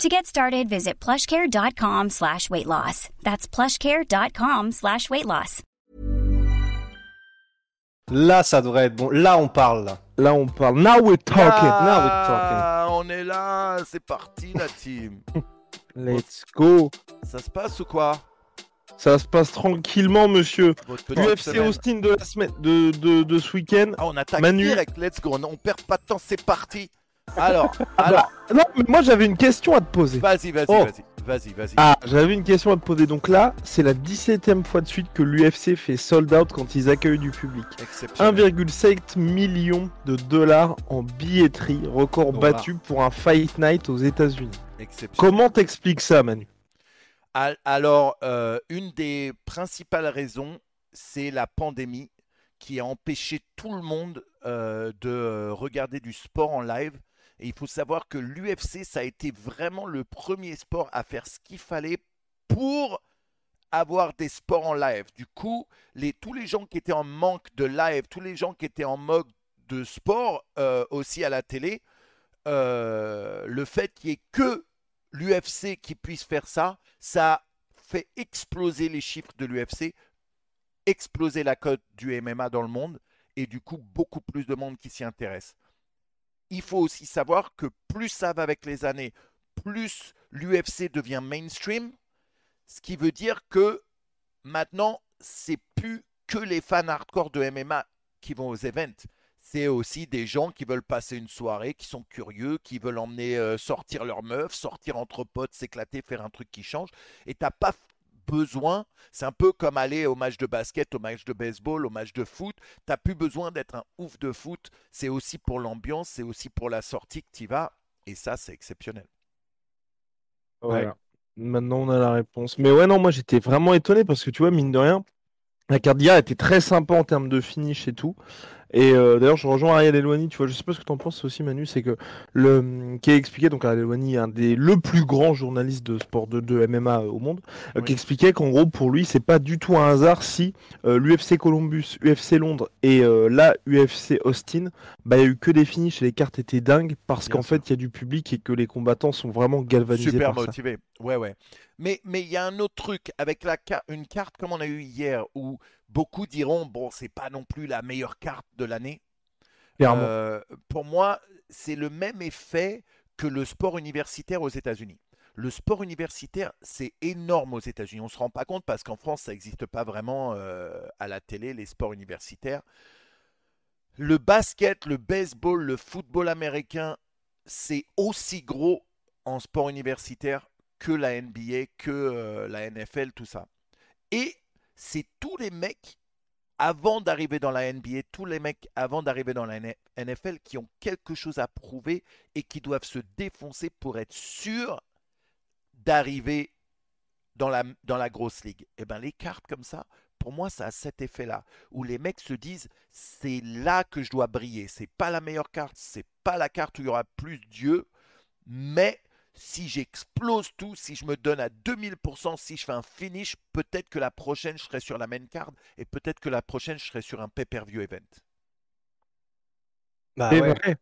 To get started, visit plushcare.com slash weight loss. That's plushcare.com slash weight loss. Là, ça devrait être bon. Là, on parle. Là, on parle. Now we're talking. Now we're Ah, on est là, c'est parti la team. talking. Let's go. Ça se passe ou quoi? Ça se passe tranquillement, monsieur. UFC semaine Austin de la semaine de, de, de ce week-end. Ah, on attaque Manu. direct, let's go. On, on perd pas de temps, c'est parti. Alors, alors, Non, mais moi j'avais une question à te poser. vas-y, vas-y, Oh. vas-y, vas-y, vas-y. Ah, j'avais une question à te poser. Donc là, c'est la 17ème fois de suite que l'UFC fait sold out quand ils accueillent du public. Exceptionnel. 1,7 million de dollars en billetterie, record Dollars. battu pour un Fight Night aux États-Unis. Comment t'expliques ça, Manu? Al- Alors, euh, une des principales raisons, c'est la pandémie qui a empêché tout le monde euh, de euh, regarder du sport en live. Et il faut savoir que l'UFC, ça a été vraiment le premier sport à faire ce qu'il fallait pour avoir des sports en live. Du coup, tous les gens qui étaient en manque de live, tous les gens qui étaient en mode de sport euh, aussi à la télé, euh, le fait qu'il n'y ait que l'UFC qui puisse faire ça, ça fait exploser les chiffres de l'UFC, exploser la cote du MMA dans le monde et du coup beaucoup plus de monde qui s'y intéresse. Il faut aussi savoir que plus ça va avec les années, plus l'UFC devient mainstream, ce qui veut dire que maintenant c'est plus que les fans hardcore de MMA qui vont aux events. C'est aussi des gens qui veulent passer une soirée, qui sont curieux, qui veulent emmener euh, sortir leur meuf, sortir entre potes, s'éclater, faire un truc qui change. Et t'as pas besoin, c'est un peu comme aller au match de basket, au match de baseball, au match de foot. T'as plus besoin d'être un ouf de foot. C'est aussi pour l'ambiance, c'est aussi pour la sortie que tu vas. Et ça, c'est exceptionnel. Voilà. Maintenant, on a la réponse. Mais ouais, non, moi j'étais vraiment étonné parce que tu vois, mine de rien, la carte d'hier était très sympa en termes de finish et tout. Et euh, d'ailleurs, je rejoins Ariel Elwani, tu vois, je sais pas ce que tu en penses aussi, Manu, c'est que le qui a expliqué, donc Ariel Elwani, un des le plus grand journaliste de sport de, de MMA au monde, euh, qui expliquait qu'en gros, pour lui, c'est pas du tout un hasard si euh, l'UFC Columbus, UFC Londres et euh, là, UFC Austin, bah, il y a eu que des finishes et les cartes étaient dingues parce qu'en fait, il y a du public et que les combattants sont vraiment galvanisés Super par ça. motivé. Ouais, ouais. Mais mais il y a un autre truc avec la une carte comme on a eu hier où beaucoup diront bon, c'est pas non plus la meilleure carte de l'année. Euh, pour moi, c'est le même effet que le sport universitaire aux États-Unis. Le sport universitaire, c'est énorme aux États-Unis. On ne se rend pas compte parce qu'en France, ça n'existe pas vraiment euh, à la télé, les sports universitaires. Le basket, le baseball, le football américain, c'est aussi gros en sport universitaire que la NBA, que euh, la NFL, tout ça. Et c'est tous les mecs avant d'arriver dans la NBA, tous les mecs avant d'arriver dans la NFL qui ont quelque chose à prouver et qui doivent se défoncer pour être sûrs d'arriver dans la, dans la grosse ligue. Et bien les cartes comme ça, pour moi, ça a cet effet-là, où les mecs se disent, c'est là que je dois briller. C'est pas la meilleure carte, c'est pas la carte où il y aura plus Dieu, mais si j'explose tout, si je me donne à 2000%, si je fais un finish, peut-être que la prochaine, je serai sur la main card et peut-être que la prochaine, je serai sur un pay-per-view event. Bah C'est ouais. vrai.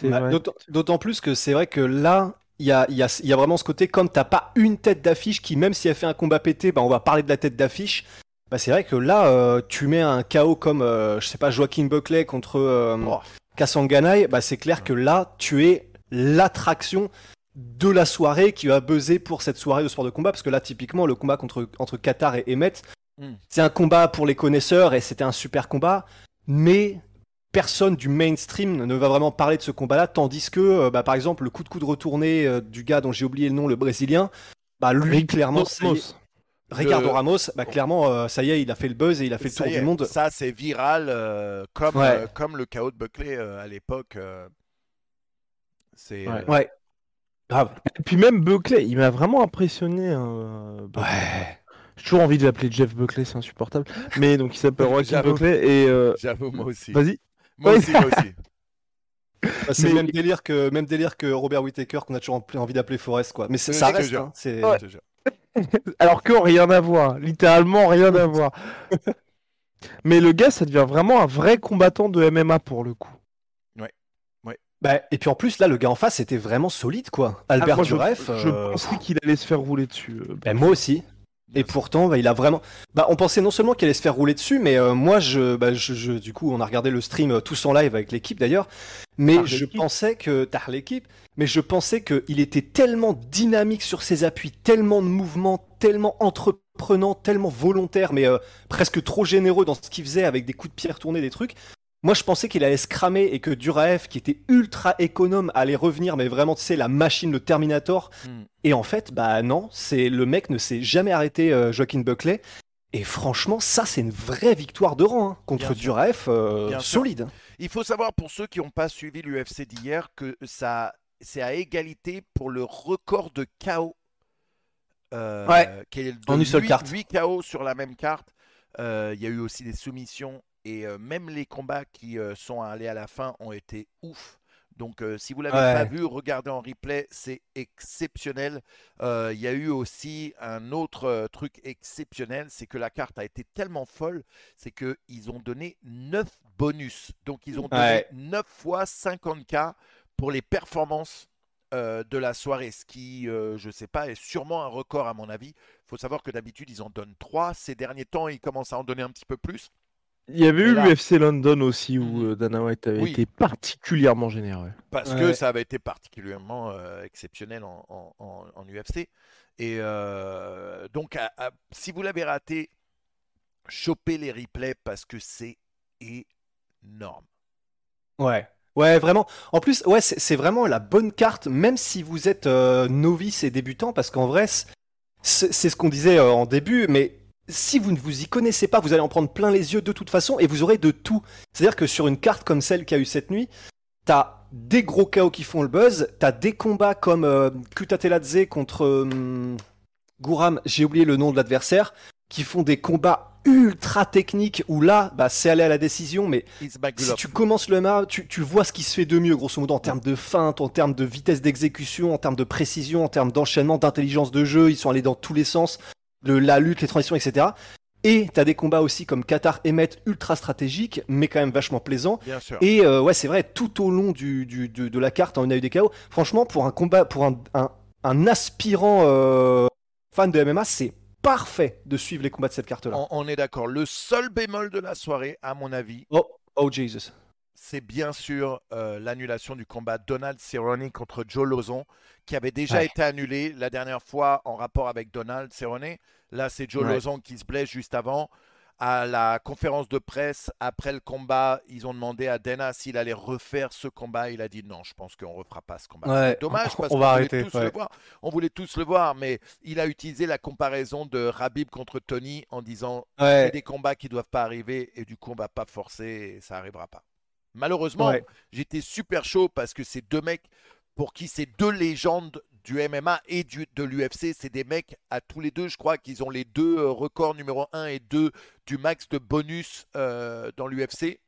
C'est Bah, d'autant- plus que c'est vrai que là, il y a, il y, a, il y a vraiment ce côté, comme t'as pas une tête d'affiche qui, même si elle fait un combat pété, bah, on va parler de la tête d'affiche. Bah, c'est vrai que là, euh, tu mets un KO comme, euh, je sais pas, Joaquin Buckley contre euh, Oh. Kassanganai, bah, c'est clair que là, tu es l'attraction de la soirée qui va buzzer pour cette soirée de sport de combat. Parce que là, typiquement, le combat contre, entre Qatar et Emmet, Mm. c'est un combat pour les connaisseurs et c'était un super combat. Mais personne du mainstream ne va vraiment parler de ce combat-là, tandis que, euh, bah, par exemple, le coup de coude retourné euh, du gars dont j'ai oublié le nom, le brésilien, bah, lui, Ricardo clairement. Ricardo Le- Ramos, bah, clairement, euh, ça y est, il a fait le buzz et il a fait le tour du monde. Ça, c'est viral euh, comme, Ouais. euh, comme le KO de Buckley euh, à l'époque. euh, c'est Ouais. euh, Ouais. Grave. Et puis même Buckley, il m'a vraiment impressionné. hein. Ouais. J'ai toujours envie de l'appeler Jeff Buckley, c'est insupportable. Mais donc il s'appelle Joaquin Buckley et. Euh... J'avoue, moi aussi. Vas-y. Moi aussi, moi aussi. Bah, c'est le même délire que même délire que Robert Whittaker qu'on a toujours envie d'appeler Forrest quoi. Mais ça reste. Hein, ouais. Alors que rien à voir, littéralement rien à voir. Mais le gars, ça devient vraiment un vrai combattant de MMA pour le coup. Bah, et puis en plus, là, le gars en face était vraiment solide, quoi. Ah, Albert Duref. Je, euh, pensais qu'il allait se faire rouler dessus. Euh, bah, moi aussi. Et pourtant, bah, il a vraiment. Bah, on pensait non seulement qu'il allait se faire rouler dessus, mais euh, moi, je, bah, je, du coup, on a regardé le stream tous en live avec l'équipe d'ailleurs. Mais je pensais que t'as l'équipe. Mais je pensais qu'il était tellement dynamique sur ses appuis, tellement de mouvements, tellement entreprenant, tellement volontaire, mais euh, presque trop généreux dans ce qu'il faisait avec des coups de pierre tournés, des trucs. Moi, je pensais qu'il allait se cramer et que Duraev, qui était ultra économe, allait revenir, mais vraiment, tu sais, la machine, le Terminator. Hmm. Et en fait, bah non, c'est le mec ne s'est jamais arrêté, euh, Joaquin Buckley. Et franchement, ça, c'est une vraie victoire de rang hein, contre Duraev, euh, solide. Il faut savoir pour ceux qui n'ont pas suivi l'UFC d'hier que ça, c'est à égalité pour le record de KO euh, qui est en une seule carte. 8 KO sur la même carte. Il y a eu aussi des soumissions et euh, même les combats qui sont allés à la fin ont été ouf. Donc si vous l'avez pas vu, regardez en replay, c'est exceptionnel. Il y a eu aussi un autre truc exceptionnel, c'est que la carte a été tellement folle, c'est qu'ils ont donné 9 bonus. Donc ils ont donné 9 fois 50k pour les performances euh, de la soirée, ce qui, euh, je ne sais pas, est sûrement un record à mon avis. Il faut savoir que d'habitude, ils en donnent trois. Ces derniers temps, ils commencent à en donner un petit peu plus. Il y avait eu l'UFC London aussi où mmh. euh, Dana White avait été particulièrement généreux. Parce que ça avait été particulièrement exceptionnel en, UFC. Et donc, si vous l'avez raté, chopez les replays parce que c'est énorme. Ouais, Ouais, vraiment. En plus, ouais, c'est vraiment la bonne carte, même si vous êtes euh, novice et débutant, parce qu'en vrai, c'est ce qu'on disait euh, en début, mais si vous ne vous y connaissez pas, vous allez en prendre plein les yeux de toute façon, et vous aurez de tout. C'est-à-dire que sur une carte comme celle qu'il y a eu cette nuit, t'as des gros chaos qui font le buzz, t'as des combats comme euh, Kutateladze contre euh, Gouram, j'ai oublié le nom de l'adversaire, qui font des combats ultra technique où là, bah, c'est aller à la décision, mais si tu commences le match, tu, tu, vois ce qui se fait de mieux, grosso modo, en termes de feinte, en termes de vitesse d'exécution, en termes de précision, en termes d'enchaînement, d'intelligence de jeu, ils sont allés dans tous les sens, de la lutte, les transitions, etc. Et t'as des combats aussi comme Qatar Emmet ultra stratégiques, mais quand même vachement plaisants. Et euh, ouais, c'est vrai, tout au long du, du, de, la carte, on a eu des chaos. Franchement, pour un combat, pour un, un, aspirant euh, fan de MMA, c'est parfait de suivre les combats de cette carte-là. On, est d'accord. Le seul bémol de la soirée, à mon avis. Oh, oh Jesus. C'est bien sûr euh, l'annulation du combat Donald Cerrone contre Joe Lozon, qui avait déjà été annulé la dernière fois en rapport avec Donald Cerrone. Là, c'est Joe Lozon qui se blesse juste avant à la conférence de presse après le combat, ils ont demandé à Dana s'il allait refaire ce combat. Il a dit non, je pense qu'on ne refera pas ce combat. C'est dommage parce qu'on voulait tous le voir. On voulait tous le voir, mais il a utilisé la comparaison de Rabib contre Tony en disant c'est des combats qui ne doivent pas arriver et du coup on va pas forcer et ça n'arrivera pas. Malheureusement, j'étais super chaud parce que ces deux mecs pour qui c'est deux légendes du MMA et du, de l'UFC. C'est des mecs à tous les deux, je crois qu'ils ont les deux euh, records numéro 1 et 2 du max de bonus euh, dans l'UFC.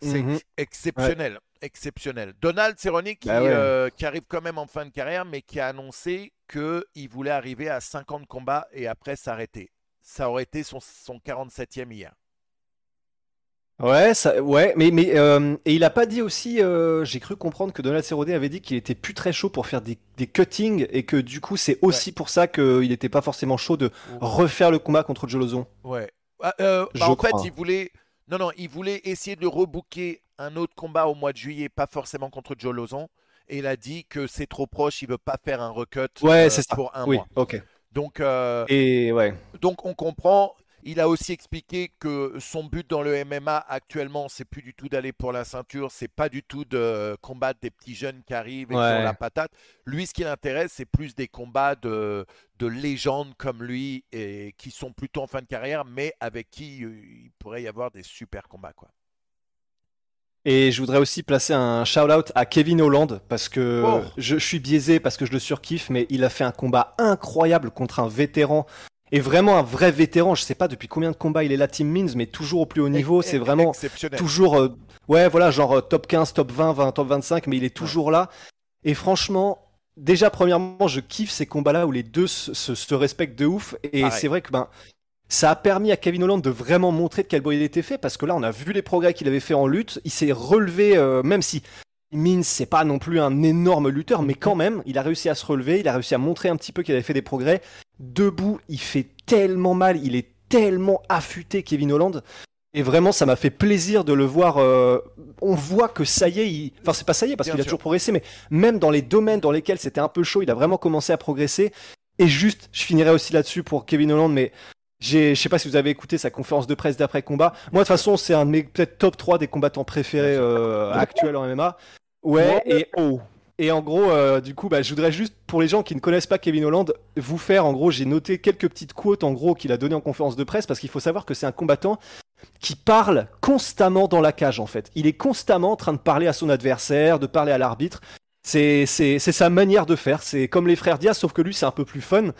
C'est mhm. exceptionnel. Exceptionnel. Donald Cerrone bah euh, qui, arrive quand même en fin de carrière, mais qui a annoncé qu'il voulait arriver à 50 combats et après s'arrêter. Ça aurait été son, son 47e hier. Ouais, ça, ouais, mais, mais euh, et il a pas dit aussi, euh, j'ai cru comprendre que Donald Cerrone avait dit qu'il était plus très chaud pour faire des, des cuttings et que du coup c'est aussi pour ça qu'il n'était pas forcément chaud de refaire le combat contre Jolozon. Ouais. Ah, euh, bah, en fait, il voulait, non non, il voulait essayer de rebooker un autre combat au mois de juillet, pas forcément contre Jolozon, et il a dit que c'est trop proche, il veut pas faire un recut ouais, c'est ça. pour un oui, mois. Ok. Donc, et ouais. Donc on comprend. Il a aussi expliqué que son but dans le MMA actuellement, c'est plus du tout d'aller pour la ceinture, c'est pas du tout de combattre des petits jeunes qui arrivent et qui ont la patate. Lui, ce qui l'intéresse, c'est plus des combats de, de légendes comme lui et qui sont plutôt en fin de carrière, mais avec qui euh, il pourrait y avoir des super combats, quoi. Et je voudrais aussi placer un shout-out à Kevin Holland parce que oh. je, je, suis biaisé parce que je le surkiffe, mais il a fait un combat incroyable contre un vétéran Et vraiment un vrai vétéran. Je sais pas depuis combien de combats il est là, Team Means, mais toujours au plus haut niveau. C'est vraiment toujours, euh, ouais, voilà, genre euh, top 15, top 20, 20, top 25, mais il est toujours là. Et franchement, déjà premièrement, je kiffe ces combats-là où les deux se, respectent de ouf. Et c'est vrai que ben ça a permis à Kevin Holland de vraiment montrer de quel bois il était fait parce que là on a vu les progrès qu'il avait fait en lutte. Il s'est relevé, euh, même si Mins c'est pas non plus un énorme lutteur, mais quand même il a réussi à se relever, il a réussi à montrer un petit peu qu'il avait fait des progrès. Debout, il fait tellement mal, il est tellement affûté Kevin Holland. Et vraiment, ça m'a fait plaisir de le voir. Euh, on voit que ça y est, il... enfin c'est pas ça y est parce qu'il a toujours progressé, mais même dans les domaines dans lesquels c'était un peu chaud, il a vraiment commencé à progresser. Et juste, je finirai aussi là-dessus pour Kevin Holland, mais je sais pas si vous avez écouté sa conférence de presse d'après combat. Moi, de toute façon, c'est un de mes peut-être top 3 des combattants préférés euh, actuels en MMA. Ouais, et, oh. Et en gros, euh, du coup, bah, je voudrais juste, pour les gens qui ne connaissent pas Kevin Holland, vous faire, en gros, j'ai noté quelques petites quotes, en gros, qu'il a donné en conférence de presse, parce qu'il faut savoir que c'est un combattant qui parle constamment dans la cage, en fait. Il est constamment en train de parler à son adversaire, de parler à l'arbitre. C'est sa manière de faire. C'est comme les frères Diaz, sauf que lui, c'est un peu plus fun.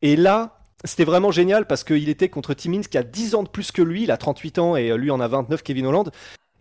Et là, c'était vraiment génial parce qu'il était contre Tim Means qui a 10 ans de plus que lui, il a 38 ans et lui en a 29, Kevin Holland.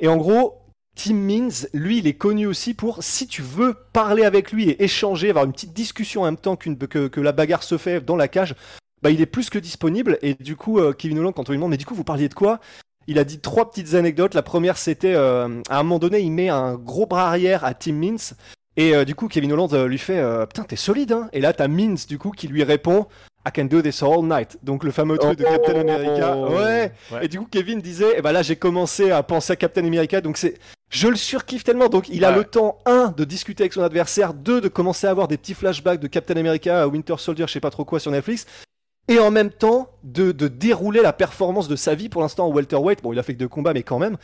Et en gros, Tim Means, lui, il est connu aussi pour si tu veux parler avec lui et échanger, avoir une petite discussion en même temps que, que, la bagarre se fait dans la cage, bah il est plus que disponible. Et du coup, euh, Kevin Holland, quand on lui demande, mais du coup, vous parliez de quoi? Il a dit trois petites anecdotes. La première, c'était euh, à un moment donné, il met un gros bras arrière à Tim Means. Et du coup, Kevin Holland lui fait Putain, t'es solide, hein Et là, t'as Means, du coup, qui lui répond I can do this all night. Donc le fameux truc de Captain America. Oh. Ouais. Et du coup Kevin disait, eh ben là j'ai commencé à penser à Captain America. Donc c'est, je le surkiffe tellement. Donc il a le temps un de discuter avec son adversaire, deux de commencer à avoir des petits flashbacks de Captain America, Winter Soldier, je sais pas trop quoi sur Netflix. Et en même temps de, de dérouler la performance de sa vie pour l'instant en welterweight. Bon il a fait que deux combats mais quand même.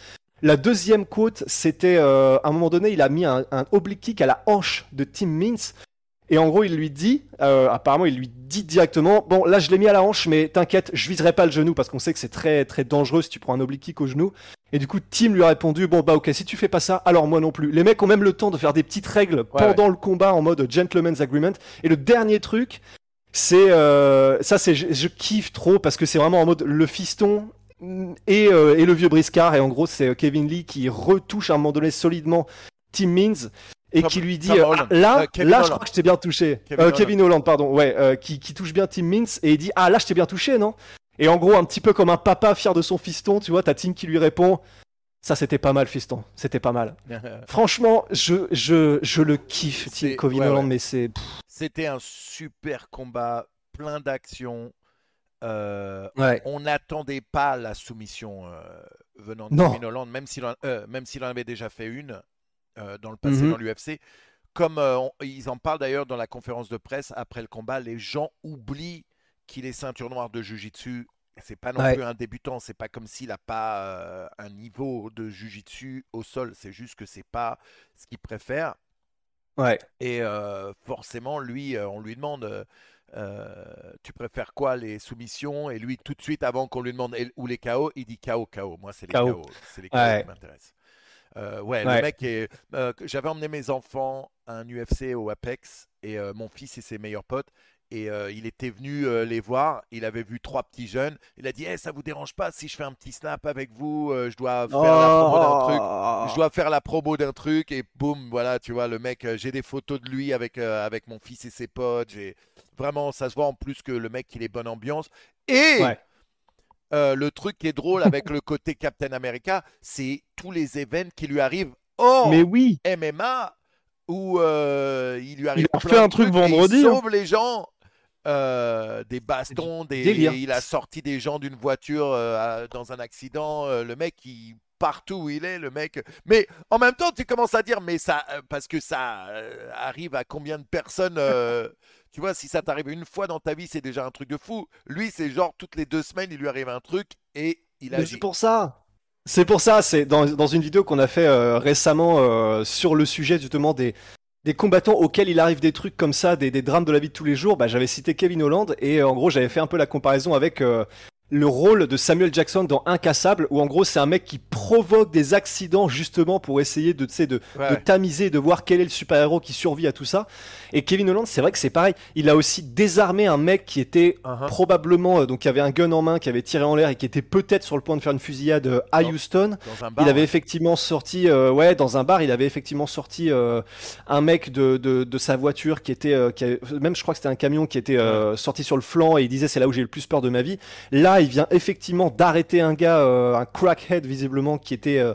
La deuxième quote, c'était euh, à un moment donné, il a mis un, un oblique kick à la hanche de Tim Mintz et en gros, il lui dit, euh, apparemment, il lui dit directement, bon, là, je l'ai mis à la hanche, mais t'inquiète, je viserai pas le genou parce qu'on sait que c'est très très dangereux si tu prends un oblique kick au genou. Et du coup, Tim lui a répondu, bon bah ok, si tu fais pas ça, alors moi non plus. Les mecs ont même le temps de faire des petites règles pendant le combat en mode gentleman's agreement. Et le dernier truc, c'est euh, ça, c'est je, kiffe trop parce que c'est vraiment en mode le fiston et, euh, et le vieux briscard. Et en gros, c'est Kevin Lee qui retouche à un moment donné solidement Tim Means et qui lui dit euh, ah, là euh, là je crois que je t'ai bien touché. Kevin, euh, Holland. pardon ouais qui, qui, touche bien Tim Mintz et il dit ah là je t'ai bien touché non? Et en gros un petit peu comme un papa fier de son fiston tu vois t'as Tim qui lui répond ça c'était pas mal fiston c'était pas mal. Franchement je, je, je le kiffe Tim Kevin Holland mais c'est c'était un super combat plein d'action. On n'attendait pas la soumission venant de Kevin Holland même s'il en, même s'il en avait déjà fait une euh, dans le passé mhm. dans l'UFC. Comme euh, ils en parlent d'ailleurs dans la conférence de presse après le combat, les gens oublient qu'il est ceinture noire de Jiu-Jitsu. C'est pas non plus un débutant, c'est pas comme s'il n'a pas euh, un niveau de Jiu-Jitsu au sol, c'est juste que c'est pas ce qu'il préfère. Ouais. Et forcément, lui, on lui demande tu préfères quoi, les soumissions? Et lui, tout de suite, avant qu'on lui demande où les KO, il dit KO, KO. Moi, c'est les KO. C'est les KO qui m'intéressent. Euh, ouais, le mec est. Euh, j'avais emmené mes enfants à un UFC au Apex et euh, mon fils et ses meilleurs potes. Et il était venu les voir. Il avait vu trois petits jeunes. Il a dit hey, Ça vous dérange pas si je fais un petit snap avec vous Je dois faire la promo d'un truc. Je dois faire la promo d'un truc. Et boum, voilà, tu vois, le mec, j'ai des photos de lui avec, avec mon fils et ses potes. Vraiment, ça se voit en plus que le mec, il est bonne ambiance. Et. Euh, le truc qui est drôle avec le côté Captain America, c'est tous les événements qui lui arrivent hors Mais oui. MMA où euh, il lui arrive. Il a fait un truc vendredi. Il sauve les gens. Euh, des bastons, des... il a sorti des gens d'une voiture dans un accident. le mec, il partout où il est, le mec. Mais en même temps, tu commences à dire, mais ça, parce que ça arrive à combien de personnes Tu vois, si ça t'arrive une fois dans ta vie, c'est déjà un truc de fou. Lui, c'est genre toutes les deux semaines, il lui arrive un truc et il agit. C'est pour ça. C'est pour ça. C'est dans, dans, une vidéo qu'on a fait euh, récemment euh, sur le sujet justement des, des combattants auxquels il arrive des trucs comme ça, des, des drames de la vie de tous les jours. Bah, j'avais cité Kevin Holland et euh, en gros, j'avais fait un peu la comparaison avec le rôle de Samuel Jackson dans Incassable, où en gros c'est un mec qui provoque des accidents justement pour essayer de, de, de tamiser, de voir quel est le super-héros qui survit à tout ça. Et Kevin Holland, c'est vrai que c'est pareil. Il a aussi désarmé un mec qui était uh-huh. probablement, euh, donc qui avait un gun en main, qui avait tiré en l'air et qui était peut-être sur le point de faire une fusillade euh, à Houston. il avait effectivement sorti, euh, ouais, dans un bar, il avait effectivement sorti un mec de, de, de, sa voiture qui était, qui même je crois que c'était un camion qui était sorti sur le flanc et il disait c'est là où j'ai le plus peur de ma vie. Là, il vient effectivement d'arrêter un gars, euh, un crackhead visiblement, qui était euh,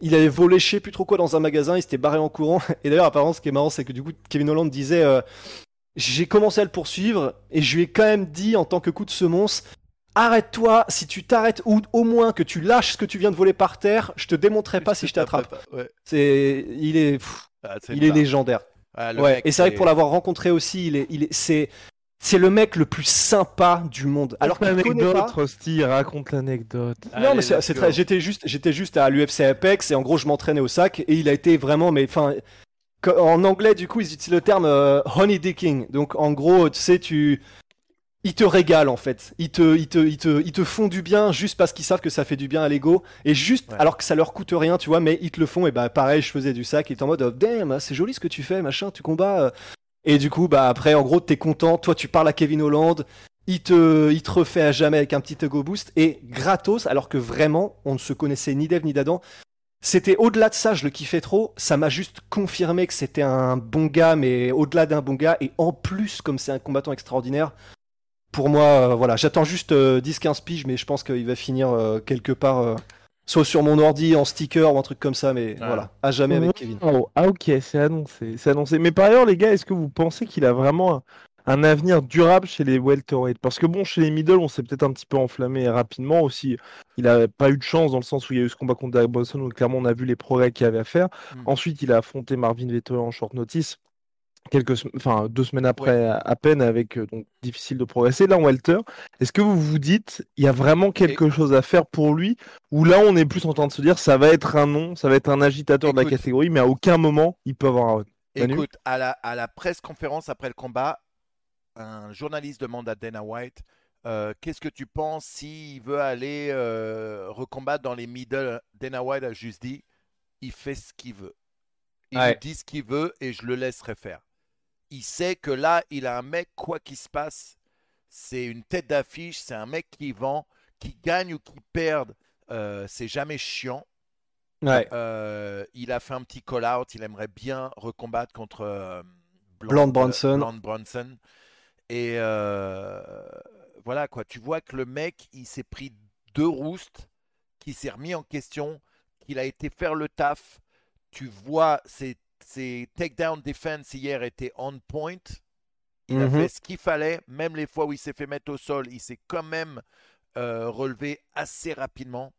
il avait volé je sais plus trop quoi dans un magasin, il s'était barré en courant. Et d'ailleurs, apparemment, ce qui est marrant, c'est que du coup, Kevin Holland disait euh, J'ai commencé à le poursuivre et je lui ai quand même dit, en tant que coup de semonce, arrête-toi, si tu t'arrêtes ou au moins que tu lâches ce que tu viens de voler par terre, je te démontrerai pas si je t'attrape. C'est, il est, ah, il est légendaire. ouais. Et c'est vrai que pour l'avoir rencontré aussi, il est, il est, c'est, c'est le mec le plus sympa du monde. Alors connaît pas. Rosti, raconte l'anecdote. Non, mais c'est très. J'étais juste, j'étais juste à l'UFC Apex et en gros je m'entraînais au sac et il a été vraiment, mais enfin, en anglais du coup ils utilisent le terme euh, honey dicking. Donc en gros, tu sais, tu, ils te régalent en fait. Ils te, ils te, ils te, ils te font du bien juste parce qu'ils savent que ça fait du bien à l'ego et juste alors que ça leur coûte rien, tu vois. Mais ils te le font et bah pareil, je faisais du sac. Ils étaient en mode, oh, damn, c'est joli ce que tu fais, machin. Tu combats. Et du coup, bah après, en gros, t'es content. Toi, tu parles à Kevin Holland. Il te, il te refait à jamais avec un petit ego boost et gratos, alors que vraiment, on ne se connaissait ni d'Eve ni d'Adam. C'était au-delà de ça, je le kiffais trop. Ça m'a juste confirmé que c'était un bon gars, mais au-delà d'un bon gars. Et en plus, comme c'est un combattant extraordinaire, pour moi, euh, voilà, j'attends juste 10-15 euh, piges, mais je pense qu'il va finir euh, quelque part soit sur mon ordi en sticker ou un truc comme ça, mais voilà, à jamais avec Kevin. ah ok, c'est annoncé, c'est annoncé. Mais par ailleurs, les gars, est-ce que vous pensez qu'il a vraiment un, avenir durable chez les welterweight? Parce que bon, chez les middle, on s'est peut-être un petit peu enflammé rapidement aussi. Il a pas eu de chance dans le sens où il y a eu ce combat contre Derek Bosson où clairement on a vu les progrès qu'il avait à faire. Hmm. Ensuite, il a affronté Marvin Vettori en short notice quelques, enfin deux semaines après à peine avec euh, donc difficile de progresser. Là en welter, est-ce que vous vous dites il y a vraiment quelque chose à faire pour lui? Ou là on est plus en train de se dire ça va être un nom, ça va être un agitateur de la catégorie, mais à aucun moment il peut avoir un. Écoute, à la, à la presse conférence après le combat, un journaliste demande à Dana White euh, qu'est-ce que tu penses s'il veut aller euh, recombattre dans les middle? Dana White a juste dit il fait ce qu'il veut. Il dit ce qu'il veut et je le laisserai faire il sait que là, il a un mec, quoi qu'il se passe, c'est une tête d'affiche, c'est un mec qui vend, qui gagne ou qui perde, euh, c'est jamais chiant. Euh, il a fait un petit call-out, il aimerait bien recombattre contre euh, Bronson. Bronson. Et voilà quoi, tu vois que le mec, il s'est pris deux roustes, qui s'est remis en question, qu'il a été faire le taf. Tu vois, c'est ses takedown defense hier étaient on point. Il a mhm. fait ce qu'il fallait, même les fois où il s'est fait mettre au sol, il s'est quand même euh, relevé assez rapidement.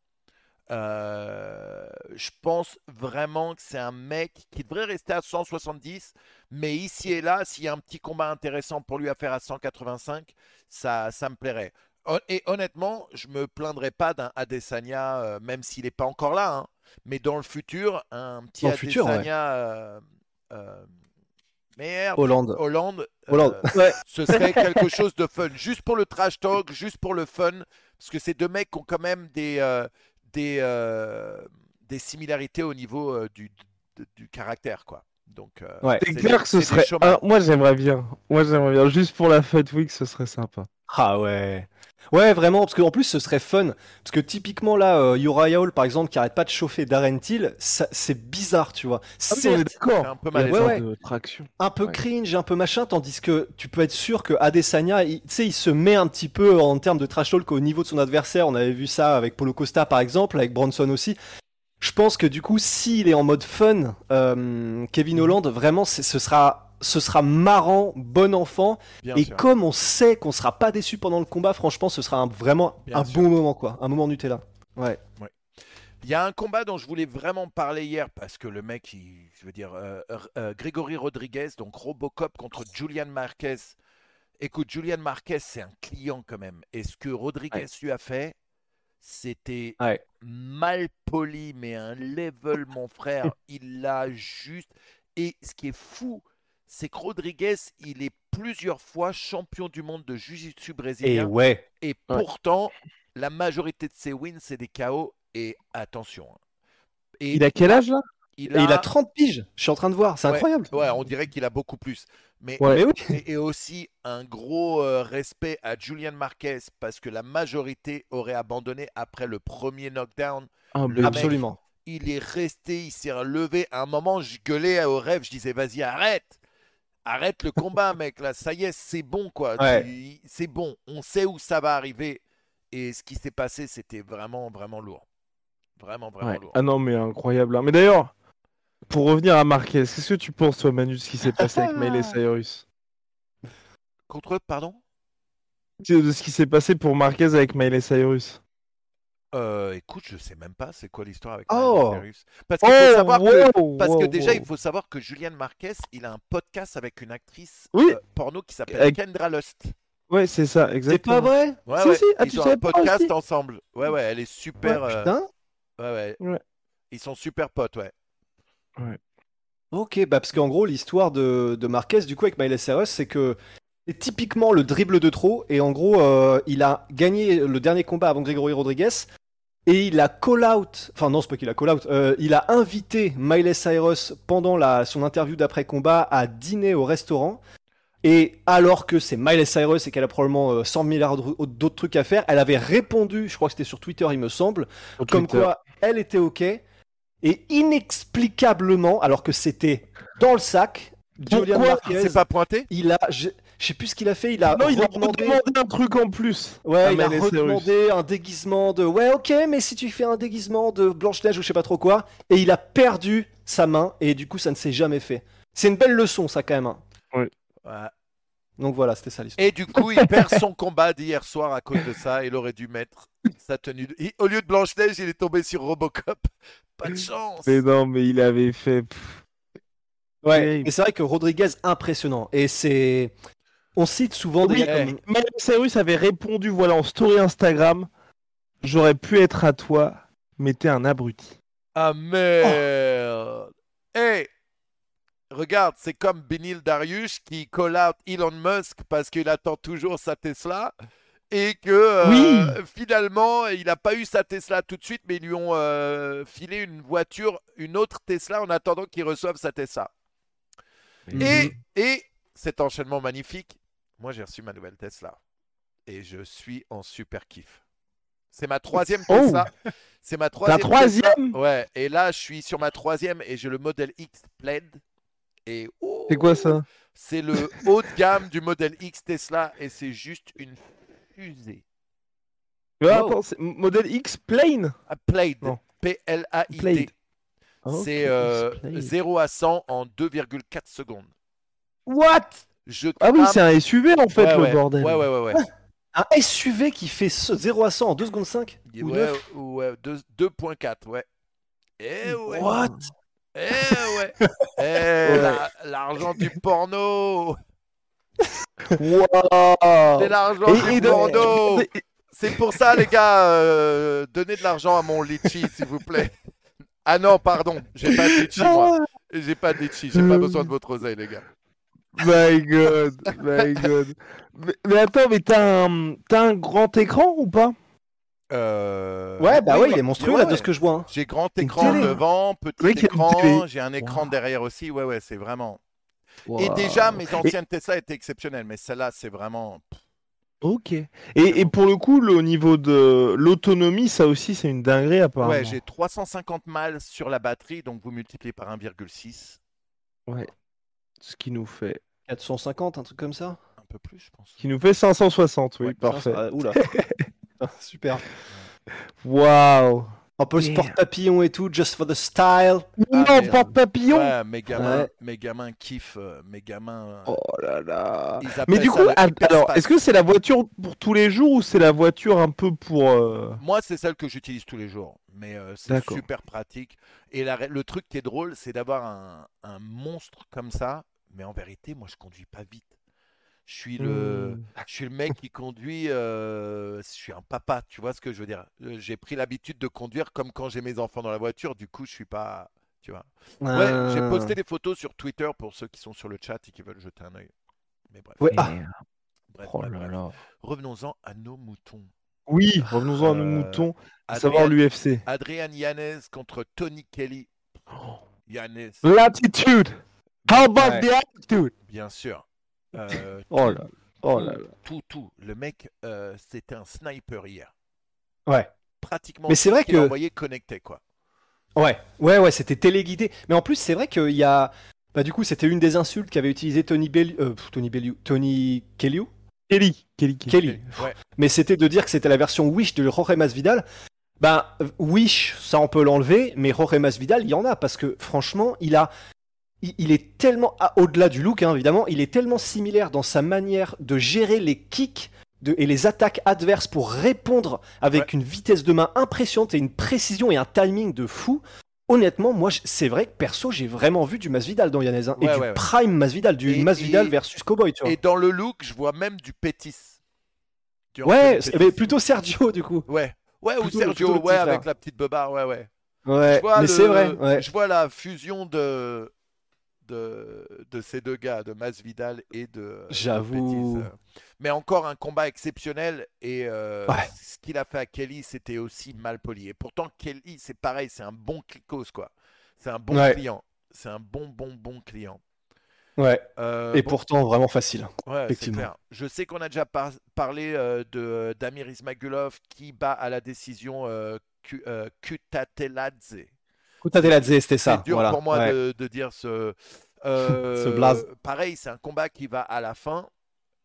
Euh, je pense vraiment que c'est un mec qui devrait rester à 170, mais ici et là, s'il y a un petit combat intéressant pour lui à faire à 185, ça, ça me plairait. Et honnêtement, je me plaindrais pas d'un Adesanya, euh, même s'il n'est pas encore là. Hein. Mais dans le futur, un petit Adesanya. Euh, euh, merde. Hollande. Hollande. Hollande. Ce serait quelque chose de fun. Juste pour le trash talk, juste pour le fun. Parce que ces deux mecs ont quand même des, des, des similarités au niveau du, du caractère, quoi. Donc, c'est clair que ce serait. Ah, moi, j'aimerais bien. Moi, j'aimerais bien. Juste pour la Fight Week, ce serait sympa. Ah ouais. Ouais, vraiment, parce qu'en plus, ce serait fun. Parce que typiquement, là, euh, Uriah Hall, par exemple, qui arrête pas de chauffer Darren Till, c'est bizarre, tu vois. Ah, c'est un peu mal de traction. Un peu cringe, un peu machin, tandis que tu peux être sûr que Adesanya, tu sais, il se met un petit peu en termes de trash talk au niveau de son adversaire. On avait vu ça avec Polo Costa, par exemple, avec Bronson aussi. Je pense que du coup, s'il est en mode fun, euh, Kevin mhm. Holland, vraiment, ce sera ce sera marrant, bon enfant. et comme on sait qu'on sera pas déçu pendant le combat, franchement, ce sera vraiment un bon moment, quoi. Un moment Nutella. Ouais. ouais. Il y a un combat dont je voulais vraiment parler hier parce que le mec, je veux dire, euh, euh, Grégory Rodriguez, donc Robocop contre Julian Marquez. Écoute, Julian Marquez, c'est un client quand même. Et ce que Rodriguez lui a fait, c'était mal poli, mais un level, mon frère. il l'a juste. Et ce qui est fou, c'est que Rodriguez, il est plusieurs fois champion du monde de Jiu-Jitsu brésilien. Et ouais. Et pourtant, la majorité de ses wins, c'est des KO. Et attention. hein. Et Il a quel âge là? il a 30 piges, je suis en train de voir, c'est Ouais, incroyable. Ouais, on dirait qu'il a beaucoup plus. Mais Ouais. Mais oui. et, et aussi un gros euh, respect à Julian Marquez parce que la majorité aurait abandonné après le premier knockdown. Ah, Le mec, Absolument. il est resté, il s'est relevé. À un moment, je gueulais au rêve, je disais vas-y, arrête. Arrête le combat, mec. Là, ça y est, c'est bon, quoi. Ouais. Tu- C'est bon. On sait où ça va arriver. Et ce qui s'est passé, c'était vraiment, vraiment lourd. Vraiment, vraiment Ouais. lourd. Ah non, mais incroyable. hein. Mais d'ailleurs, pour revenir à Marquez, qu'est-ce que tu penses, toi, Manu, de ce qui s'est passé avec Miley Cyrus? Contre eux, pardon? De ce qui s'est passé pour Marquez avec Miley Cyrus Euh, écoute, je sais même pas c'est quoi l'histoire avec Oh. Miley Cyrus. Parce qu'il faut savoir que, wow, parce que déjà, wow. il faut savoir que Julian Marquez, il a un podcast avec une actrice Oui. euh, porno qui s'appelle Avec- Kendra Lust. Ouais, c'est ça, C'est exactement. pas vrai? Ouais, Si, ouais. si, ah, Ils tu ont un podcast aussi? ensemble. Ouais, ouais, elle est super. euh, Putain. ouais, ouais. Ouais. Ils sont super potes, ouais. Ok, bah parce qu'en gros, l'histoire de, de Marquez, du coup, avec Miley Cyrus, c'est que c'est typiquement le dribble de trop. Et en gros, euh, il a gagné le dernier combat avant Gregory Rodriguez. Et il a call out, enfin non, c'est pas qu'il a call out, euh, il a invité Miley Cyrus pendant la, son interview d'après-combat à dîner au restaurant. Et alors que c'est Miley Cyrus et qu'elle a probablement euh, 100 milliards d'autres trucs à faire, elle avait répondu, je crois que c'était sur Twitter, il me semble, Sur comme Twitter. quoi elle était ok et inexplicablement alors que c'était dans le sac Julian Marquez pas pointé? il a je, sais plus ce qu'il a fait il a Non, il a redemandé un truc en plus. ouais il a redemandé un déguisement de ouais ok mais si tu fais un déguisement de Blanche Neige ou je sais pas trop quoi et il a perdu sa main et du coup ça ne s'est jamais fait c'est une belle leçon ça quand même hein. Ouais. donc voilà c'était ça l'histoire Et du coup, il perd son combat d'hier soir à cause de ça. Il aurait dû mettre sa tenue. de- il- Au lieu de Blanche-Neige, il est tombé sur Robocop. Pas de chance. Mais non, mais il avait fait. ouais et c'est vrai que Rodriguez impressionnant et c'est on cite souvent des Oui, gars eh. comme Miley Cyrus avait répondu voilà en story Instagram J'aurais pu être à toi, mais t'es un abruti. Ah merde. Hey, regarde, c'est comme Benil Dariush qui call out Elon Musk parce qu'il attend toujours sa Tesla et que euh, Oui. finalement il n'a pas eu sa Tesla tout de suite, mais ils lui ont euh, filé une voiture, une autre Tesla en attendant qu'il reçoive sa Tesla. Et, et cet enchaînement magnifique, moi j'ai reçu ma nouvelle Tesla et je suis en super kiff. C'est ma troisième Oh. Tesla. C'est ma troisième. Tesla. troisième Ouais. Et là, je suis sur ma troisième et j'ai le modèle X Plaid. Et oh, C'est quoi ça C'est le haut de gamme du modèle X Tesla et c'est juste une fusée. Wow. C'est modèle X Plane Ah, Plaid. P-L-A-I-D. C'est Ok, euh, X Plane. 0 à 100 en 2,4 secondes. what? Je Ah oui, c'est un SUV en fait ouais, le ouais. bordel. Ouais, ouais, ouais. ouais. Un SUV qui fait ce 0 à 100 en 2 secondes 5 ou ouais, 9 ouais, deux- 2.4, ouais. Eh ouais. What? Eh ouais. Eh, la- l'argent du porno. Wow. C'est l'argent du de- porno. C'est pour ça, les gars, euh, donnez de l'argent à mon litchi, s'il vous plaît. Ah non, pardon, j'ai pas de litchi, moi. J'ai pas de litchi, j'ai pas besoin de votre oseille, les gars. My god, my god. Mais, mais attends, mais t'as un, t'as un grand écran ou pas? Euh, Ouais, bah oui, ouais, il est monstrueux ouais, là de ouais. ce que je vois. hein. J'ai grand écran télé. devant, petit Oui, qu'il y a une écran, télé. j'ai un écran Wow. derrière aussi. Ouais, ouais, c'est vraiment. Et déjà, mes anciennes Tesla étaient exceptionnelles, mais celle-là, c'est vraiment. Ok. Et, et pour le coup, le, au niveau de l'autonomie, ça aussi, c'est une dinguerie apparemment. Ouais, j'ai 350 miles sur la batterie, donc vous multipliez par 1,6. Ouais. Ce qui nous fait, 450, un truc comme ça? Un peu plus, je pense. ce qui nous fait 560, oui, Ouais, parfait. ça, ça- oula. Ah, Super. Waouh. Un peu Yeah. sport papillon et tout, just for the style. Ah, non, porte-papillon. Ouais, mes gamins, Ouais. mes gamins kiffent, euh, mes gamins. euh, Oh là là. Mais du coup, ah, alors, est-ce que c'est la voiture pour tous les jours ou c'est la voiture un peu pour. euh, Moi, c'est celle que j'utilise tous les jours, mais euh, c'est super pratique. Et la- le truc qui est drôle, c'est d'avoir un, un monstre comme ça, mais en vérité, moi, je conduis pas vite. Je suis le, Hmm. je suis le mec qui conduit. euh, je suis un papa, tu vois ce que je veux dire? Euh, J'ai pris l'habitude de conduire comme quand j'ai mes enfants dans la voiture. Du coup, je suis pas, tu vois? Ouais, j'ai Euh, posté des photos sur Twitter pour ceux qui sont sur le chat et qui veulent jeter un œil. Mais bref, Ouais, ah, bref, Oh bref, là bref. là. revenons-en à nos moutons. Oui, revenons-en à nos moutons, à savoir Adrian, l'UFC. Adrian Yanez contre Tony Kelly. Oh. Yanez, L'attitude How about Ouais. the attitude? Bien sûr. Euh, Oh là là, oh là là. tout, tout. Le mec, euh, c'était un sniper hier. Ouais. Pratiquement Mais c'est vrai qu'il que- envoyait connectait, quoi. Ouais, ouais, ouais, c'était téléguidé. Mais en plus, c'est vrai qu'il y a. Bah, du coup, c'était une des insultes qu'avait utilisé Tony Bellew. euh, Tony Bellew. Tony Kelly. Kelly, Kelly, Kelly. Kelly. Ouais. Mais c'était de dire que c'était la version Wish de Jorge Masvidal. Bah, Wish, ça on peut l'enlever, mais Jorge Masvidal, il y en a parce que franchement, il a. Il, est tellement. ah, Au-delà du look, hein, évidemment, il est tellement similaire dans sa manière de gérer les kicks de, et les attaques adverses pour répondre avec une vitesse de main impressionnante et une précision et un timing de fou. Honnêtement, moi, c'est vrai que perso, j'ai vraiment vu du Masvidal dans Yanez. hein, et Ouais, du prime Masvidal, du Et- Masvidal et- versus Cowboy, tu vois. Et dans le look, je vois même du Pétis. Du Ouais, mais plutôt Sergio, du coup. Ouais, ouais, ou Plutôt Sergio, ouais, avec la petite beubare, ouais, ouais. Ouais, Je vois mais c'est vrai. Ouais. Je vois la fusion de, de, de ces deux gars, de Masvidal et de, J'avoue. Euh. Mais encore un combat exceptionnel et euh, Ouais. ce qu'il a fait à Kelly, c'était aussi mal poli. Et pourtant, Kelly, c'est pareil, c'est un bon clicos, quoi. C'est un bon Ouais. client. C'est un bon, bon, bon client. Ouais. Euh, Et bon, pourtant, vraiment facile. Ouais, c'est Effectivement. clair. Je sais qu'on a déjà par- parlé euh, de d'Amir Ismagulov qui bat à la décision euh, Euh, c'était ça. C'est dur voilà. pour moi Ouais. de, de dire ce. euh, Ce blaze. Pareil, c'est un combat qui va à la fin,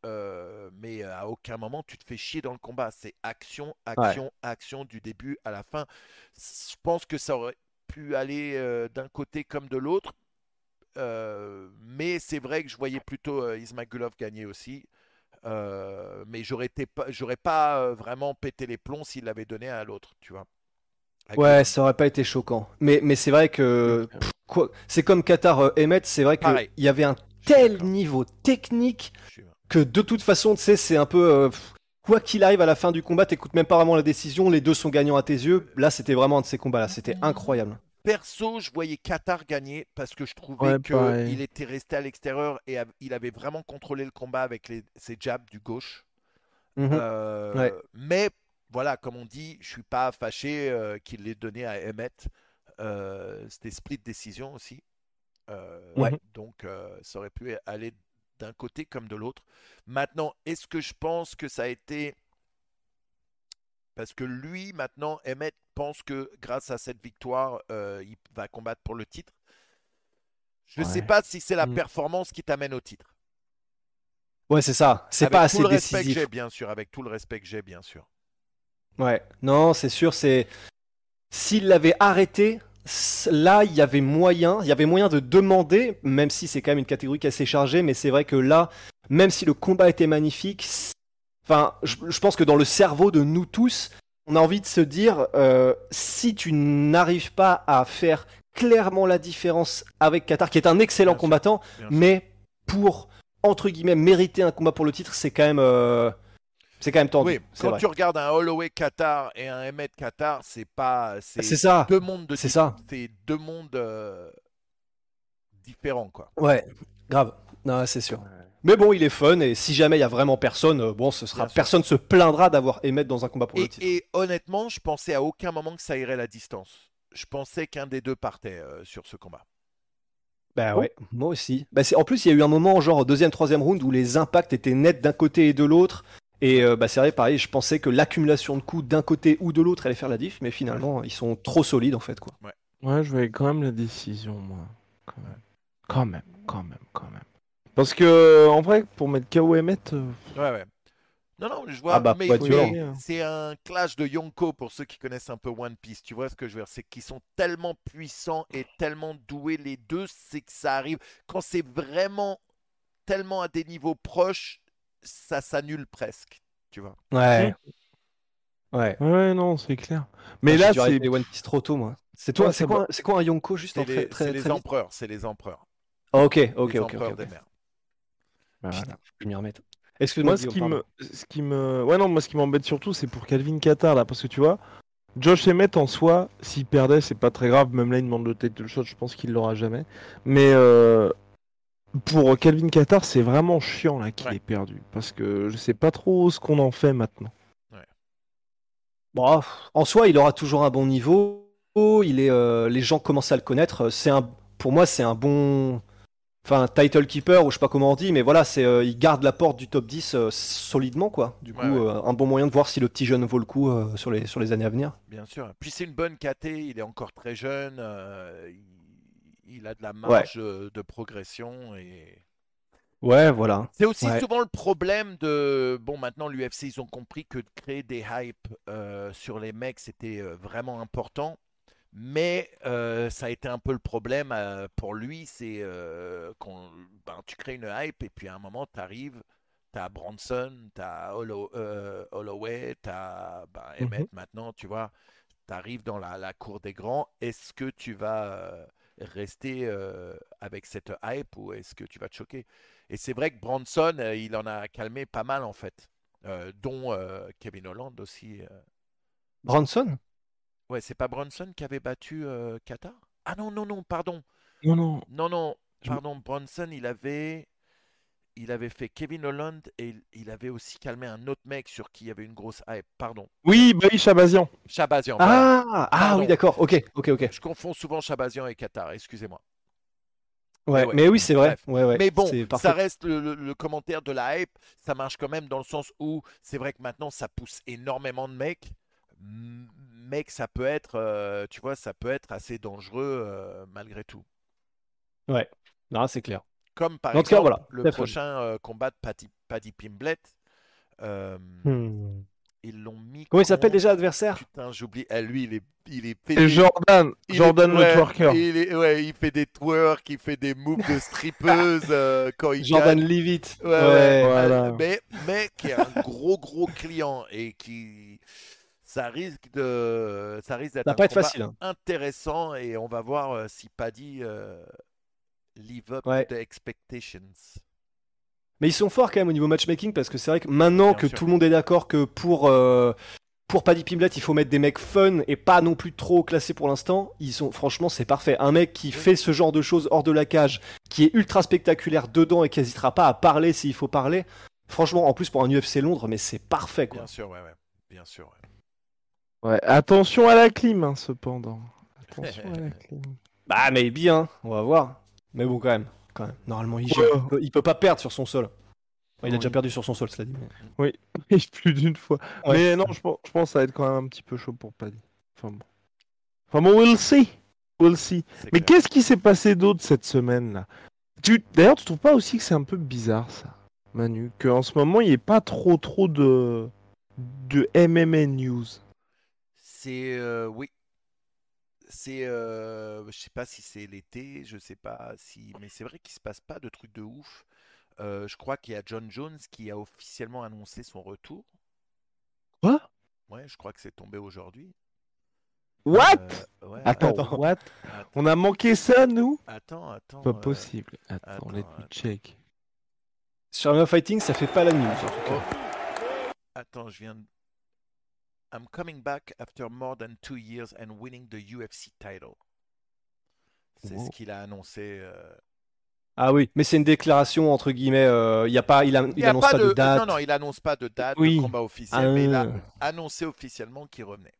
euh, mais à aucun moment tu te fais chier dans le combat. C'est action, action, action du début à la fin. Je pense que ça aurait pu aller euh, d'un côté comme de l'autre. Euh, mais c'est vrai que je voyais plutôt euh, Ismagulov gagner aussi. Euh, mais j'aurais pas, j'aurais pas euh, vraiment pété les plombs s'il l'avait donné à l'autre, tu vois. Ouais, le- ça aurait pas été choquant. Mais, mais c'est vrai que. C'est comme Qatar euh, Emmet, c'est vrai qu'il y avait un tel niveau technique que de toute façon, tu sais, c'est un peu. euh, pff, quoi qu'il arrive à la fin du combat, t'écoutes même pas vraiment la décision, les deux sont gagnants à tes yeux. Là, c'était vraiment un de ces combats-là, c'était incroyable. Perso, je voyais Qatar gagner parce que je trouvais Ouais, qu'il était resté à l'extérieur et il avait vraiment contrôlé le combat avec les, ses jabs du gauche. Mhm. Euh, Ouais. Mais voilà, comme on dit, je suis pas fâché euh, qu'il l'ait donné à Emmett. Euh, C'était split décision aussi. Euh, Ouais. Donc euh, ça aurait pu aller d'un côté comme de l'autre. Maintenant, est-ce que je pense que ça a été parce que lui, maintenant, Emmett pense que grâce à cette victoire, il va combattre pour le titre? Je ne sais pas si c'est la Mm. performance qui t'amène au titre. Ouais, c'est ça. C'est Avec pas tout assez le respect que décisif. j'ai, bien sûr. Avec tout le respect que j'ai, bien sûr. Ouais, non, c'est sûr, c'est. S'il l'avait arrêté, là, il y avait moyen, il y avait moyen de demander, même si c'est quand même une catégorie qui est assez chargée, mais c'est vrai que là, même si le combat était magnifique, enfin, je, je pense que dans le cerveau de nous tous, on a envie de se dire, euh, si tu n'arrives pas à faire clairement la différence avec Qatar, qui est un excellent Bien combattant, bien mais pour, entre guillemets, mériter un combat pour le titre, c'est quand même. euh, c'est quand même tendu. Oui, quand vrai. tu regardes un Holloway Qatar et un Emmett Qatar, c'est pas. C'est ça. deux mondes de C'est ça. C'est deux mondes euh, différents, quoi. Ouais, grave. Non, c'est sûr. Mais bon, il est fun et si jamais il y a vraiment personne, euh, bon, ce sera personne se plaindra d'avoir Emmett dans un combat pour le Et, titre. et honnêtement, je pensais à aucun moment que ça irait la distance. Je pensais qu'un des deux partait euh, sur ce combat. Bah ouais, moi aussi. Bah, en plus, il y a eu un moment, genre deuxième, troisième round, où les impacts étaient nets d'un côté et de l'autre. Et euh, bah, c'est vrai, pareil, je pensais que l'accumulation de coups d'un côté ou de l'autre allait faire la diff, mais finalement, ils sont trop solides en fait. quoi. Ouais, je voyais quand même la décision, moi. Quand même. Quand même, quand même, quand même. Parce que, en vrai, pour mettre KO Emmett, euh, Ouais, ouais. Non, non, je vois, Ah bah, mais, c'est un clash de Yonko pour ceux qui connaissent un peu One Piece. Tu vois ce que je veux dire? C'est qu'ils sont tellement puissants et tellement doués les deux, c'est que ça arrive. Quand c'est vraiment tellement à des niveaux proches, ça s'annule presque. Tu vois Ouais. Ouais. ouais, non, c'est clair. Mais là, c'est. arrêter One Piece trop tôt, moi. C'est toi, c'est quoi, c'est quoi un Yonko juste C'est en très, les, très, c'est les empereurs, c'est les empereurs. Ah, Ok, ok, les ok, je m'y remette. Excuse-moi, Moi, ce qui, me, ce qui me. Ouais, non, moi, ce qui m'embête surtout, c'est pour Calvin Qatar, là. Parce que tu vois, Josh Emmett, en soi, s'il perdait, c'est pas très grave. Même là, il demande le title shot, je pense qu'il l'aura jamais. Mais euh, pour Calvin Qatar, c'est vraiment chiant, là, qu'il Ouais. ait perdu. Parce que je sais pas trop ce qu'on en fait maintenant. Bon, en soi, il aura toujours un bon niveau. Il est, euh, les gens commencent à le connaître. C'est un, pour moi, c'est un bon, enfin, title keeper ou je sais pas comment on dit, mais voilà, c'est, euh, il garde la porte du top 10 euh, solidement, quoi. Du coup, Ouais, ouais. un bon moyen de voir si le petit jeune vaut le coup sur les, sur les années à venir. Bien sûr. Puis c'est une bonne KT, il est encore très jeune, euh, il, il a de la marge euh, de progression et Ouais, voilà. c'est aussi Ouais. souvent le problème de bon maintenant l'UFC ils ont compris que de créer des hypes euh, sur les mecs c'était euh, vraiment important. Mais euh, ça a été un peu le problème euh, pour lui, c'est qu'on ben, tu crées une hype et puis à un moment tu arrives, tu as Bronson, tu as Holloway, tu as ben, Emmett maintenant, tu vois, tu arrives dans la, la cour des grands. Est-ce que tu vas rester euh, avec cette hype ou est-ce que tu vas te choquer? Et c'est vrai que Bronson, euh, il en a calmé pas mal en fait, euh, dont Kevin Holland aussi. Bronson? Ouais, c'est pas Bronson qui avait battu Qatar? Ah non, non, non, pardon. Non, non. Non, non, Je pardon, Bronson, il avait, il avait fait Kevin Holland et il, il avait aussi calmé un autre mec sur qui il y avait une grosse hype. Pardon. Oui, bah oui, Chabazian. Shabazian. voilà. Ah, ah oui, d'accord. Ok, ok, ok. Je confonds souvent Shabazian et Qatar, excusez-moi. Ouais, ouais. mais oui, c'est vrai. Bref. Ouais, ouais. Mais bon, ça reste le, le- le commentaire de la hype. Ça marche quand même dans le sens où c'est vrai que maintenant ça pousse énormément de mecs. M- Mec, ça peut être, euh, tu vois, ça peut être assez dangereux euh, malgré tout. Ouais. Non, c'est clair. Comme par cas, exemple voilà, le prochain euh, combat de Paddy, Paddy Pimblett. euh, Hmm. Ils l'ont mis. Comment il s'appelle déjà l'adversaire? Putain, j'oublie. Eh, lui, il est, il est Et pété. Jordan. Il est- Jordan ouais, le twerker. Il, est- ouais, il fait des twerks, il fait des moves de strippeuse euh, quand il Jordan gagne. Leavitt. Ouais, ouais, Ouais. Voilà. mais, mais qui est un gros gros client et qui ça risque de ça risque d'être Ça va un pas être facile. hein. intéressant et on va voir euh, si Paddy euh, live up Ouais. to the expectations. Mais ils sont forts quand même au niveau matchmaking parce que c'est vrai que maintenant Bien que sûr. tout le monde est d'accord que pour, euh, pour Paddy Pimblett, il faut mettre des mecs fun et pas non plus trop classés pour l'instant, ils sont franchement c'est parfait. Un mec qui fait ce genre de choses hors de la cage, qui est ultra spectaculaire dedans et qui n'hésitera pas à parler s'il faut parler. Franchement, en plus pour un UFC Londres, mais c'est parfait quoi. Bien sûr, ouais, ouais. Bien sûr. ouais. Ouais, attention à la clim, hein, cependant. Attention à la clim. Bah mais bien, on va voir. Mais bon quand même, quand même. Normalement il, Ouais. peut, il peut pas perdre sur son sol. Enfin, il a Oui. déjà perdu sur son sol, cela dit. mais- Et plus d'une fois. Ouais. Mais non, je pense, je pense que ça va être quand même un petit peu chaud pour Paddy. Enfin bon. Enfin bon, we'll see. We'll see. Mais clair. qu'est-ce qui s'est passé d'autre cette semaine là? Tu... D'ailleurs, tu trouves pas aussi que c'est un peu bizarre ça, Manu? Qu'en ce moment, il n'y ait pas trop trop de, de MMA news? C'est euh, oui. C'est euh, je sais pas si c'est l'été, je sais pas si mais c'est vrai qu'il se passe pas de trucs de ouf. Euh, je crois qu'il y a John Jones qui a officiellement annoncé son retour. Quoi? Ouais, je crois que c'est tombé aujourd'hui. What? Euh, ouais, Attends, Attends. what? Attends, On a manqué ça, nous? Attends, attends, Pas euh, possible. Attends, attends, let me attends. check. Sur MMA Fighting, ça fait pas la news. en tout cas. oh. Attends, je viens de... I'm coming back after more than two years and winning the UFC title. C'est Wow. ce qu'il a annoncé. euh, Ah oui, mais c'est une déclaration entre guillemets. euh, Il y a pas, il, a- Il il y a annonce pas pas, de, de... date. Non, non, il annonce pas de date Oui. de combat officiel, mais il a Ah. annoncé officiellement qu'il revenait.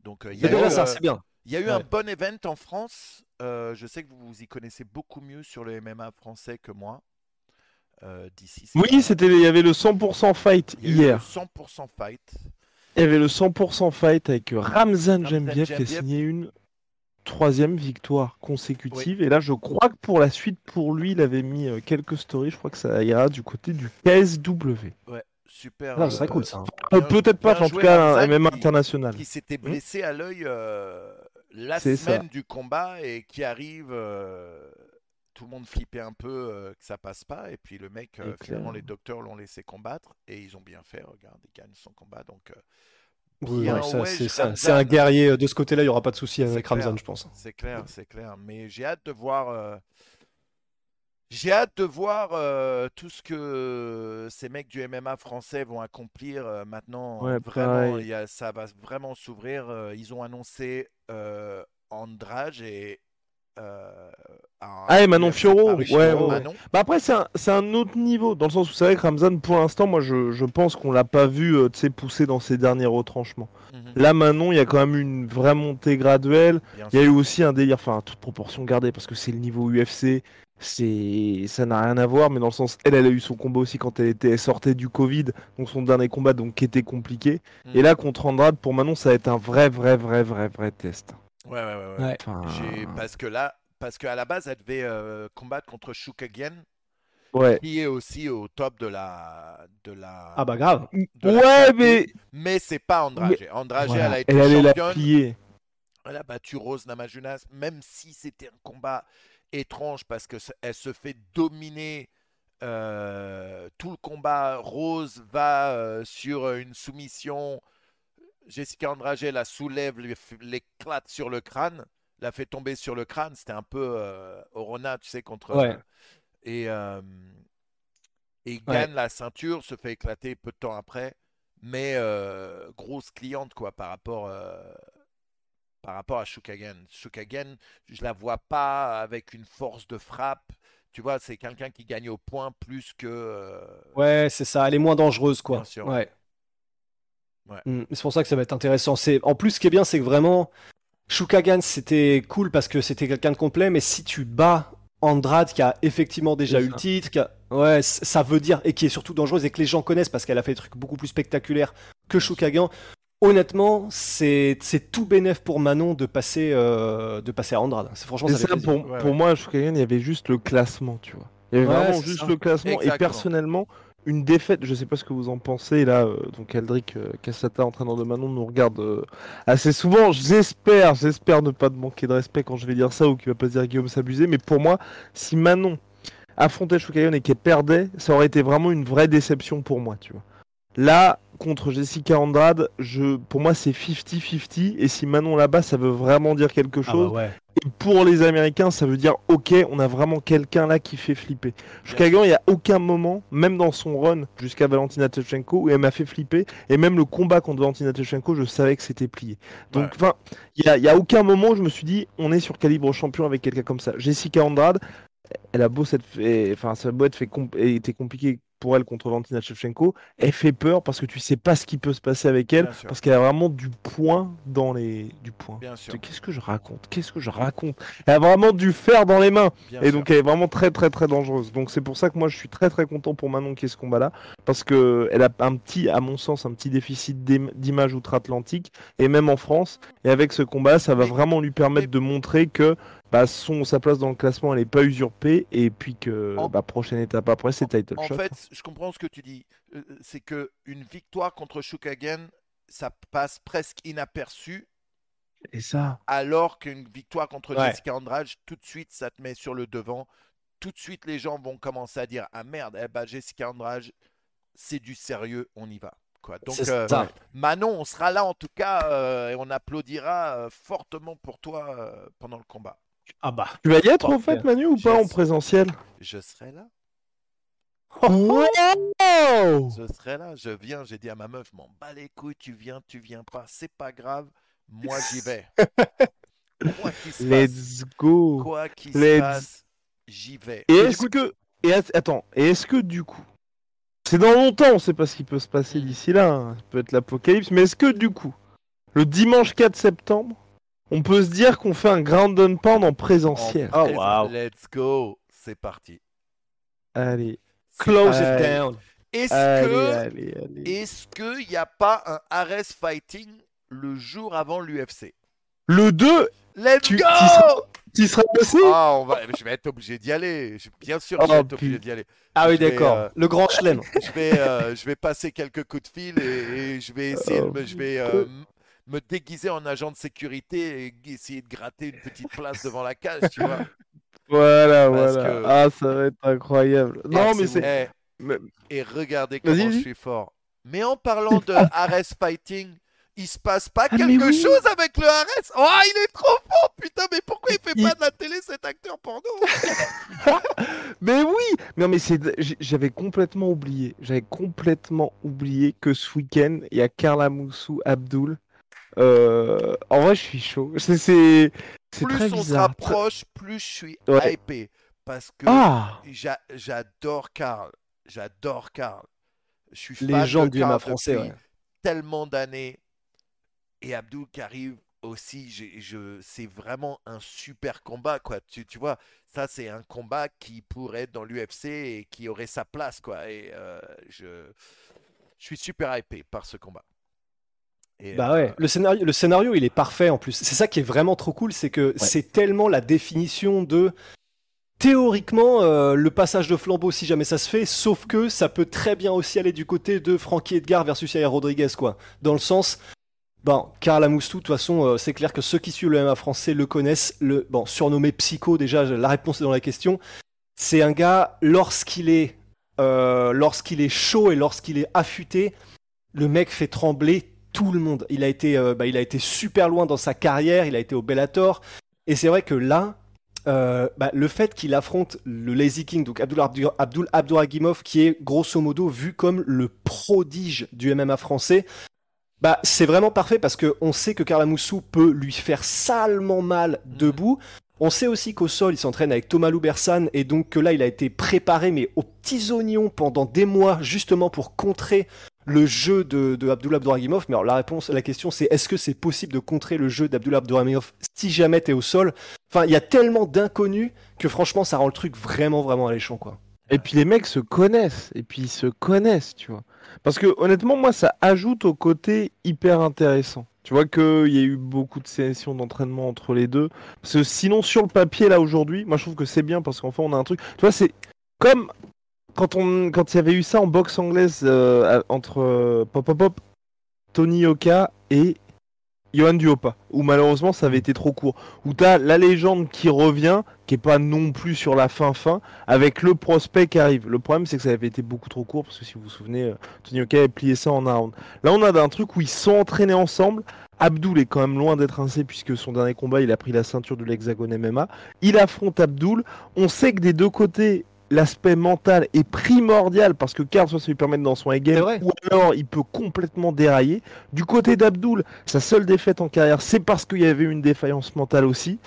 Donc, euh, il y a eu, ça, euh, c'est bien. il y a eu un bon event en France. Euh, je sais que vous vous y connaissez beaucoup mieux sur le MMA français que moi. Euh, D'ici. Oui, c'était, il y avait le 100% fight il y a eu le hier. 100% fight. Il y avait le 100% fight avec Ramzan Jembiev qui a signé une troisième victoire consécutive. Et là, je crois que pour la suite, pour lui, il avait mis euh, quelques stories. Je crois que ça ira du côté du KSW. Ouais, super. Non, serait euh, cool ça. hein. Euh, Peut-être pas, en tout cas, un MMA qui- international. qui s'était blessé à l'œil euh, la ça. semaine du combat et qui arrive, euh, tout le monde flippait un peu euh, que ça passe pas et puis le mec, euh, finalement les docteurs l'ont laissé combattre et ils ont bien fait, regarde, il gagne son combat donc euh, Oui, ça, ouais, c'est ça. Un guerrier euh, de ce côté-là, il y aura pas de souci avec clair. Ramzan, je pense. c'est clair, c'est clair. Mais j'ai hâte de voir. J'ai hâte de voir euh, tout ce que ces mecs du MMA français vont accomplir euh, maintenant. Ouais, vraiment, pareil. il y a- ça va vraiment s'ouvrir. euh, Ils ont annoncé Andrade et ah, et Manon Fioro, ouais, Bah après, c'est un, un, autre niveau, dans le sens où c'est vrai que Ramzan, pour l'instant, moi, je, je pense qu'on l'a pas vu euh, pousser dans ses derniers retranchements. Mhm. Là, Manon, il y a quand même une vraie montée graduelle. Il y a eu aussi un délire, enfin, toute proportion gardée, parce que c'est le niveau UFC, c'est ça n'a rien à voir, mais dans le sens, elle, elle a eu son combat aussi quand elle était sortait du Covid, donc son dernier combat, donc qui était compliqué. Et mhm. là, contre Andrade, pour Manon, ça va être un vrai, vrai, vrai, vrai, vrai test. Ouais, ouais, ouais. ouais. Parce que là, parce qu'à la base, elle devait euh, combattre contre Shukagen. Ouais. Qui est aussi au top de la. De la ah bah grave. Ouais, mais. Mais c'est pas Andrade. Andrade, elle a été elle championne. Elle a battu Rose Namajunas, même si c'était un combat étrange parce qu'elle se fait dominer euh, tout le combat. Rose va euh, sur une soumission. Jessica Andrade la soulève, l'éclate sur le crâne l'a fait tomber sur le crâne. C'était un peu euh, Orona, tu sais, contre. Ouais. Et, euh, et gagne la ceinture, se fait éclater peu de temps après. Mais euh, grosse cliente, quoi, par rapport, par rapport à Shukagen. Shukagen, je la vois pas avec une force de frappe. Tu vois, c'est quelqu'un qui gagne au point plus que. Ouais, c'est ça. Elle est moins dangereuse, quoi. Ouais. Ouais. Mm, c'est pour ça que ça va être intéressant. C'est en plus ce qui est bien, c'est que vraiment Shukagan, c'était cool parce que c'était quelqu'un de complet, mais si tu bats Andrade qui a effectivement déjà eu le titre, ouais, ça veut dire, et qui est surtout dangereuse et que les gens connaissent parce qu'elle a fait des trucs beaucoup plus spectaculaires que Shukagan. Honnêtement, c'est tout bénef pour Manon de passer, euh, de passer à Andrade. C'est franchement ça, pour, moi, Shukagan, il y avait juste le classement, tu vois. Il y avait vraiment juste le classement. Et personnellement, une défaite, je sais pas ce que vous en pensez là, euh, donc Aldric euh, Cassata, entraîneur de Manon, nous regarde euh, assez souvent. J'espère, j'espère ne pas te manquer de respect quand je vais dire ça ou qu'il va pas dire Guillaume s'abuser, mais pour moi, si Manon affrontait Shukayon et qu'elle perdait, ça aurait été vraiment une vraie déception pour moi, tu vois. Là, contre Jessica Andrade, je, pour moi, c'est 50-50. Et si Manon là-bas, ça veut vraiment dire quelque ah chose. Bah et pour les Américains, ça veut dire OK, on a vraiment quelqu'un là qui fait flipper. Shukagan, il n'y a aucun moment, même dans son run jusqu'à Valentina Techenko, où elle m'a fait flipper. Et même le combat contre Valentina Techenko, je savais que c'était plié. Donc, enfin, il n'y a, a, aucun moment où je me suis dit, on est sur calibre champion avec quelqu'un comme ça. Jessica Andrade, elle a beau s'être fait, enfin, ça a beau être fait, été compliqué pour elle contre Valentina Shevchenko, elle fait peur parce que tu sais pas ce qui peut se passer avec elle, parce qu'elle a vraiment du point dans les du point. Qu'est-ce que je raconte? Qu'est-ce que je raconte? Elle a vraiment du fer dans les mains, et donc elle est vraiment très très très dangereuse. Donc c'est pour ça que moi je suis très très content pour Manon qui est ce combat-là, parce que elle a un petit, à mon sens, un petit déficit d'image outre-Atlantique, et même en France. Et avec ce combat, ça va vraiment lui permettre de montrer que bah, son, sa place dans le classement, elle n'est pas usurpée. Et puis que bah, prochaine étape après, c'est title en shot. En fait, je comprends ce que tu dis. Euh, c'est que une victoire contre Shukagen, ça passe presque inaperçu. Et ça. Alors qu'une victoire contre Jessica Andrade, tout de suite, ça te met sur le devant. Tout de suite, les gens vont commencer à dire Ah merde, eh ben, Jessica Andrade, c'est du sérieux, on y va. Quoi. Donc, euh, Manon, on sera là en tout cas euh, et on applaudira fortement pour toi pendant le combat. Ah bah. Tu vas y être en fait, Manu, ou pas en présentiel? Je serai là. Oh je serai là, je viens, j'ai dit à ma meuf, m'en bats les couilles, tu viens, tu viens pas, c'est pas grave, moi j'y vais. Quoi qu'il Let's go. Quoi qu'il se passe, j'y vais. Et est-ce que. Et attends, et est-ce que du coup. C'est dans longtemps, on sait pas ce qui peut se passer mm. d'ici là, hein. ça peut être l'apocalypse, mais est-ce que du coup, le dimanche 4 septembre, on peut se dire qu'on fait un ground and pound en présentiel. Oh, wow. Let's go. C'est parti. Allez. Close it down. Est-ce que est-ce qu'il n'y a pas un Ares Fighting le jour avant l'UFC Le 2 Let's go Tu seras aussi ah, on va... Je vais être obligé d'y aller. Bien sûr, je vais oh, être obligé d'y aller. Ah oui, d'accord. Euh, le grand chelem. je, vais, euh, je vais passer quelques coups de fil et, je vais essayer de me, je vais, euh, me déguiser en agent de sécurité et essayer de gratter une petite place devant la cage, tu vois. Voilà, voilà. Ah, ça va être incroyable. non, mais c'est. Et regardez comment je suis fort. Mais en parlant de Ares Fighting, il se passe pas ah, quelque chose avec le Ares Oh, il est trop fort, putain, mais pourquoi il fait pas de la télé cet acteur porno? Mais oui Non, mais c'est, j'avais complètement oublié. J'avais complètement oublié que ce week-end, il y a Carla Moussou Abdul euh, en vrai, je suis chaud. C'est plus on se rapproche, plus je suis hypé. Parce que ah. j'adore Karl. J'adore Karl. Je suis fan Légende de Karl français, ouais. tellement d'années. Et Abdul qui arrive aussi, je, c'est vraiment un super combat, quoi. Tu, tu vois, ça, c'est un combat qui pourrait être dans l'UFC et qui aurait sa place, quoi. Et euh, je, je suis super hypé par ce combat. Bah ouais, euh, le scénario, le scénario, il est parfait en plus. C'est ça qui est vraiment trop cool, c'est que c'est tellement la définition de théoriquement euh, le passage de flambeau si jamais ça se fait, sauf que ça peut très bien aussi aller du côté de Frankie Edgar versus Yair Rodriguez, quoi. Dans le sens, Bon, Karl Amoustou, de toute façon, euh, c'est clair que ceux qui suivent le MMA français le connaissent. Le, bon, surnommé Psycho, déjà, la réponse est dans la question. C'est un gars, lorsqu'il est, euh, lorsqu'il est chaud et lorsqu'il est affûté, le mec fait trembler tout le monde. Il a été, euh, bah, il a été super loin dans sa carrière, il a été au Bellator. Et c'est vrai que là, bah, le fait qu'il affronte le Lazy King, donc Abdul, Abdul qui est grosso modo vu comme le prodige du MMA français, bah, c'est vraiment parfait parce qu'on sait que Karlamoussou peut lui faire salement mal debout. On sait aussi qu'au sol, il s'entraîne avec Thomas Loubersan et donc que là, il a été préparé, mais aux petits oignons pendant des mois, justement pour contrer le jeu de, de Abdullah Abdouragimov. Mais alors, la réponse la question, c'est est-ce que c'est possible de contrer le jeu d'Abdullah Abdouragimov si jamais t'es au sol? Enfin, il y a tellement d'inconnus que franchement, ça rend le truc vraiment, vraiment alléchant, quoi. Et puis les mecs se connaissent, et puis ils se connaissent, tu vois. Parce que honnêtement, moi, ça ajoute au côté hyper intéressant. Tu vois qu'il y a eu beaucoup de sessions d'entraînement entre les deux. Parce que sinon, sur le papier, là, aujourd'hui, moi, je trouve que c'est bien parce qu'enfin, on a un truc. Tu vois, c'est comme quand il y avait eu ça en boxe anglaise euh, entre euh, Pop Pop Pop, Tony Oka et Johan Duopa, où malheureusement ça avait été trop court. Où t'as la légende qui revient, qui est pas non plus sur la fin fin, avec le prospect qui arrive. Le problème c'est que ça avait été beaucoup trop court, parce que si vous vous souvenez, euh, Tony Oka avait plié ça en un round. Là on a un truc où ils sont entraînés ensemble. Abdul est quand même loin d'être un C puisque son dernier combat il a pris la ceinture de l'hexagone MMA. Il affronte Abdul. On sait que des deux côtés l'aspect mental est primordial parce que Karl soit ça lui permet dans son game ou alors il peut complètement dérailler. Du côté d'Abdul, sa seule défaite en carrière, c'est parce qu'il y avait une défaillance mentale aussi.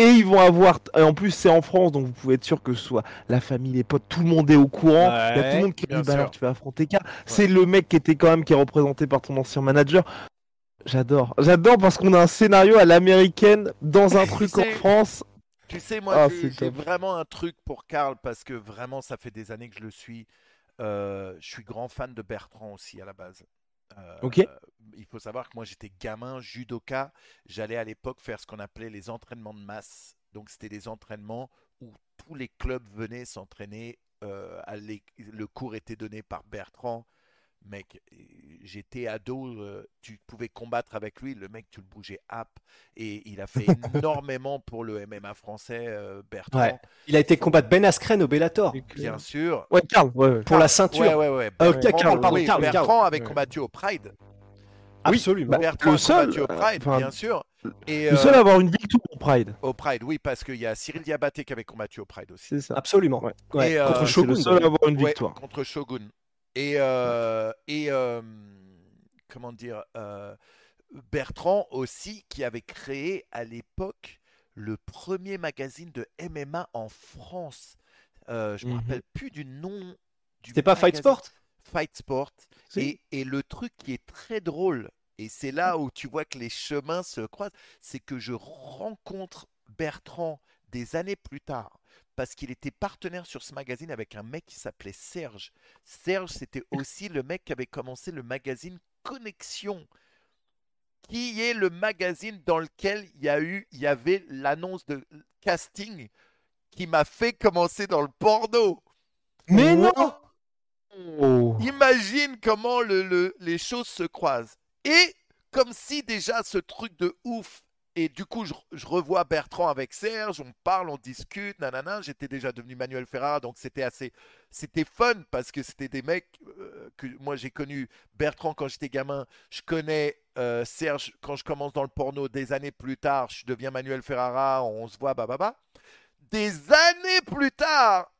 Et ils vont avoir, en plus c'est en France, donc vous pouvez être sûr que ce soit la famille, les potes, tout le monde est au courant. il y a tout le monde qui dit, bah alors tu vas affronter Karl. C'est le mec qui était quand même qui est représenté par ton ancien manager. J'adore, j'adore parce qu'on a un scénario à l'américaine dans un truc en France tu sais, moi, ah, j'ai vraiment un truc pour Karl parce que vraiment, ça fait des années que je le suis. Euh, je suis grand fan de Bertrand aussi à la base. Euh, ok. Il faut savoir que moi, j'étais gamin, judoka. J'allais à l'époque faire ce qu'on appelait les entraînements de masse. Donc, c'était des entraînements où tous les clubs venaient s'entraîner. Euh, le cours était donné par Bertrand mec, j'étais ado, euh, tu pouvais combattre avec lui, le mec, tu le bougeais app. Et il a fait énormément pour le MMA français, euh, Bertrand. Il a été combattre Ben Askren au Bellator. Bien sûr. Ouais, Karl, Pour la ceinture. Ouais, ouais, ouais. Euh, Bertrand, pardon, Bertrand avait combattu au Pride. Absolument. Oui, Bertrand a combattu au Pride, bien sûr. Et, le seul à avoir une victoire au Pride. Au Pride, oui, parce qu'il y a Cyril Diabaté qui avait combattu au Pride aussi. C'est ça. Absolument. contre Shogun. Le seul à avoir une victoire. contre Shogun. Et, euh, et euh, comment dire, euh, Bertrand aussi, qui avait créé à l'époque le premier magazine de MMA en France. je ne me mmh rappelle plus du nom. C'était pas Fight Sport? Fight Sport. Et, et, le truc qui est très drôle, et c'est là où tu vois que les chemins se croisent, c'est que je rencontre Bertrand des années plus tard parce qu'il était partenaire sur ce magazine avec un mec qui s'appelait Serge. Serge, c'était aussi le mec qui avait commencé le magazine Connexion, qui est le magazine dans lequel il y a eu, il y avait l'annonce de casting qui m'a fait commencer dans le porno. Mais non oh. Imagine comment les choses se croisent. Et comme si déjà ce truc de ouf et du coup, je, revois Bertrand avec Serge, on parle, on discute, nanana. J'étais déjà devenu Manuel Ferrara, donc c'était assez. C'était fun parce que c'était des mecs euh, que moi j'ai connu. Bertrand quand j'étais gamin, je connais euh, Serge quand je commence dans le porno. Des années plus tard, je deviens Manuel Ferrara, on se voit, bah. Des années plus tard,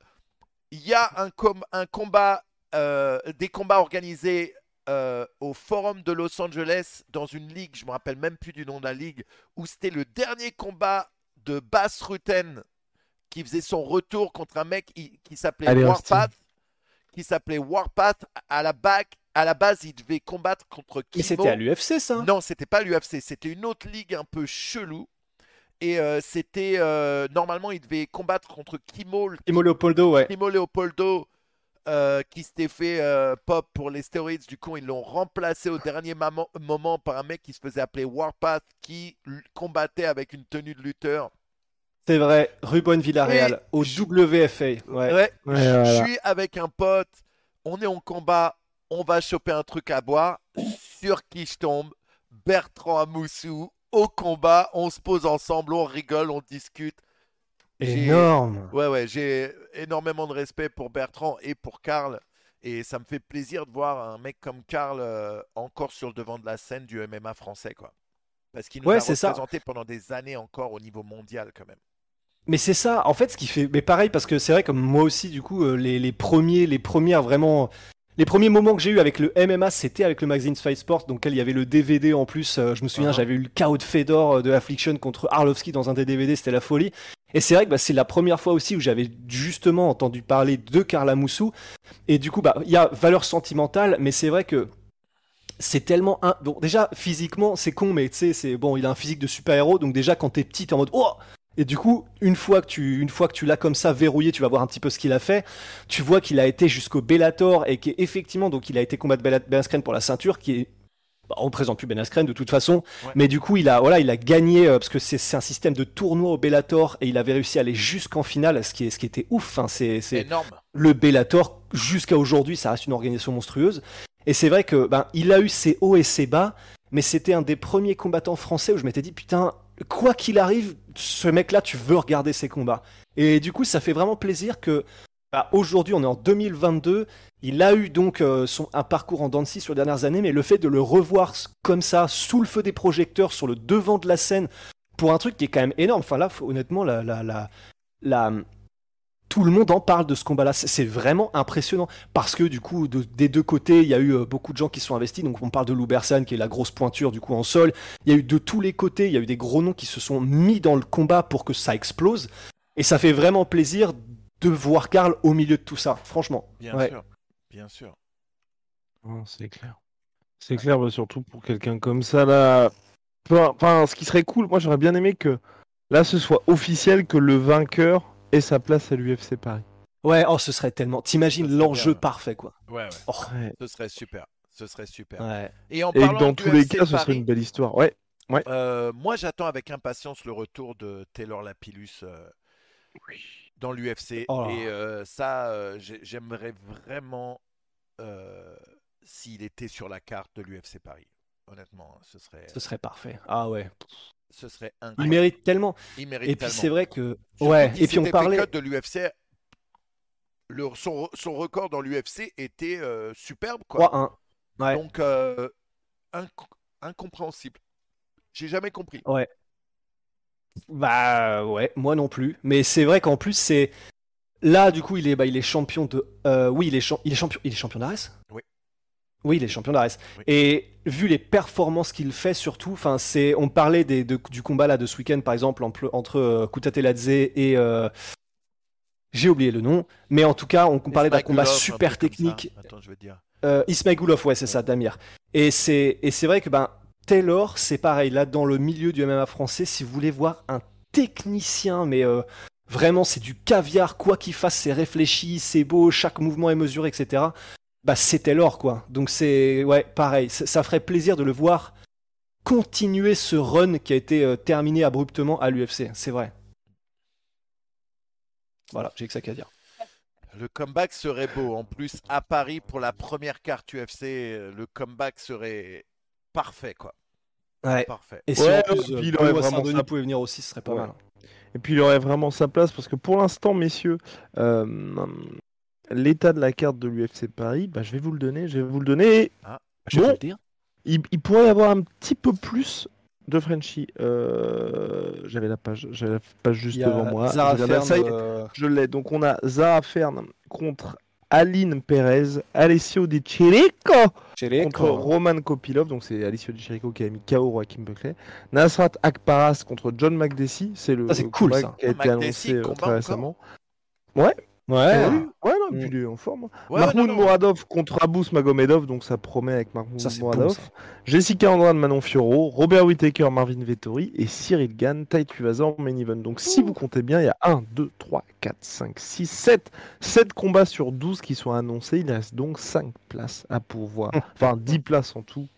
il y a un, un combat, euh, des combats organisés euh, au Forum de Los Angeles dans une ligue, je me rappelle même plus du nom de la ligue, où c'était le dernier combat de Bass Rutten qui faisait son retour contre un mec qui s'appelait Warpath. Qui s'appelait Warpath. À la, back, à la base, il devait combattre contre Kimo. Mais c'était à l'UFC, ça Non, c'était pas l'UFC. C'était une autre ligue un peu chelou. Et euh, c'était. Euh, normalement, il devait combattre contre Kimo. Kimo Leopoldo, ouais. Kimo Leopoldo. Euh, qui s'était fait pop pour les stéroïdes. Du coup, ils l'ont remplacé au dernier moment par un mec qui se faisait appeler Warpath, qui combattait avec une tenue de lutteur. C'est vrai, Ruben Villarreal, au WFA. Ouais. je suis avec un pote, on est en combat, on va choper un truc à boire. Sur qui je tombe? Bertrand Amoussou, au combat, on se pose ensemble, on rigole, on discute. Énorme. Ouais, ouais, j'ai énormément de respect pour Bertrand et pour Karl. Et ça me fait plaisir de voir un mec comme Karl euh, encore sur le devant de la scène du MMA français, quoi. Parce qu'il nous a représenté pendant des années encore au niveau mondial, quand même. Mais c'est ça, en fait, ce qui fait. Mais pareil, parce que c'est vrai, comme moi aussi, du coup, euh, les, premiers, les premières vraiment. Les premiers moments que j'ai eu avec le MMA, c'était avec le magazine Fight Sport, donc il y avait le DVD en plus. Euh, je me souviens, ah. j'avais eu le KO de Fedor de Affliction contre Arlovski dans un des DVD, c'était la folie. Et c'est vrai que bah, c'est la première fois aussi où j'avais justement entendu parler de Carla Moussou. Et du coup, bah, il y a valeur sentimentale, mais c'est vrai que c'est tellement un... bon déjà physiquement c'est con mais tu sais c'est bon il a un physique de super héros donc déjà quand t'es petit t'es en mode oh et du coup, une fois que tu, l'as comme ça verrouillé, tu vas voir un petit peu ce qu'il a fait. Tu vois qu'il a été jusqu'au Bellator et qu'effectivement, donc il a été Ben Askren pour la ceinture, qui est bah, on présente plus Ben Askren de toute façon, mais du coup il a voilà il a gagné euh, parce que c'est un système de tournoi au Bellator et il avait réussi à aller jusqu'en finale, ce qui est ce qui était ouf. Hein, c'est énorme. Le Bellator jusqu'à aujourd'hui ça reste une organisation monstrueuse et c'est vrai que ben il a eu ses hauts et ses bas, mais c'était un des premiers combattants français où je m'étais dit putain quoi qu'il arrive, ce mec-là, tu veux regarder ses combats. Et du coup, ça fait vraiment plaisir que bah, aujourd'hui, on est en 2022. Il a eu donc euh, son, un parcours en Dancy sur les dernières années, mais le fait de le revoir comme ça, sous le feu des projecteurs, sur le devant de la scène, pour un truc qui est quand même énorme. Enfin là, honnêtement, tout le monde en parle de ce combat-là. C'est vraiment impressionnant parce que du coup, des deux côtés, il y a eu euh, beaucoup de gens qui sont investis. Donc on parle de Lou Bersan qui est la grosse pointure du coup en sol. Il y a eu de tous les côtés, il y a eu des gros noms qui se sont mis dans le combat pour que ça explose. Et ça fait vraiment plaisir de voir Karl au milieu de tout ça, franchement. Bien sûr, bien sûr. c'est clair. C'est clair, bah, surtout pour quelqu'un comme ça là. Enfin, ce qui serait cool, moi j'aurais bien aimé que là ce soit officiel que le vainqueur et sa place à l'UFC Paris. Ouais, oh, ce serait tellement. T'imagines l'enjeu parfait, quoi. Ouais, ouais. Oh. Ce serait super. Ce serait super. Ouais. Et, en dans tous les cas, ce serait une belle histoire. Ouais. ouais. Euh, moi, j'attends avec impatience le retour de Taylor Lapillus euh, dans l'UFC. Oh et euh, ça, j'aimerais vraiment s'il était sur la carte de l'UFC Paris. Honnêtement, ce serait. Ce serait parfait. Ah ouais ce serait incroyable. Il mérite tellement. Il mérite et puis c'est vrai que ouais. Et puis on parlait de l'UFC. son, son, record dans l'UFC était euh, superbe quoi. 3-1. Ouais. Donc euh, incompréhensible. J'ai jamais compris. Ouais. Bah ouais, moi non plus. Mais c'est vrai qu'en plus c'est là du coup il est bah, il est champion de euh, oui il est, il est champion il est champion d'Ares. Oui. Oui, il est champion d'Ares. Et vu les performances qu'il fait, surtout, enfin, c'est, on parlait des, du combat là de ce week-end, par exemple, entre euh, Kutateladze et euh, j'ai oublié le nom, mais en tout cas, on parlait d'un combat super technique. Attends, je veux dire. Euh, ouais, c'est ça, Damir. Et c'est, et c'est vrai que ben Taylor, c'est pareil là dans le milieu du MMA français. Si vous voulez voir un technicien, mais euh, vraiment c'est du caviar, quoi qu'il fasse, c'est réfléchi, c'est beau, chaque mouvement est mesuré, etc bah, c'était l'or, quoi. Donc c'est, ouais, pareil. Ça ferait plaisir de le voir continuer ce run qui a été euh, terminé abruptement à l'UFC. C'est vrai. Voilà, j'ai que ça qu'à dire. Le comeback serait beau. En plus, à Paris, pour la première carte UFC, le comeback serait parfait, quoi. Ouais. Parfait. Et si en plus, il aurait vraiment ça... pouvait venir aussi, ce serait pas mal. Et puis il aurait vraiment sa place parce que pour l'instant, messieurs, euh, l'état de la carte de l'UFC Paris, bah, je vais vous le donner. Je vais vous le donner. Ah, je vais le dire. Il, pourrait y avoir un petit peu plus de Frenchie. Euh, j'avais la page, j'avais la page juste devant moi. Euh, je l'ai. Donc on a Zara Fern contre Aline Perez, Alessio Di Chirico contre Roman Kopilov, donc c'est Alicia Jericho qui a mis KO Joaquin Buckley. Nasrat Akparas contre John McDessie, c'est le c'est cool, combat ça. qui a été annoncé euh, très récemment. Ouais, Ouais. ouais, ouais, non, Mm. puis il est en forme. Ouais, Mahmoud non, non. Mouradov contre Abous Magomedov, donc ça promet avec Mahmoud Ça, bon, Mouradov. ça. Jessica Andrade, Manon Fiorot, Robert Whittaker, Marvin Vettori et Cyril Gann, Tai Tuivasa en main event. Donc si vous comptez bien, il y a 1, 2, 3, 4, 5, 6, 7, 7 combats sur 12 qui sont annoncés. Il reste donc 5 places à pourvoir. Enfin 10 places en tout,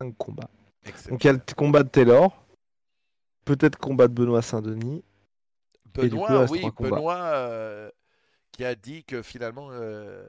5 combats. Excellent. Donc il y a le combat de Taylor, peut-être combat de Benoît Saint-Denis. Et du coup, il Benoît, reste oui. Benoît euh, qui a dit que finalement. euh,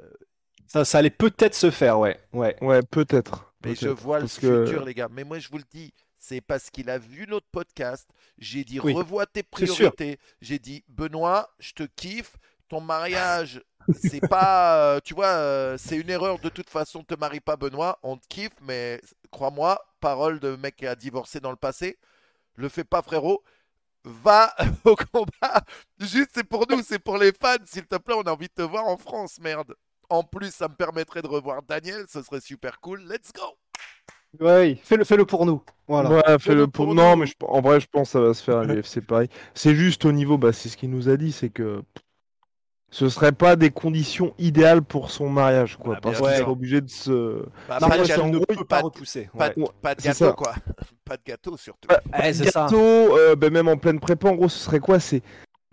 Ça, ça allait peut-être se faire, ouais. ouais. Ouais, peut-être. Mais je vois le que- futur, les gars. Mais moi, je vous le dis, c'est parce qu'il a vu notre podcast. J'ai dit, Oui, revois tes priorités. J'ai dit, Benoît, je te kiffe. Ton mariage, c'est pas. euh, tu vois, euh, c'est une erreur de toute façon. Te marie pas, Benoît. On te kiffe, mais crois-moi, parole de mec qui a divorcé dans le passé. Le fais pas, frérot. Va au combat. Juste, c'est pour nous, c'est pour les fans. S'il te plaît, on a envie de te voir en France, merde. En plus, ça me permettrait de revoir Daniel. Ce serait super cool. Let's go. Ouais, fais-le, fais-le pour nous. Voilà. Ouais, fais-le pour. pour Non, nous. mais je- en vrai, je pense que ça va se faire à l'UFC pareil. C'est juste au niveau, bah, c'est ce qu'il nous a dit, c'est que ce serait pas des conditions idéales pour son mariage, quoi. Ah, parce qu'il serait obligé de se. Bah, Non, de gâteau, ne gros, peut pas repousser. pas ouais. de- pas de gâteau, quoi. pas de gâteau, surtout. Bah, Ouais, c'est ça. Gâteau, euh, bah, même en pleine prépa, en gros, ce serait quoi C'est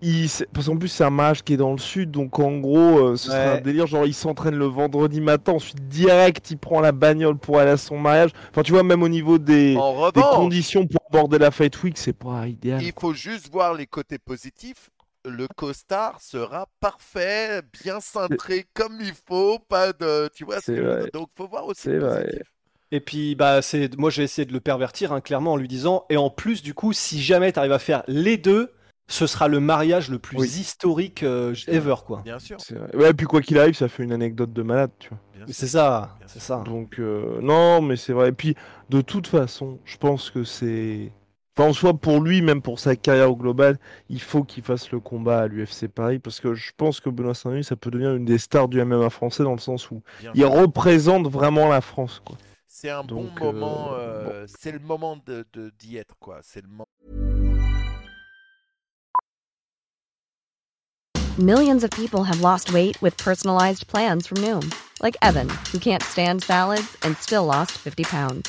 il... parce qu'en plus c'est un mariage qui est dans le sud, donc en gros, euh, ce serait un délire. Genre, il s'entraîne le vendredi matin, ensuite direct, il prend la bagnole pour aller à son mariage. Enfin, tu vois, même au niveau des, des conditions pour aborder la Fight Week, c'est pas idéal. il faut juste voir les côtés positifs. Le costard sera parfait, bien cintré comme il faut, pas de, tu vois. Donc, faut voir aussi C'est vrai. Et puis, bah, c'est, moi, j'ai essayé de le pervertir, hein, clairement, en lui disant, et en plus, du coup, si jamais tu arrives à faire les deux, ce sera le mariage le plus Oui. historique euh, ever, quoi. Bien sûr. C'est vrai. Ouais, puis quoi qu'il arrive, ça fait une anecdote de malade, tu vois. bien C'est sûr. ça, Bien c'est sûr. ça. Donc, euh, non, mais c'est vrai. Et puis, de toute façon, je pense que c'est. Enfin, en soi, pour lui, même pour sa carrière au global, il faut qu'il fasse le combat à l'UFC Paris parce que je pense que Benoît Saint-Denis, ça peut devenir une des stars du MMA français dans le sens où Bien il représente vraiment la France, quoi. C'est un Donc, bon moment. euh, euh, C'est le moment de de- d'y être, quoi. C'est le moment. Millions of people have lost weight with personalized plans from Noom, like Evan, who can't stand salads and still lost 50 pounds.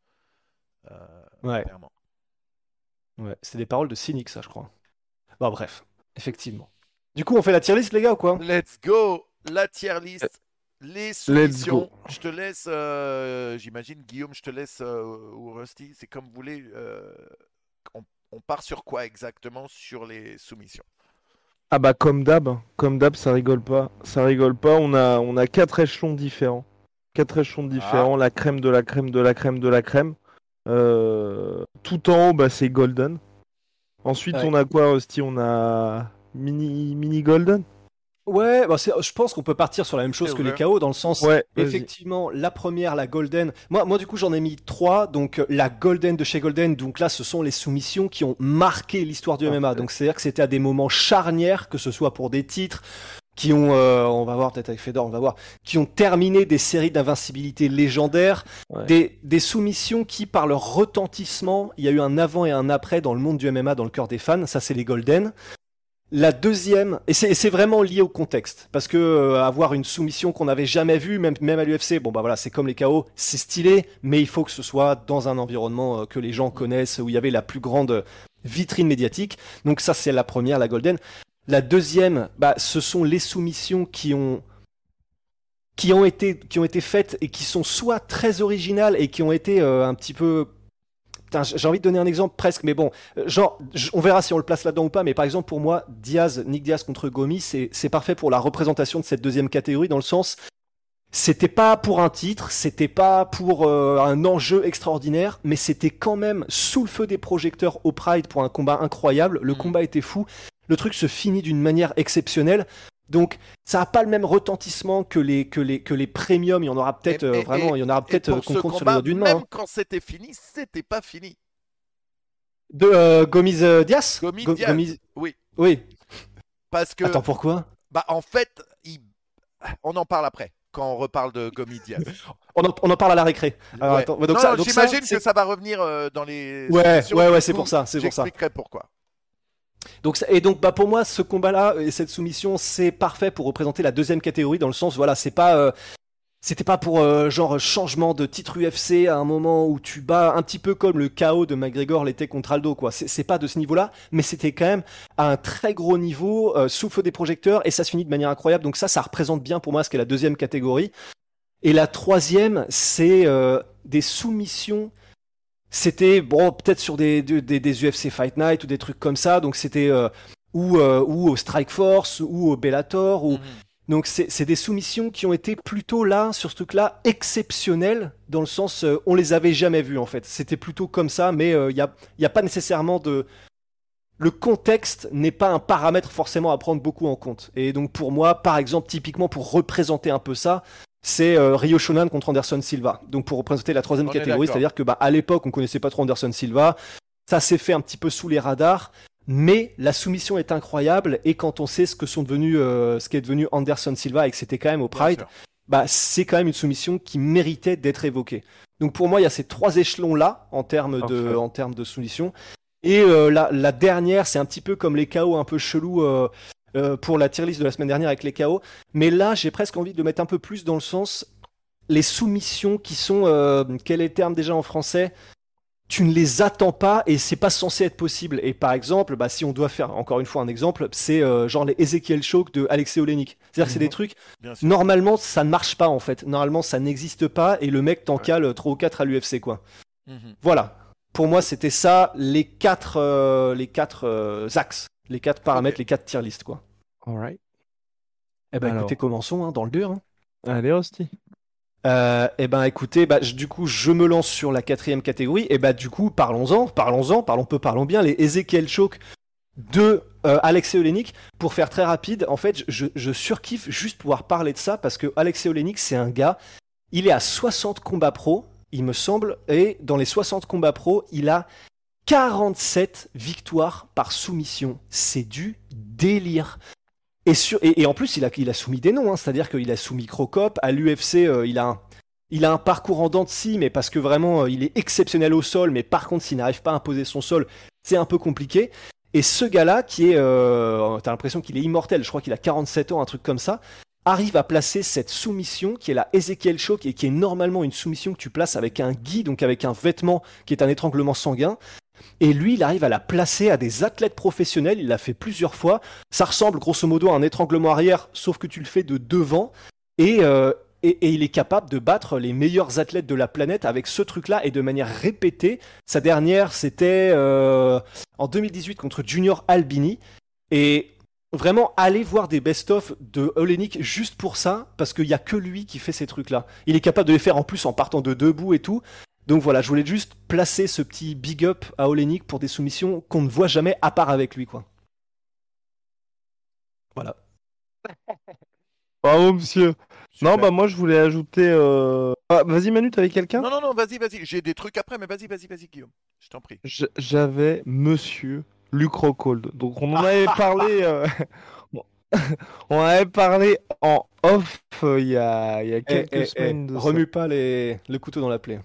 Euh, Ouais. clairement. Ouais, c'est des paroles de cynique, ça, je crois. Bon, bref, effectivement. Du coup, on fait la tier list, les gars, ou quoi? Let's go La tier list, les Let's soumissions. go. Je te laisse, euh, j'imagine, Guillaume, je te laisse, euh, ou Rusty, c'est comme vous voulez. euh, on, on part sur quoi exactement sur les soumissions? Ah bah comme d'hab, hein. comme d'hab, ça rigole pas, ça rigole pas. On a on a quatre échelons différents, quatre échelons différents, la crème de la crème de la crème de la crème. Euh, tout en haut, bah c'est golden. Ensuite, Ouais. on a quoi, Rusty? On a mini mini golden? Ouais, bah c'est- je pense qu'on peut partir sur la même chose que les. KO, dans le sens, Ouais, effectivement, la première, la Golden. Moi, moi du coup, j'en ai mis trois. Donc, euh, la Golden de chez Golden, donc là, ce sont les soumissions qui ont marqué l'histoire du MMA. Donc, c'est-à-dire que c'était à des moments charnières, que ce soit pour des titres qui ont, euh, on va voir peut-être avec Fedor, on va voir, qui ont terminé des séries d'invincibilité légendaires, Ouais. des, des soumissions qui, par leur retentissement, il y a eu un avant et un après dans le monde du MMA, dans le cœur des fans. Ça, c'est les Golden. La deuxième, et c'est et c'est vraiment lié au contexte, parce que euh, avoir une soumission qu'on n'avait jamais vue, même, même à l'UFC, bon bah voilà, c'est comme les KO, c'est stylé, mais il faut que ce soit dans un environnement euh, que les gens connaissent, où il y avait la plus grande vitrine médiatique. Donc ça c'est la première, la Golden. La deuxième, bah, ce sont les soumissions qui ont qui ont été qui ont été faites et qui sont soit très originales et qui ont été euh, un petit peu Putain, j'ai envie de donner un exemple presque, mais bon, euh, genre, on verra si on le place là-dedans ou pas, mais par exemple, pour moi, Diaz, Nick Diaz contre Gomi, c'est c'est parfait pour la représentation de cette deuxième catégorie, dans le sens, c'était pas pour un titre, c'était pas pour euh, un enjeu extraordinaire, mais c'était quand même sous le feu des projecteurs au Pride pour un combat incroyable. Le mm. combat était fou. Le truc se finit d'une manière exceptionnelle. Donc, ça n'a pas le même retentissement que les, que les, que les premiums. Il y en aura peut-être euh, vraiment, il y en aura peut-être qu'on compte sur les d'une main. Même hein. quand c'était fini, c'était pas fini. De euh, Gomis euh, Diaz Gomis. Oui. Oui. Parce que. Attends, pourquoi? Bah, en fait, on en parle après quand on reparle de Gomis Diaz. on, en, on, en, parle à la récré. j'imagine que ça va revenir dans les. Ouais, ouais, ouais, c'est pour ça. C'est pour ça. J'expliquerai pourquoi. Donc, et donc bah pour moi ce combat-là et cette soumission c'est parfait pour représenter la deuxième catégorie dans le sens voilà c'est pas euh, c'était pas pour euh, genre changement de titre UFC à un moment où tu bats un petit peu comme le chaos de McGregor l'était contre Aldo quoi. C'est pas de ce niveau-là mais c'était quand même à un très gros niveau euh, sous feu des projecteurs et ça se finit de manière incroyable. Donc ça ça représente bien pour moi ce qu'est la deuxième catégorie. Et la troisième c'est des soumissions c'était bon peut-être sur des, des, des, UFC Fight Night ou des trucs comme ça. Donc c'était euh, ou euh, ou au Strike Force ou au Bellator ou mhm. donc c'est des soumissions qui ont été plutôt là sur ce truc là exceptionnelles dans le sens euh, on les avait jamais vues en fait. C'était plutôt comme ça mais il n'y a, y a pas nécessairement de le contexte n'est pas un paramètre forcément à prendre beaucoup en compte. Et donc pour moi par exemple typiquement pour représenter un peu ça c'est euh, Rio Shonan contre Anderson Silva. Donc pour représenter la troisième catégorie, c'est-à-dire que bah, à l'époque on connaissait pas trop Anderson Silva, ça s'est fait un petit peu sous les radars, mais la soumission est incroyable et quand on sait ce que sont devenus, euh, ce qu'est devenu Anderson Silva et que c'était quand même au Pride, bah c'est quand même une soumission qui méritait d'être évoquée. Donc pour moi il y a ces trois échelons là en termes de, en termes de soumission. Et euh, la, la, dernière, c'est un petit peu comme les chaos un peu chelous euh, pour la tier list de la semaine dernière avec les KO. Mais là, j'ai presque envie de mettre un peu plus dans le sens les soumissions qui sont euh, quel est le terme déjà en français? Tu ne les attends pas et c'est pas censé être possible. Et par exemple, bah, si on doit faire encore une fois un exemple, c'est euh, genre les Ezekiel Choke de Alexei Olenik. C'est-à-dire que c'est des trucs, normalement ça ne marche pas en fait. Normalement ça n'existe pas et le mec t'en cale 3 ou 4 à l'UFC quoi. Mhm. Voilà. Pour moi c'était ça les quatre, les quatre axes les quatre paramètres, les quatre tier list, quoi. Alright. Eh ben, écoutez, commençons hein, dans le dur. Hein. Allez. Euh, eh ben, écoutez, bah, du coup, je me lance sur la quatrième catégorie. Et bah, du coup, parlons-en, parlons-en, parlons peu, parlons bien. Les Ezekiel Choke de euh, Alexei Olenik. Pour faire très rapide, en fait, je, je surkiffe juste pouvoir parler de ça parce que Alexei Olenik, c'est un gars. Il est à 60 combats pro, il me semble, et dans les 60 combats pro, il a 47 victoires par soumission. C'est du délire. Et, en plus, il a, soumis des noms, hein. c'est-à-dire qu'il a soumis Crocop, à l'UFC, euh, il, a un, parcours en dents de scie, mais parce que vraiment, euh, il est exceptionnel au sol, mais par contre, s'il n'arrive pas à imposer son sol, c'est un peu compliqué. Et ce gars-là, qui est, euh, t'as l'impression qu'il est immortel, je crois qu'il a 47 ans, un truc comme ça, arrive à placer cette soumission qui est la Ezekiel Choke et qui est normalement une soumission que tu places avec un gui, donc avec un vêtement qui est un étranglement sanguin. Et lui, il arrive à la placer à des athlètes professionnels. Il l'a fait plusieurs fois. Ça ressemble grosso modo à un étranglement arrière, sauf que tu le fais de devant. Et, euh, et, il est capable de battre les meilleurs athlètes de la planète avec ce truc-là et de manière répétée. Sa dernière, c'était euh, en 2018 contre Junior Albini. Et vraiment, allez voir des best-of de Olenik juste pour ça, parce qu'il n'y a que lui qui fait ces trucs-là. Il est capable de les faire en plus en partant de debout et tout. Donc voilà, je voulais juste placer ce petit big up à Olenik pour des soumissions qu'on ne voit jamais à part avec lui, quoi. Voilà. Bravo, monsieur. Non, bah moi je voulais ajouter. Euh, ah, vas-y, Manu, t'avais quelqu'un? Non, non, non, vas-y, vas-y. J'ai des trucs après, mais vas-y, vas-y, vas-y, Guillaume. Je t'en prie. J'avais monsieur Lucrocold. Donc on en avait parlé. Euh, on avait parlé en off euh, il y, a, y a eh, quelques eh, eh, semaines. remue pas les... le couteau dans la plaie.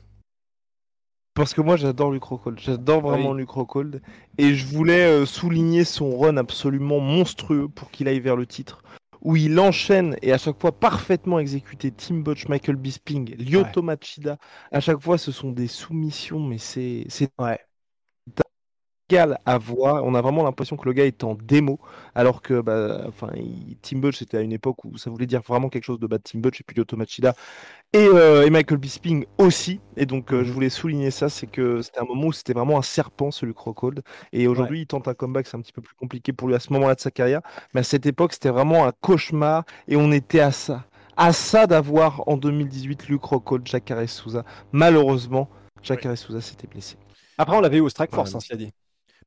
Parce que moi j'adore Lucrocold, j'adore vraiment oui. Lucrocold. Et je voulais euh, souligner son run absolument monstrueux pour qu'il aille vers le titre. Où il enchaîne et à chaque fois parfaitement exécuté Tim Butch, Michael Bisping, Lyoto Machida. À chaque fois ce sont des soumissions, mais c'est. Ouais à voir. On a vraiment l'impression que le gars est en démo, alors que bah, enfin, Tim Butch, c'était à une époque où ça voulait dire vraiment quelque chose de battre Tim Butch et puis Lyoto Machida et, euh, et, Michael Bisping aussi. Et donc, euh, je voulais souligner ça, c'est que c'était un moment où c'était vraiment un serpent, celui Crocold. Et aujourd'hui, il tente un comeback, c'est un petit peu plus compliqué pour lui à ce moment-là de sa carrière. Mais à cette époque, c'était vraiment un cauchemar et on était à ça à ça d'avoir en 2018 Luke Rockhold, Jacare Souza. Malheureusement, Jacare ouais. Souza s'était blessé. Après, on l'avait eu au Strike Force, ouais. hein, dit.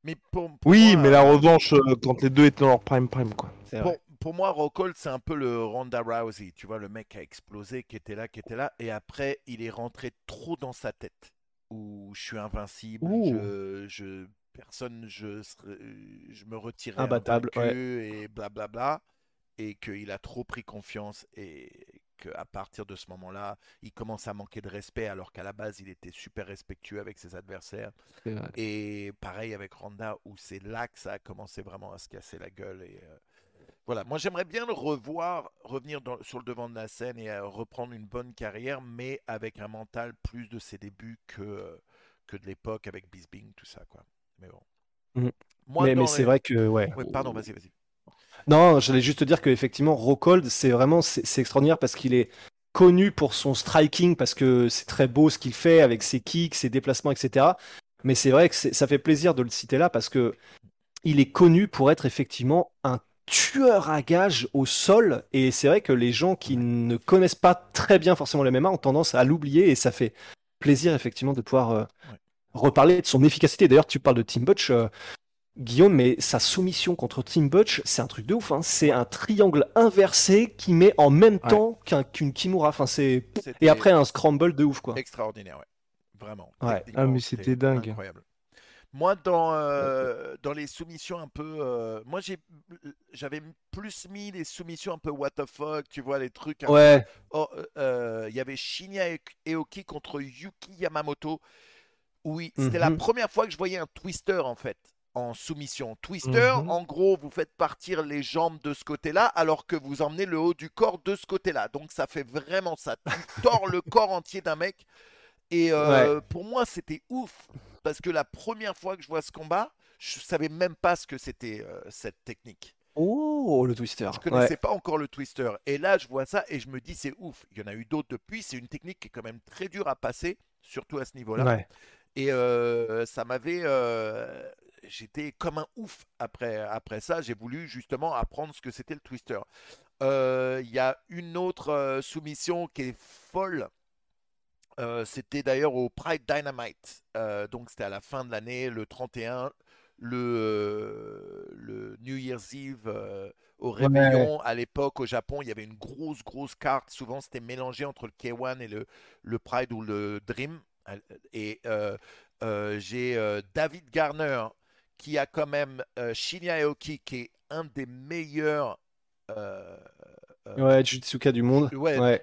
Mais pour, pour oui, moi, mais la revanche, euh, quand les deux étaient dans leur prime prime, quoi. Pour, pour, moi, Rockhold, c'est un peu le Ronda Rousey. Tu vois, le mec a explosé, qui était là, qui était là. Et après, il est rentré trop dans sa tête. Où je suis invincible, je, je, personne, je, je me retirais imbattable ouais. et blablabla. Bla bla, et qu'il a trop pris confiance et qu'à partir de ce moment-là, il commence à manquer de respect alors qu'à la base, il était super respectueux avec ses adversaires. Et pareil avec Ronda, où c'est là que ça a commencé vraiment à se casser la gueule. Et euh, voilà, moi j'aimerais bien le revoir, revenir dans, sur le devant de la scène et euh, reprendre une bonne carrière, mais avec un mental plus de ses débuts que, euh, que de l'époque avec Bisbing, tout ça. quoi. Mais bon. Mmh. Moi, mais, mais c'est vrai que, ouais. ouais pardon, vas-y, vas-y. Non, j'allais juste te dire qu'effectivement, Rockhold, c'est vraiment c'est extraordinaire parce qu'il est connu pour son striking, parce que c'est très beau ce qu'il fait avec ses kicks, ses déplacements, etc. Mais c'est vrai que ça fait plaisir de le citer là parce que il est connu pour être effectivement un tueur à gage au sol. Et c'est vrai que les gens qui ne connaissent pas très bien forcément le MMA ont tendance à l'oublier et ça fait plaisir effectivement de pouvoir euh, reparler de son efficacité. D'ailleurs, tu parles de Tim Butch. Euh, Guillaume, mais sa soumission contre Tim Butch, c'est un truc de ouf. Hein. C'est un triangle inversé qui met en même ouais. temps qu'un qu'une Kimura. Enfin, c'est et après un scramble de ouf, quoi. Extraordinaire, ouais. Vraiment. Ouais. Ah, mais c'était dingue. Incroyable. Moi, dans, euh, dans les soumissions un peu. Euh, moi, j'ai, j'avais plus mis les soumissions un peu what the fuck, tu vois, les trucs. ouais. Il oh, euh, y avait Shinya Eoki contre Yuki Yamamoto. Oui, c'était mm -hmm. la première fois que je voyais un twister, en fait en soumission. Twister, mmh. en gros, vous faites partir les jambes de ce côté-là, alors que vous emmenez le haut du corps de ce côté-là. Donc ça fait vraiment ça. Tu tords le corps entier d'un mec. Et euh, ouais. pour moi, c'était ouf. Parce que la première fois que je vois ce combat, je savais même pas ce que c'était euh, cette technique. Oh, le twister. Je connaissais ouais. pas encore le twister. Et là, je vois ça et je me dis, c'est ouf. Il y en a eu d'autres depuis. C'est une technique qui est quand même très dure à passer, surtout à ce niveau-là. Ouais. Et euh, ça m'avait j'étais comme un ouf après, après ça. J'ai voulu justement apprendre ce que c'était le twister. Il euh, y a une autre euh, soumission qui est folle. Euh, c'était d'ailleurs au Pride Dynamite. donc c'était à la fin de l'année, le 31, le, le New Year's Eve au réveillon. Ouais. À l'époque, au Japon, il y avait une grosse, grosse carte. Souvent, c'était mélangé entre le K1 et le, le Pride ou le Dream. Et j'ai David Garner qui a quand même euh, Shinya Aoki, qui est un des meilleurs. Euh, euh, ouais, Jujutsuka du monde. Ouais, ouais.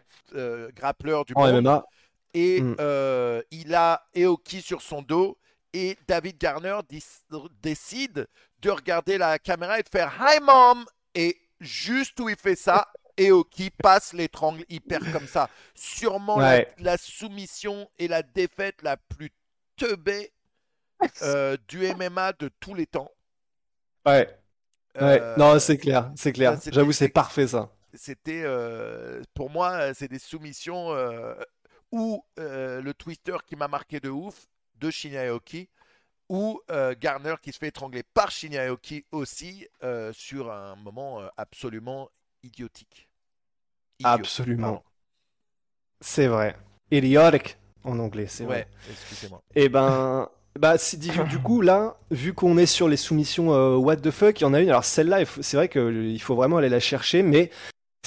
grappleur du en monde. MMA. Et mm. il a Aoki sur son dos. Et David Garner décide de regarder la caméra et de faire Hi mom Et juste où il fait ça, Aoki passe l'étrangle hyper comme ça. Sûrement ouais. la, la, soumission et la défaite la plus teubée euh, du MMA de tous les temps. Ouais. ouais. Euh, non, c'est clair, c'est clair. J'avoue, c'est parfait ça. C'était, euh, pour moi, c'est des soumissions ou le twister qui m'a marqué de ouf de Shinya Aoki ou Garner qui se fait étrangler par Shinya Aoki aussi sur un moment absolument idiotique. Idiot. Absolument. C'est vrai. Idiotic en anglais, c'est ouais, vrai. Excusez-moi. Et ben, bah, du, du, coup, là, vu qu'on est sur les soumissions euh, What the fuck, il y en a une. Alors, celle-là, c'est vrai qu'il faut vraiment aller la chercher, mais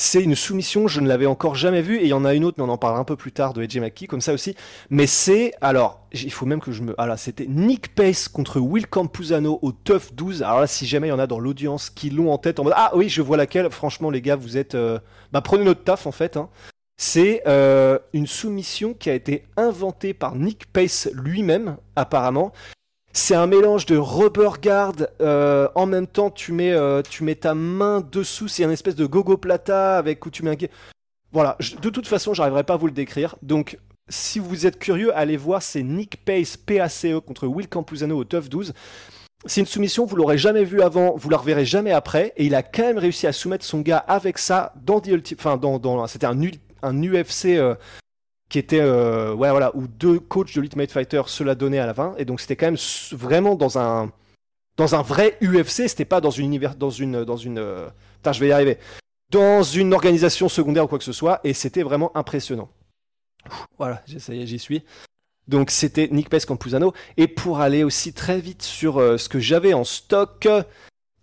c'est une soumission, je ne l'avais encore jamais vue. Et il y en a une autre, mais on en parlera un peu plus tard de AJ McKee, comme ça aussi. Mais c'est, alors, il faut même que je me. Ah c'était Nick Pace contre Will Campuzano au Tough 12. Alors là, si jamais il y en a dans l'audience qui l'ont en tête en mode Ah oui, je vois laquelle. Franchement, les gars, vous êtes. Euh... Bah, prenez notre taf, en fait. Hein. C'est euh, une soumission qui a été inventée par Nick Pace lui-même, apparemment. C'est un mélange de rubber guard, euh, en même temps tu mets, euh, tu mets ta main dessous, c'est une espèce de gogo plata avec où tu mets un... Voilà, de toute façon j'arriverai pas à vous le décrire, donc si vous êtes curieux, allez voir, c'est Nick Pace PACE contre Will Campuzano au TUF 12. C'est une soumission, vous l'aurez jamais vu avant, vous la reverrez jamais après, et il a quand même réussi à soumettre son gars avec ça dans The. Enfin, dans, c'était un un UFC qui était euh, ouais voilà où deux coachs de l'Ultimate Fighter se la donnaient à la fin et donc c'était quand même vraiment dans un dans un vrai UFC c'était pas dans une univers dans une dans une euh... Je vais y arriver dans une organisation secondaire ou quoi que ce soit, et c'était vraiment impressionnant. Voilà, ça y est, j'y suis. Donc c'était Nick Pes Campuzano. Et pour aller aussi très vite sur euh, ce que j'avais en stock,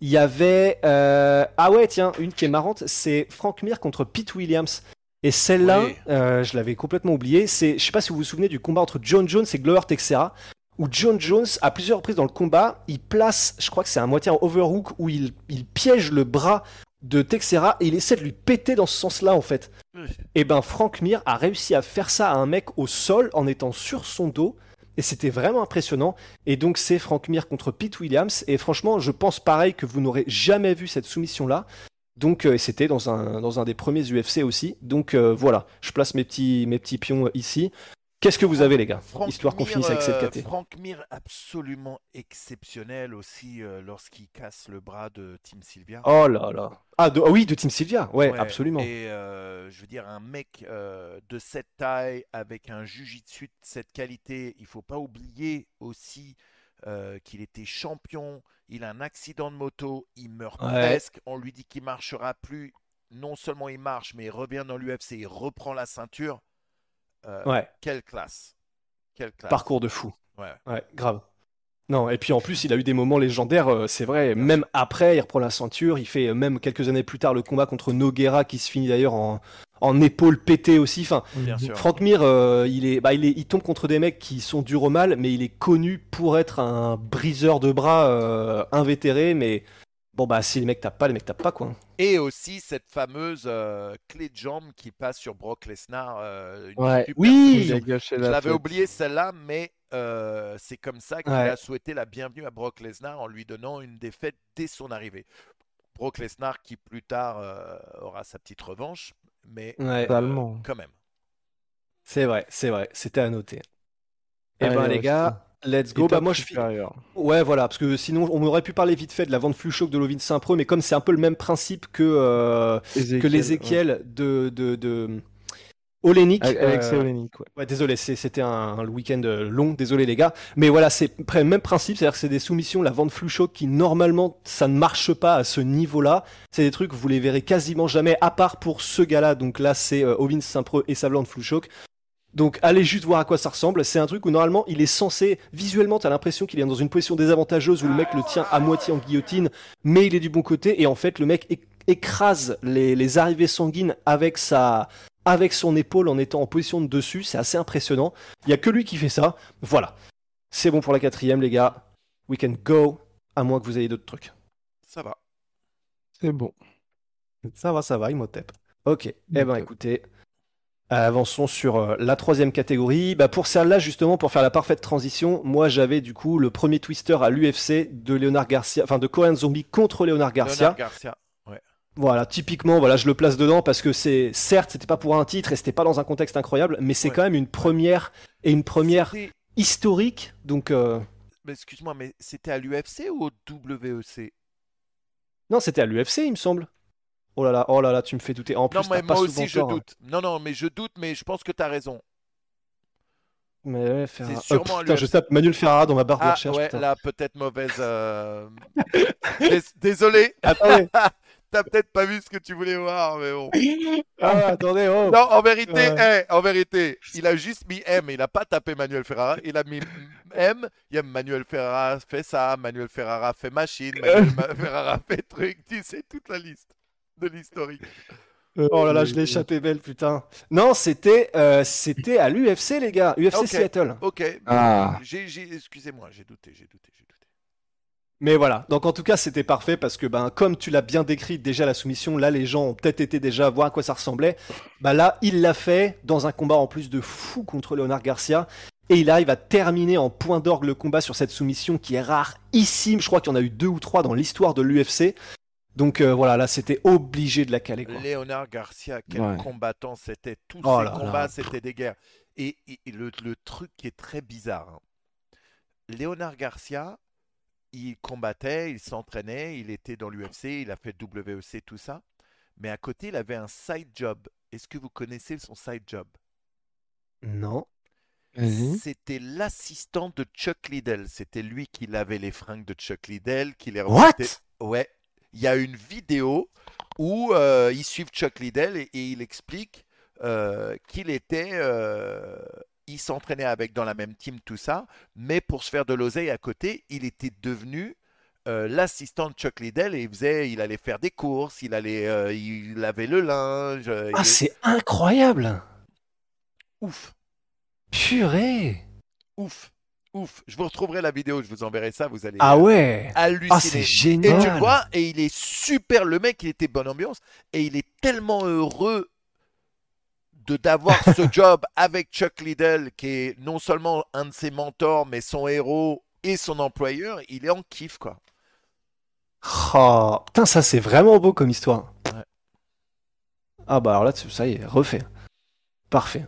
il y avait... euh, Ah ouais, tiens, une qui est marrante, c'est Frank Mir contre Pete Williams. Et celle-là, Oui. euh, je l'avais complètement oublié. C'est, je sais pas si vous vous souvenez du combat entre John Jones et Glover Texera, où John Jones, à plusieurs reprises dans le combat, il place, je crois que c'est un moitié en overhook, où il, il piège le bras de Texera et il essaie de lui péter dans ce sens-là en fait. Et ben Frank Mir a réussi à faire ça à un mec au sol en étant sur son dos. Et c'était vraiment impressionnant. Et donc c'est Frank Mir contre Pete Williams. Et franchement, je pense pareil que vous n'aurez jamais vu cette soumission-là. Donc euh, et c'était dans un, dans un des premiers UFC aussi. Donc euh, voilà, je place mes petits, mes petits pions euh, ici. Qu'est-ce que vous avez les gars? Frank Histoire qu'on finisse avec cette euh, KT. Frank Mir, absolument exceptionnel aussi euh, lorsqu'il casse le bras de Tim Sylvia. Oh là là. Ah, de- ah oui, de Team Sylvia. Ouais, Ouais, absolument. Et euh, je veux dire, un mec euh, de cette taille, avec un jujitsu de cette qualité, il faut pas oublier aussi qu'il était champion. Il a un accident de moto, il meurt Ouais. presque. On lui dit qu'il marchera plus. Non seulement il marche, mais il revient dans l'UFC, il reprend la ceinture. Euh, Ouais, Quelle classe. Quelle classe. parcours de fou. Ouais. Ouais, grave. Non, et puis en plus, il a eu des moments légendaires, euh, c'est vrai. Même après, il reprend la ceinture. Il fait euh, même quelques années plus tard le combat contre Noguera qui se finit d'ailleurs en, en épaule pétée aussi. Enfin. Frank Mir, euh, il, est, bah, il, est, il tombe contre des mecs qui sont durs au mal, mais il est connu pour être un briseur de bras euh, invétéré. Mais bon, bah, si les mecs tapent pas, les mecs tapent pas, quoi. Et aussi cette fameuse euh, clé de jambe qui passe sur Brock Lesnar. euh, une Ouais. super Oui. Je la l'avais oublié celle-là, mais euh, c'est comme ça qu'il Ouais. a souhaité la bienvenue à Brock Lesnar en lui donnant une défaite dès son arrivée. Brock Lesnar qui plus tard euh, aura sa petite revanche, mais Ouais. euh, Totalement. quand même. C'est vrai, c'est vrai. C'était à noter. Eh ben, les gars, let's go. Bah, moi, je, supérieure. Ouais, voilà, parce que sinon, on aurait pu parler vite fait de la vente flux choc de Lovin Saint-Pro, mais comme c'est un peu le même principe que, euh, que de, de Olenik. euh, Olenik, ouais. Ouais, désolé, c'était un, un week-end euh, long, désolé les gars. Mais voilà, c'est même principe, c'est-à-dire que c'est des soumissions, la vente choc qui normalement ça ne marche pas à ce niveau-là. C'est des trucs, vous les verrez quasiment jamais, à part pour ce gars-là. Donc là, c'est euh, Ovin Saint-Pro et sa vente flux choc. Donc allez juste voir à quoi ça ressemble. C'est un truc où normalement il est censé, visuellement, t'as l'impression qu'il est dans une position désavantageuse où le mec le tient à moitié en guillotine, mais il est du bon côté et en fait le mec éc- écrase les, les arrivées sanguines avec sa, avec son épaule en étant en position de dessus. C'est assez impressionnant. Il y a que lui qui fait ça. Voilà. C'est bon pour la quatrième, les gars. We can go. À moins que vous ayez d'autres trucs. Ça va. C'est bon. Ça va, ça va, Imhotep. Ok. Eh ben, écoutez. Avançons sur euh, la troisième catégorie. Bah, pour celle-là, justement, pour faire la parfaite transition, moi j'avais du coup le premier twister à l'UFC de Leonard Garcia, enfin de Korean Zombie contre Leonard Garcia. Leonard Garcia. Voilà, typiquement, voilà, je le place dedans parce que c'est certes, c'était pas pour un titre et c'était pas dans un contexte incroyable, mais c'est Ouais. quand même une première et une première historique. Donc euh, mais Excuse-moi, mais c'était à l'UFC ou au WEC non, c'était à l'UFC, il me semble. Oh là là, oh là là, tu me fais douter. En plus, Non, mais t'as pas moi aussi je tort, hein. doute. Non, non, mais je doute, mais je pense que tu as raison. Mais ouais, Ferrara. C'est sûrement à putain, je tape Manuel Ferrara dans ma barre de Ah, recherche. ouais, putain. là, peut-être mauvaise. euh, Dés- Désolé, Attendez, t'as peut-être pas vu ce que tu voulais voir, mais bon. ah, attendez, oh. Non, en vérité, Ouais. eh, en vérité, il a juste mis M, il a pas tapé Manuel Ferrara, il a mis M, il y a Manuel Ferrara fait ça, Manuel Ferrara fait machine, Manuel Ma- Ferrara fait truc, tu sais toute la liste de l'historique. Oh là là, je l'ai échappé belle, putain. Non, c'était euh, c'était à l'UFC, les gars. UFC. Seattle. Ok, Ah. j'ai, j'ai- excusez-moi, j'ai douté, j'ai douté, j'ai douté. Mais voilà, donc en tout cas c'était parfait parce que ben comme tu l'as bien décrit déjà la soumission, là les gens ont peut-être été déjà voir à quoi ça ressemblait. Bah là il l'a fait dans un combat en plus de fou contre Leonard Garcia et il arrive à terminer en point d'orgue le combat sur cette soumission qui est rarissime. Je crois qu'il y en a eu deux ou trois dans l'histoire de l'UFC. Donc euh, voilà, là c'était obligé de la caler quoi. Léonard Garcia, quel Ouais. combattant c'était. Tous Oh là. combats, c'était des guerres. Et, et- et le, le truc qui est très bizarre, hein. Léonard Garcia, il combattait, il s'entraînait, il était dans l'UFC, il a fait WEC, tout ça. Mais à côté, il avait un side job. Est-ce que vous connaissez son side job? Non. C'était l'assistant de Chuck Liddell. C'était lui qui lavait les fringues de Chuck Liddell, qui les What? Ouais. Il y a une vidéo où euh, ils suivent Chuck Liddell et, et il explique euh, qu'il était, euh, il s'entraînait avec dans la même team tout ça, mais pour se faire de l'oseille à côté, il était devenu euh, l'assistant de Chuck Liddell et il faisait, il allait faire des courses, il allait, euh, il lavait le linge. euh, Ah, il- c'est incroyable ouf, Purée ouf, ouf. Je vous retrouverai la vidéo, je vous enverrai ça, vous allez Ah ouais halluciner. Ah, c'est Et génial tu le vois, et il est super. Le mec, il était bonne ambiance. Et il est tellement heureux de d'avoir ce job avec Chuck Liddell, qui est non seulement un de ses mentors, mais son héros et son employeur. Il est en kiff, quoi. Oh, putain, ça c'est vraiment beau comme histoire. Ouais. Ah bah alors là, ça y est, refait. Parfait.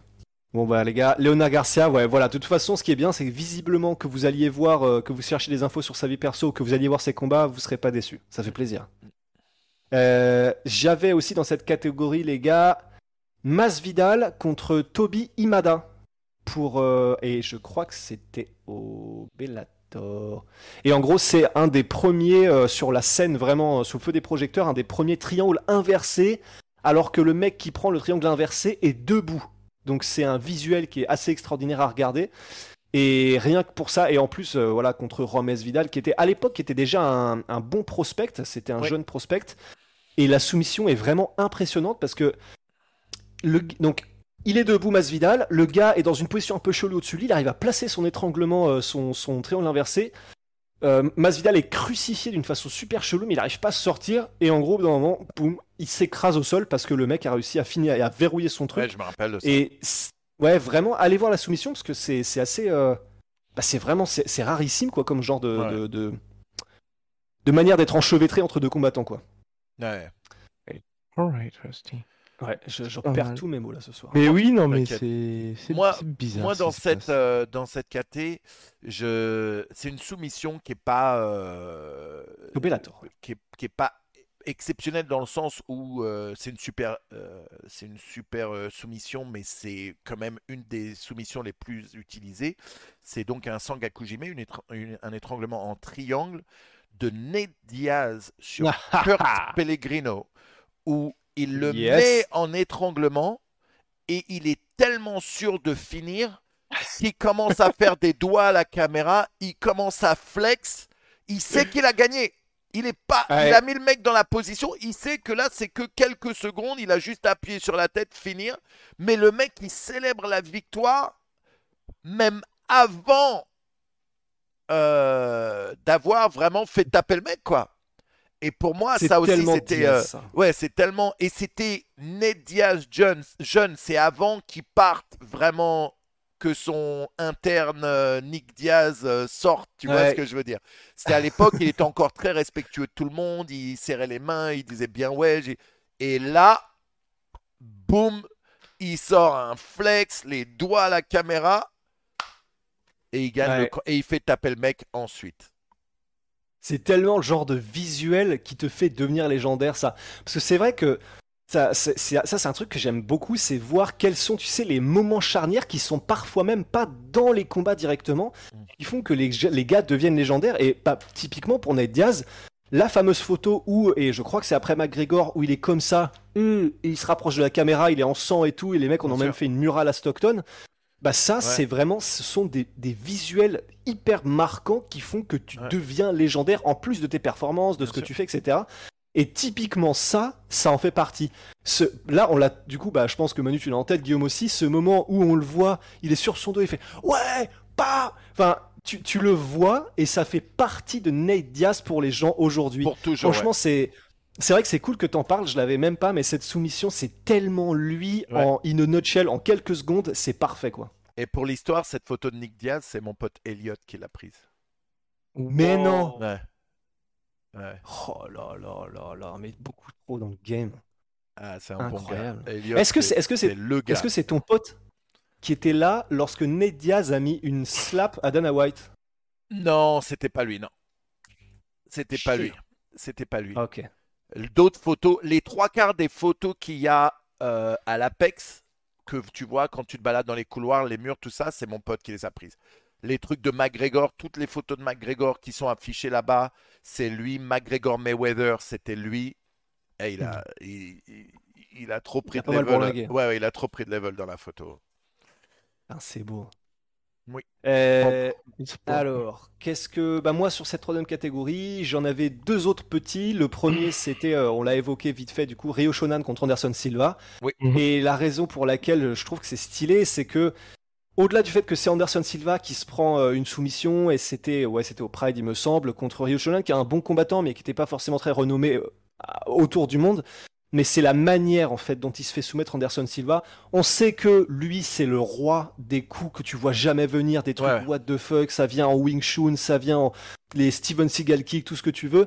Bon bah les gars, Léona Garcia, ouais voilà, de toute façon ce qui est bien c'est que visiblement que vous alliez voir, euh, que vous cherchiez des infos sur sa vie perso, que vous alliez voir ses combats, vous serez pas déçus. Ça fait plaisir. Euh, J'avais aussi dans cette catégorie les gars, Masvidal contre Toby Imada. Pour, euh, et je crois que c'était au Bellator. Et en gros, c'est un des premiers euh, sur la scène, vraiment euh, sous le feu des projecteurs, un des premiers triangles inversés, alors que le mec qui prend le triangle inversé est debout. Donc c'est un visuel qui est assez extraordinaire à regarder. Et rien que pour ça, et en plus, euh, voilà, contre Romes Vidal, qui était à l'époque, qui était déjà un, un bon prospect, c'était un jeune prospect. Et la soumission est vraiment impressionnante parce que le, donc il est debout, Masvidal. Le gars est dans une position un peu chelou au-dessus de lui. Il arrive à placer son étranglement, euh, son, son triangle inversé. Euh, Masvidal est crucifié d'une façon super chelou, mais il n'arrive pas à se sortir. Et en gros, d'un moment, boum, il s'écrase au sol parce que le mec a réussi à finir et à verrouiller son truc. Ouais, je me rappelle de ça. Et ouais, vraiment, allez voir la soumission parce que c'est c'est assez. euh, bah, c'est vraiment. C'est c'est rarissime, quoi, comme genre de. Ouais. de, de, de manière d'être enchevêtré entre deux combattants, quoi. Ouais. Alright, Rusty. Ouais, je, perds mal. tous mes mots là ce soir. Mais oui, non, mais c'est c'est- Moi- bizarre. Moi, dans cette, euh, dans cette KT, je... c'est une soumission qui est pas. euh. Qui est, qui est pas exceptionnelle dans le sens où euh, c'est une super, euh, c'est une super euh, soumission, mais c'est quand même une des soumissions les plus utilisées. C'est donc un Sangakujime, une- un étranglement en triangle de Ned Diaz sur Kurt Pellegrino, où il le Yes. met en étranglement et il est tellement sûr de finir qu'il commence à faire des doigts à la caméra, il commence à flex, il sait qu'il a gagné. Il est pas, il a mis le mec dans la position, il sait que là c'est que quelques secondes, il a juste appuyé sur la tête, finir. Mais le mec il célèbre la victoire même avant euh, d'avoir vraiment fait taper le mec quoi. Et pour moi ça aussi c'était euh. Ouais, c'est tellement. Et c'était Ned Diaz jeune, jeune c'est avant qu'il parte vraiment que son interne euh, Nick Diaz euh, sorte, tu vois ce que je veux dire. C'était à l'époque, il était encore très respectueux de tout le monde, il serrait les mains, il disait bien ouais. Et là, boum, il sort un flex, les doigts à la caméra, et il gagne Ouais. et il fait taper le mec ensuite. C'est tellement le genre de visuel qui te fait devenir légendaire, ça. Parce que c'est vrai que ça, c'est c'est- ça, c'est un truc que j'aime beaucoup, c'est voir quels sont, tu sais, les moments charnières qui sont parfois même pas dans les combats directement, Mm. qui font que les, les gars deviennent légendaires. Et pas typiquement pour Ned Diaz, la fameuse photo où, et je crois que c'est après McGregor, où il est comme ça, hum, et il se rapproche de la caméra, il est en sang et tout, et les mecs, on Bien a même fait une murale à Stockton. Bah ça, Ouais. c'est vraiment, ce sont des, des visuels hyper marquants qui font que tu Ouais. deviens légendaire en plus de tes performances, de Bien ce que tu fais, etc. Et typiquement ça, ça en fait partie. Ce, là, on l'a, du coup, bah, je pense que Manu, tu l'as en tête, Guillaume aussi, ce moment où on le voit, il est sur son dos, il fait ouais, pas, enfin, tu, tu le vois et ça fait partie de Nate Diaz pour les gens aujourd'hui. Pour toujours. Franchement, c'est c'est vrai que c'est cool que t'en parles, je l'avais même pas, mais cette soumission, c'est tellement lui Ouais. en in a nutshell, en quelques secondes, c'est parfait quoi. Et pour l'histoire, cette photo de Nick Diaz, c'est mon pote Elliot qui l'a prise. Mais non Ouais. Ouais. Oh là là là là, mais beaucoup trop dans le game. Ah, c'est un bon Incroyable. gars. Est-ce que c'est est-ce que c'est le gars est-ce que c'est ton pote qui était là lorsque Ned Diaz a mis une slap à Dana White? Non, c'était pas lui, non. C'était pas lui. C'était pas lui. Ok. D'autres photos, les trois quarts des photos qu'il y a euh, à l'Apex, que tu vois quand tu te balades dans les couloirs, les murs, tout ça, c'est mon pote qui les a prises. Les trucs de McGregor, toutes les photos de McGregor qui sont affichées là-bas, c'est lui. McGregor Mayweather, c'était lui. Eh, il, a, il, il, a trop pris Il a de level. Ouais, ouais, il a trop pris de level dans la photo. Ah, c'est beau. Oui. Euh, alors, qu'est-ce que. Bah, moi, sur cette troisième catégorie, j'en avais deux autres petits. Le premier, c'était, euh, on l'a évoqué vite fait, du coup, Rio Shonan contre Anderson Silva. Mhm. Et la raison pour laquelle je trouve que c'est stylé, c'est que. Au-delà du fait que c'est Anderson Silva qui se prend euh, une soumission, et c'était ouais, c'était au Pride, il me semble, contre Rio Shonan, qui est un bon combattant, mais qui n'était pas forcément très renommé euh, autour du monde. Mais c'est la manière en fait dont il se fait soumettre Anderson Silva. On sait que lui, c'est le roi des coups que tu vois jamais venir, des trucs Ouais. what the fuck, ça vient en Wing Chun, ça vient en les Steven Seagal kick, tout ce que tu veux.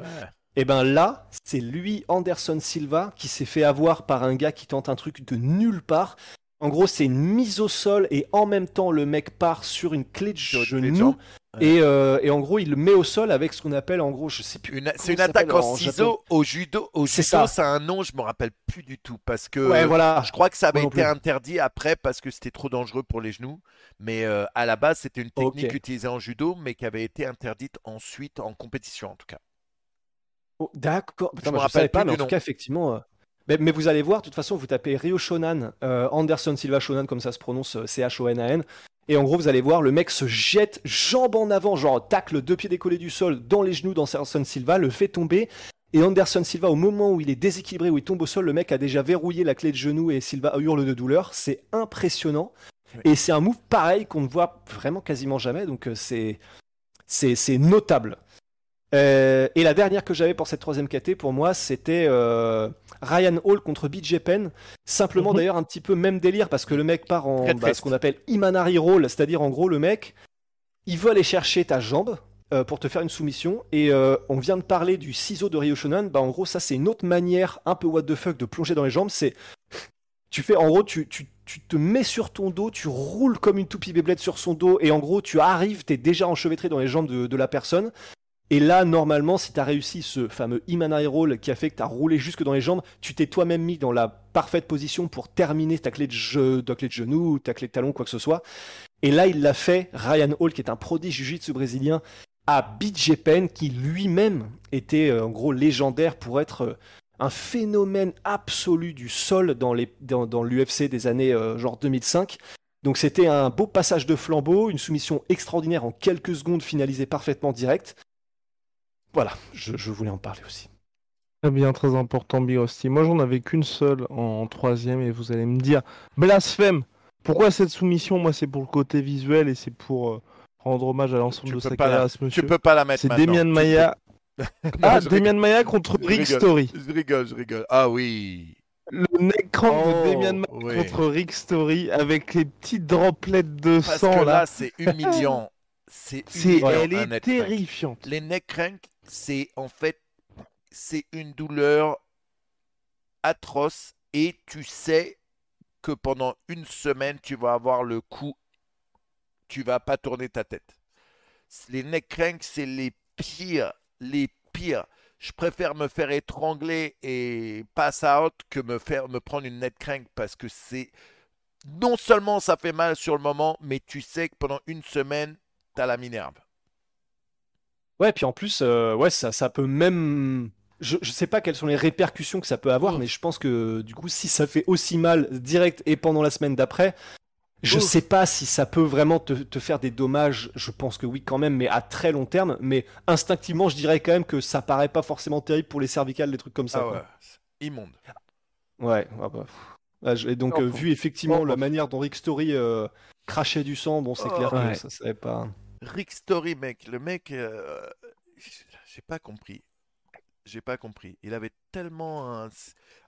Et ben là, c'est lui, Anderson Silva, qui s'est fait avoir par un gars qui tente un truc de nulle part. En gros, c'est une mise au sol et en même temps, le mec part sur une clé de genou. Et, euh, et en gros, il le met au sol avec ce qu'on appelle, en gros, je sais plus. C'est une attaque en Japon. ciseaux au judo. Au C'est judo, ça. ça a un nom, je me rappelle plus du tout parce que Ouais, voilà. je crois que ça avait non été plus. interdit après parce que c'était trop dangereux pour les genoux. Mais euh, à la base, c'était une technique utilisée en judo, mais qui avait été interdite ensuite en compétition en tout cas. Oh, D'accord. Putain, me bah, je rappelle pas, mais en tout nom. cas, effectivement. Mais, mais vous allez voir, de toute façon, vous tapez Rio Shonan, euh, Anderson Silva Shonan, comme ça se prononce euh, C-H-O-N-A-N. Et en gros, vous allez voir, le mec se jette jambe en avant, genre tacle deux pieds décollés du sol dans les genoux d'Anderson Silva, le fait tomber. Et Anderson Silva, au moment où il est déséquilibré, où il tombe au sol, le mec a déjà verrouillé la clé de genou et Silva hurle de douleur. C'est impressionnant. Et c'est un move pareil qu'on ne voit vraiment quasiment jamais. Donc euh, c'est c'est c'est notable. Euh, et la dernière que j'avais pour cette troisième KT, pour moi, c'était euh, Ryan Hall contre BJ Penn. Simplement Mhm. d'ailleurs un petit peu même délire parce que le mec part en bah, ce qu'on appelle Imanari Roll, c'est-à-dire en gros le mec, il veut aller chercher ta jambe euh, pour te faire une soumission. Et on vient de parler du ciseau de Ryo Shonan. Bah en gros ça c'est une autre manière un peu what the fuck de plonger dans les jambes. C'est tu fais en gros tu, tu, tu te mets sur ton dos, tu roules comme une toupie Beyblade sur son dos et en gros tu arrives, t'es déjà enchevêtré dans les jambes de, de la personne. Et là, normalement, si tu as réussi ce fameux Imanari Roll qui a fait que tu as roulé jusque dans les jambes, tu t'es toi-même mis dans la parfaite position pour terminer ta clé de, jeu, ta clé de genou, ta clé de talon, quoi que ce soit. Et là, il l'a fait, Ryan Hall, qui est un prodige jiu-jitsu brésilien, à BJ Penn, qui lui-même était euh, en gros légendaire pour être euh, un phénomène absolu du sol dans l'UFC des années euh, genre 2005. Donc c'était un beau passage de flambeau, une soumission extraordinaire en quelques secondes finalisée parfaitement direct. Voilà, je, je voulais en parler aussi. Très bien, très important, Big Rusty. Moi, j'en avais qu'une seule en troisième, et vous allez me dire, blasphème Pourquoi cette soumission? Moi, c'est pour le côté visuel et c'est pour euh, rendre hommage à l'ensemble de sa la- carrière à ce Tu monsieur. peux pas la mettre C'est. Demian Maya. peux- Ah, Demian Maya contre Je Rick rigole. Story. Je rigole, je rigole. Ah oui. Le neck crank Oh, de Demian Maya oui. contre Rick Story avec les petits droplets de Parce sang que là. là, c'est humiliant. C'est elle est terrifiante. Les neck crank, c'est en fait, c'est une douleur atroce et tu sais que pendant une semaine, tu vas avoir le coup, tu vas pas tourner ta tête. Les neck crank, c'est les pires, les pires. Je préfère me faire étrangler et pass out que me faire me prendre une neck crank parce que c'est non seulement ça fait mal sur le moment, mais tu sais que pendant une semaine, t'as la minerve. Ouais, puis en plus, euh, ouais, ça, ça peut même. Je, je sais pas quelles sont les répercussions que ça peut avoir, Ouf. mais je pense que du coup, si ça fait aussi mal direct et pendant la semaine d'après, je Ouf. sais pas si ça peut vraiment te, te faire des dommages. Je pense que oui, quand même, mais à très long terme. Mais instinctivement, je dirais quand même que ça paraît pas forcément terrible pour les cervicales, des trucs comme ça. Ah ouais, c'est immonde. Ouais, ah bah. Ah, je- et donc, Non, euh, vu effectivement la manière dont Rick Story euh, crachait du sang, bon, c'est Oh. clair que ça savait pas. Rick Story, mec, le mec, euh, j'ai pas compris. J'ai pas compris. Il avait tellement un...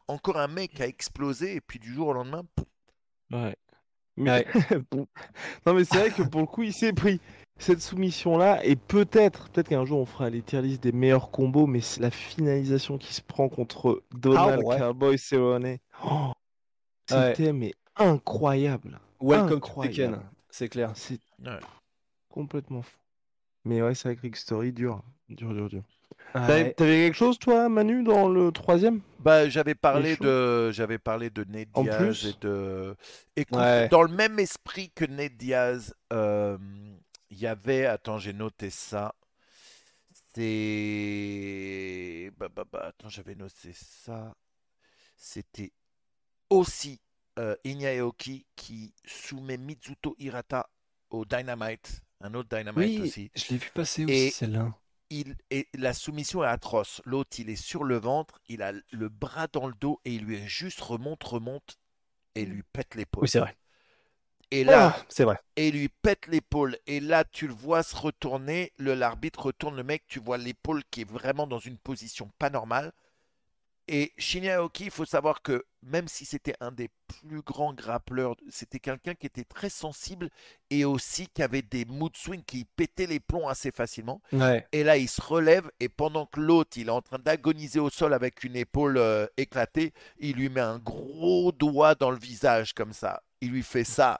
encore un mec a explosé et puis du jour au lendemain, pouf, Ouais. Mais... bon. Non mais c'est vrai que pour le coup il s'est pris cette soumission là et peut-être peut-être qu'un jour on fera les tier list des meilleurs combos mais c'est la finalisation qui se prend contre Donald Ah, ouais. Cowboy Cerrone. Oh, Ouais. C'était mais incroyable. Welcome Incroyable. to Tekken, c'est clair. C'est Ouais. Complètement fou. Mais ouais c'est vrai que Rick Story dur, dur dur dur. Ouais. T'avais t'avais quelque chose toi Manu dans le troisième? Bah, j'avais parlé de, j'avais parlé de Ned En Diaz plus? et de. Écoute, Ouais. dans le même esprit que Ned Diaz, euh, il y avait, attends, j'ai noté ça. C'est, bah, bah, bah, attends, j'avais noté ça. c'était aussi euh, Aoki qui soumet Mizuto Hirata au Dynamite, un autre Dynamite Oui, aussi. je l'ai vu passer Et- aussi celle-là. Il, et la soumission est atroce. L'autre, il est sur le ventre, il a le bras dans le dos et il lui juste remonte, remonte et lui pète l'épaule. Oui, c'est vrai. et là, Ah, c'est vrai. et il lui pète l'épaule. Et là, tu le vois se retourner. Le l'arbitre retourne le mec. Tu vois l'épaule qui est vraiment dans une position pas normale. Et Shinya Aoki, il faut savoir que même si c'était un des plus grands grappleurs, c'était quelqu'un qui était très sensible et aussi qui avait des mood swings qui pétaient les plombs assez facilement. Ouais. Et là, il se relève et pendant que l'autre, il est en train d'agoniser au sol avec une épaule euh, éclatée, il lui met un gros doigt dans le visage comme ça. Il lui fait ça.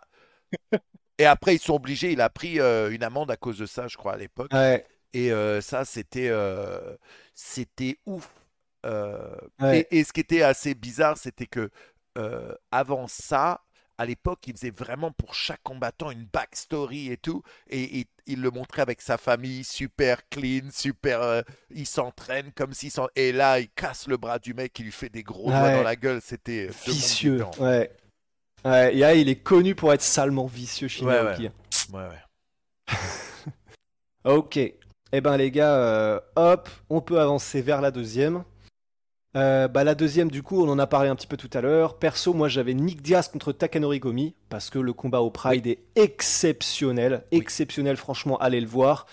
Et après, ils sont obligés. Il a pris euh, une amende à cause de ça, je crois, à l'époque. Ouais. Et euh, ça, c'était c'était ouf. Euh, Ouais. et, et ce qui était assez bizarre, c'était que euh, avant ça, à l'époque, il faisait vraiment pour chaque combattant une backstory et tout. Et, et il le montrait avec sa famille, super clean, super. euh, il s'entraîne comme s'il s'en. Et là, il casse le bras du mec, il lui fait des gros doigts Ouais. dans la gueule. C'était Vicieux. Ouais. Ouais, et là, il est connu pour être salement vicieux, Shinya Ouais. Ouais, ouais. Ok. Eh ben les gars, euh, hop, on peut avancer vers la deuxième. Euh, bah, la deuxième, du coup, on en a parlé un petit peu tout à l'heure. Perso, moi j'avais Nick Diaz contre Takanori Gomi parce que le combat au Pride est exceptionnel. Exceptionnel, franchement, allez le voir.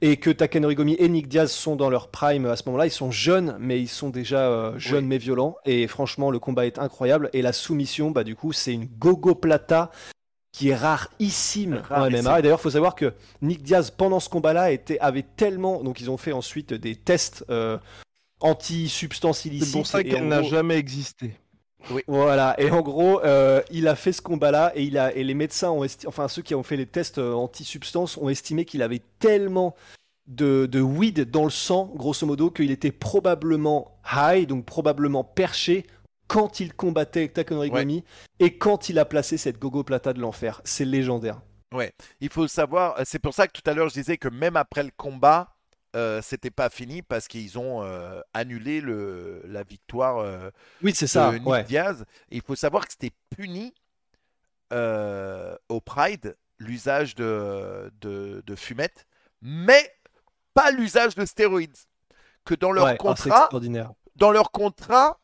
Et que Takanori Gomi et Nick Diaz sont dans leur prime à ce moment-là. Ils sont jeunes, mais ils sont déjà euh, jeunes Oui. mais violents. Et franchement, le combat est incroyable. Et la soumission, bah, du coup, c'est une gogo plata qui est rarissime en. MMA. Et d'ailleurs, il faut savoir que Nick Diaz, pendant ce combat-là, était, avait tellement. Donc, ils ont fait ensuite des tests euh, anti-substances illicites. C'est pour ça qu'elle n'a gros- jamais existé. Voilà, et en gros, euh, il a fait ce combat-là et, il a, et les médecins, ont esti- enfin ceux qui ont fait les tests euh, anti-substances, ont estimé qu'il avait tellement de, de weed dans le sang, grosso modo, qu'il était probablement high, donc probablement perché, quand il combattait avec Takanori Ouais. Et quand il a placé cette gogo plata de l'enfer. C'est légendaire. Ouais, il faut savoir, c'est pour ça que tout à l'heure je disais que même après le combat, euh, c'était pas fini parce qu'ils ont euh, annulé le, la victoire euh, Oui, c'est de ça. Nick Ouais. Diaz. Et il faut savoir que c'était puni euh, au Pride, l'usage de, de, de fumette, mais pas l'usage de stéroïdes. Que dans leur Ouais, ah, contrat, dans leur contrat,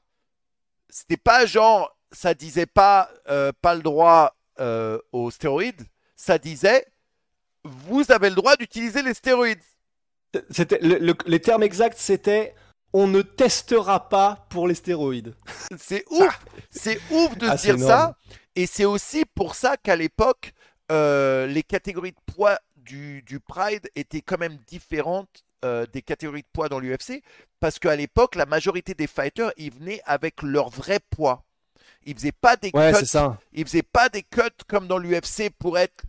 c'était pas genre, ça disait pas euh, pas le droit euh, aux stéroïdes, ça disait vous avez le droit d'utiliser les stéroïdes. C'était le- le- les termes exacts, c'était on ne testera pas pour les stéroïdes. C'est ouf, c'est ouf de Ah, dire ça. Et c'est aussi pour ça qu'à l'époque, euh, les catégories de poids du, du Pride étaient quand même différentes euh, des catégories de poids dans l'UFC. Parce qu'à l'époque, la majorité des fighters, ils venaient avec leur vrai poids. Ils faisaient pas des Ouais, cuts ça. Ils faisaient pas des cuts comme dans l'UFC pour être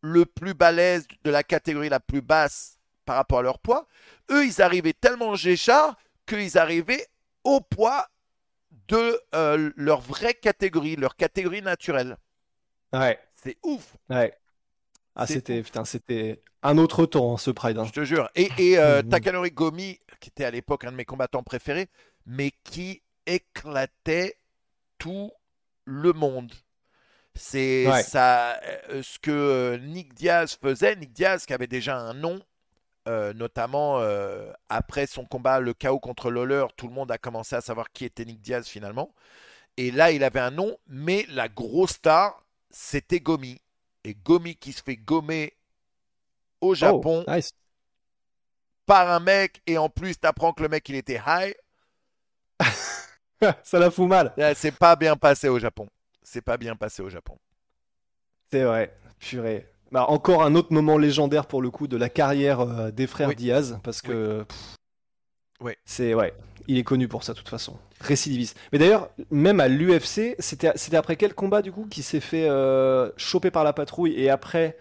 le plus balèze de la catégorie la plus basse par rapport à leur poids. Eux, ils arrivaient tellement géchards qu'ils arrivaient au poids de euh, leur vraie catégorie, leur catégorie naturelle. Ouais, C'est ouf, ouais. Ah, c'était, putain, c'était un autre temps, hein, ce Pride. hein. je te jure. Et, et euh. Takanori Gomi, qui était à l'époque un de mes combattants préférés, mais qui éclatait tout le monde. C'est Ouais. ça, euh, ce que Nick Diaz faisait. Nick Diaz qui avait déjà un nom, euh, notamment euh, après son combat, le chaos contre Lawler, tout le monde a commencé à savoir qui était Nick Diaz finalement. Et là, il avait un nom, mais la grosse star, c'était Gomi. Et Gomi qui se fait gommer au Japon Oh, nice. par un mec, et en plus, t'apprends que le mec, il était high. ça la fout mal. Là, C'est pas bien passé au Japon. C'est pas bien passé au Japon. C'est vrai, purée. Bah, encore un autre moment légendaire pour le coup de la carrière euh, des frères Oui. Diaz, parce que c'est ouais, il est connu pour ça de toute façon, récidiviste. Mais d'ailleurs, même à l'UFC, c'était c'était après quel combat du coup qui s'est fait euh, choper par la patrouille et après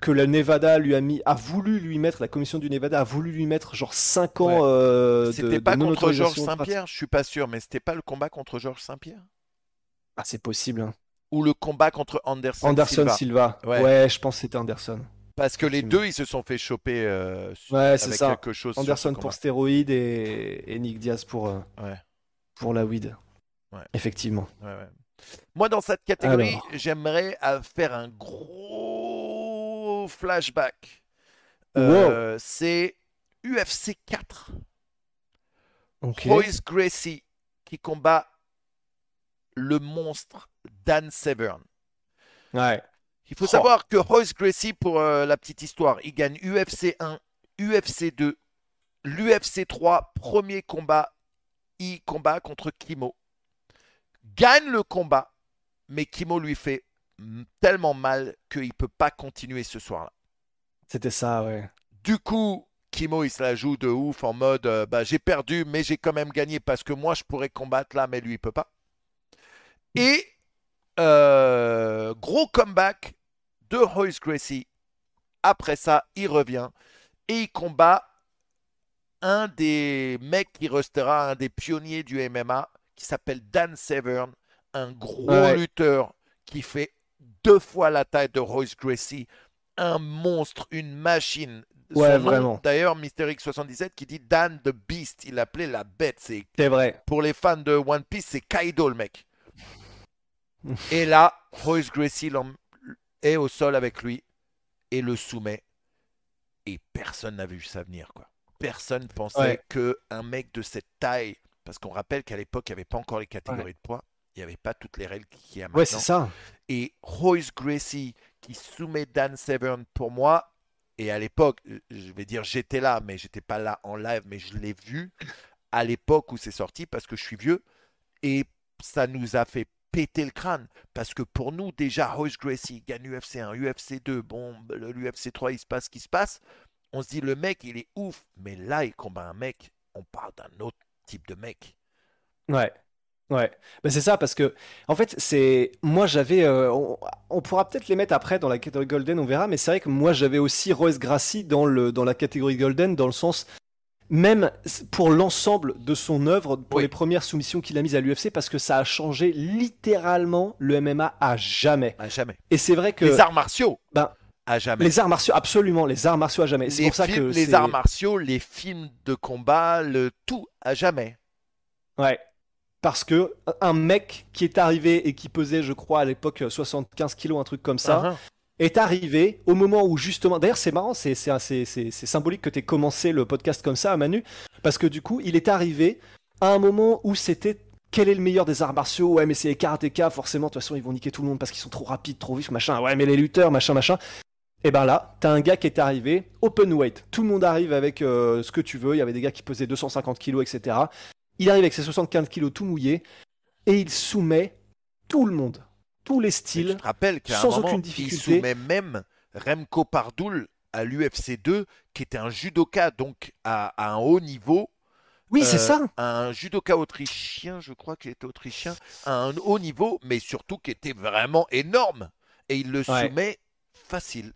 que la Nevada lui a mis, a voulu lui mettre, la commission du Nevada a voulu lui mettre genre 5 ans Ouais. euh, C'était de pas contre Georges. Saint-Pierre, je suis pas sûr, mais c'était pas le combat contre Georges Saint-Pierre? Ah c'est possible. hein. Ou le combat contre Anderson, Anderson Silva Silva. Ouais. Ouais. je pense que c'était Anderson. Parce que les deux, ils se sont fait choper euh, Ouais, c'est avec ça. quelque chose. Anderson pour stéroïdes et, et Nick Diaz pour, euh, Ouais. pour la weed. Effectivement. Moi, dans cette catégorie, j'aimerais faire un gros flashback. Euh, c'est UFC 4. Royce Gracie qui combat le monstre Dan Severn. Ouais. Il faut savoir que Royce Gracie, pour euh, la petite histoire, il gagne UFC 1, UFC 2, l'UFC 3, premier combat, il combat contre Kimo. Gagne le combat, mais Kimo lui fait tellement mal qu'il ne peut pas continuer ce soir-là. C'était ça, ouais. Du coup, Kimo, il se la joue de ouf en mode euh, bah, j'ai perdu, mais j'ai quand même gagné parce que moi, je pourrais combattre là, mais lui, il peut pas. Et euh, gros comeback de Royce Gracie. Après ça, il revient et il combat un des mecs qui restera un des pionniers du MMA qui s'appelle Dan Severn, un gros lutteur qui fait deux fois la taille de Royce Gracie, un monstre, une machine. Ouais, vraiment. D'ailleurs, Mister X77 qui dit Dan the Beast, il l'appelait la bête. C'est vrai. Pour les fans de One Piece, c'est Kaido le mec. Et là, Royce Gracie est au sol avec lui et le soumet. Et personne n'a vu ça venir, quoi. Personne pensait que un mec de cette taille, parce qu'on rappelle qu'à l'époque, il n'y avait pas encore les catégories de poids, il n'y avait pas toutes les règles qu'il y a maintenant. Ouais, c'est ça. Et Royce Gracie qui soumet Dan Severn pour moi, et à l'époque, je vais dire j'étais là, mais j'étais pas là en live, mais je l'ai vu à l'époque où c'est sorti parce que je suis vieux, et ça nous a fait péter le crâne. Parce que pour nous, déjà, Royce Gracie gagne UFC 1, UFC 2, bon, l'UFC 3, il se passe ce qui se passe. On se dit, le mec, il est ouf. Mais là, il combat un mec, on parle d'un autre type de mec. Ouais. Ouais, bah, c'est ça parce que en fait c'est moi j'avais euh, on, pourra peut-être les mettre après dans la catégorie golden on verra mais c'est vrai que moi j'avais aussi Royce Gracie dans le dans la catégorie golden dans le sens même pour l'ensemble de son œuvre, pour les premières soumissions qu'il a mises à l'UFC, parce que ça a changé littéralement le MMA à jamais. À jamais. Et c'est vrai que les arts martiaux. Ben, à jamais. Les arts martiaux, absolument, les arts martiaux à jamais. C'est pour ça que les arts martiaux, les films de combat, le tout à jamais. Ouais. Parce que un mec qui est arrivé et qui pesait, je crois, à l'époque 75 kilos, un truc comme ça, uh-huh est arrivé au moment où justement. D'ailleurs, c'est marrant, c'est symbolique que tu aies commencé le podcast comme ça, Manu, parce que du coup, il est arrivé à un moment où c'était quel est le meilleur des arts martiaux? Ouais, mais c'est les forcément, de toute façon, ils vont niquer tout le monde parce qu'ils sont trop rapides, trop vifs, machin. Ouais, mais les lutteurs, machin, machin. Et ben là, t'as un gars qui est arrivé, open weight. Tout le monde arrive avec euh, ce que tu veux. Il y avait des gars qui pesaient 250 kilos, etc. Il arrive avec ses 75 kilos tout mouillés et il soumet tout le monde tous les styles, je te rappelle sans aucune difficulté. Il soumet même Remco Pardoul à l'UFC 2, qui était un judoka donc à, un haut niveau. Oui, c'est euh, ça. Un judoka autrichien, je crois qu'il était autrichien, à un haut niveau, mais surtout qui était vraiment énorme. Et il le soumet facile.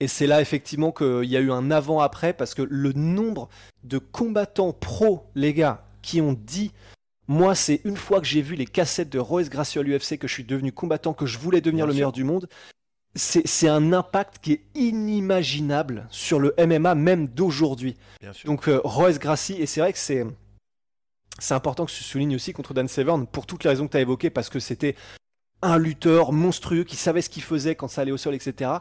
Et c'est là effectivement qu'il y a eu un avant-après parce que le nombre de combattants pro, les gars, qui ont dit moi, c'est une fois que j'ai vu les cassettes de Royce Gracie à l'UFC que je suis devenu combattant, que je voulais devenir le meilleur du monde. C'est un impact qui est inimaginable sur le MMA même d'aujourd'hui. Donc euh, Royce Gracie, et c'est vrai que c'est c'est important que tu soulignes aussi contre Dan Severn pour toutes les raisons que tu as évoquées, parce que c'était un lutteur monstrueux qui savait ce qu'il faisait quand ça allait au sol, etc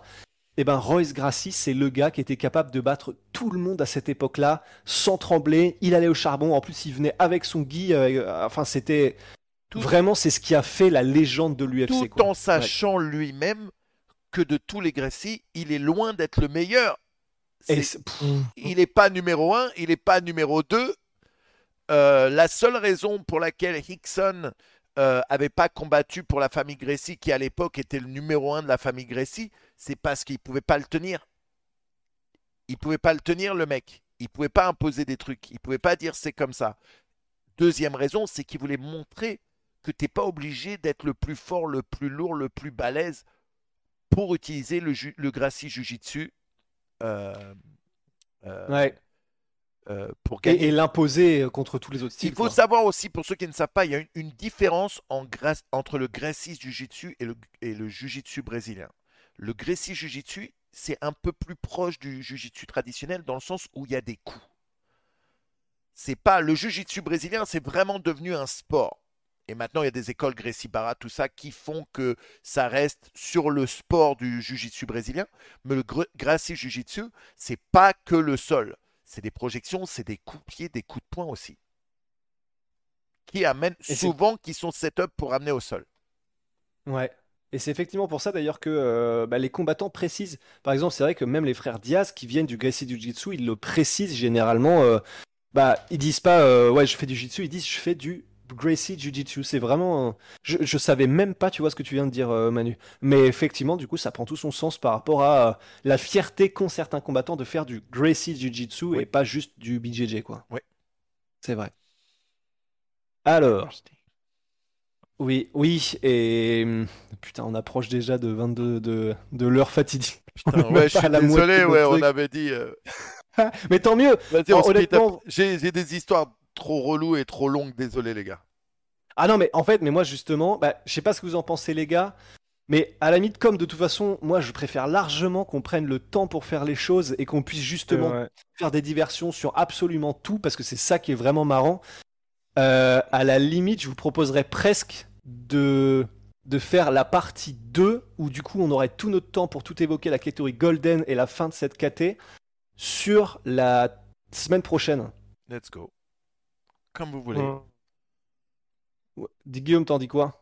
eh ben Royce Gracie, c'est le gars qui était capable de battre tout le monde à cette époque-là, sans trembler. Il allait au charbon. En plus, il venait avec son gui. Euh, enfin, c'était vraiment c'est ce qui a fait la légende de l'UFC. Tout en sachant lui-même que de tous les Gracie, il est loin d'être le meilleur. il n'est pas numéro 1, il n'est pas numéro 2. Euh, la seule raison pour laquelle Hickson euh, avait pas combattu pour la famille Gracie, qui à l'époque était le numéro 1 de la famille Gracie, c'est parce qu'il pouvait pas le tenir. Il pouvait pas le tenir, le mec. Il pouvait pas imposer des trucs. Il pouvait pas dire c'est comme ça. Deuxième raison, c'est qu'il voulait montrer que tu n'es pas obligé d'être le plus fort, le plus lourd, le plus balèze pour utiliser le, Gracie Jiu-Jitsu. Euh, euh, ouais. Euh, pour gagner. Et, l'imposer contre tous les autres styles. Il faut savoir aussi, pour ceux qui ne savent pas, il y a une, différence en, entre le Gracie Jiu-Jitsu et le, et le Jiu-Jitsu brésilien. Le Gracie Jiu-Jitsu, c'est un peu plus proche du Jiu-Jitsu traditionnel dans le sens où il y a des coups. C'est pas le Jiu-Jitsu brésilien, c'est vraiment devenu un sport. Et maintenant, il y a des écoles Gracie Barra, tout ça, qui font que ça reste sur le sport du jiu-jitsu brésilien. Mais le Gracie Jiu-Jitsu, c'est pas que le sol. C'est des projections, c'est des coups de pied, des coups de poing aussi. Qui amènent souvent, qui sont set-up pour amener au sol. Ouais. Et c'est effectivement pour ça d'ailleurs que euh, bah, les combattants précisent. Par exemple, c'est vrai que même les frères Diaz qui viennent du Gracie Jiu-Jitsu, ils le précisent généralement. Euh, bah, ils disent pas euh, ouais, je fais du Jiu-Jitsu, ils disent je fais du Gracie Jiu-Jitsu. C'est vraiment. Je, je savais même pas, tu vois, ce que tu viens de dire, Manu. Mais effectivement, du coup, ça prend tout son sens par rapport à la fierté qu'ont certains combattants de faire du Gracie Jiu-Jitsu et pas juste du BJJ, quoi. Oui. C'est vrai. Alors. Oui, oui, et hum, putain, on approche déjà de 22 de, de l'heure fatidique. Putain, ouais, je suis désolé, ouais, on avait dit. Euh, Mais tant mieux. honnêtement... J'ai des histoires trop reloues et trop longues, désolé les gars. Ah non, mais en fait, mais moi justement, bah, je sais pas ce que vous en pensez les gars, mais à la limite, comme de toute façon, moi je préfère largement qu'on prenne le temps pour faire les choses et qu'on puisse justement faire des diversions sur absolument tout, parce que c'est ça qui est vraiment marrant. Euh, à la limite, je vous proposerais presque de, de faire la partie 2, où du coup on aurait tout notre temps pour tout évoquer la catégorie Golden et la fin de cette KT, sur la semaine prochaine. Let's go. Comme vous voulez. Dis Guillaume, t'en dis quoi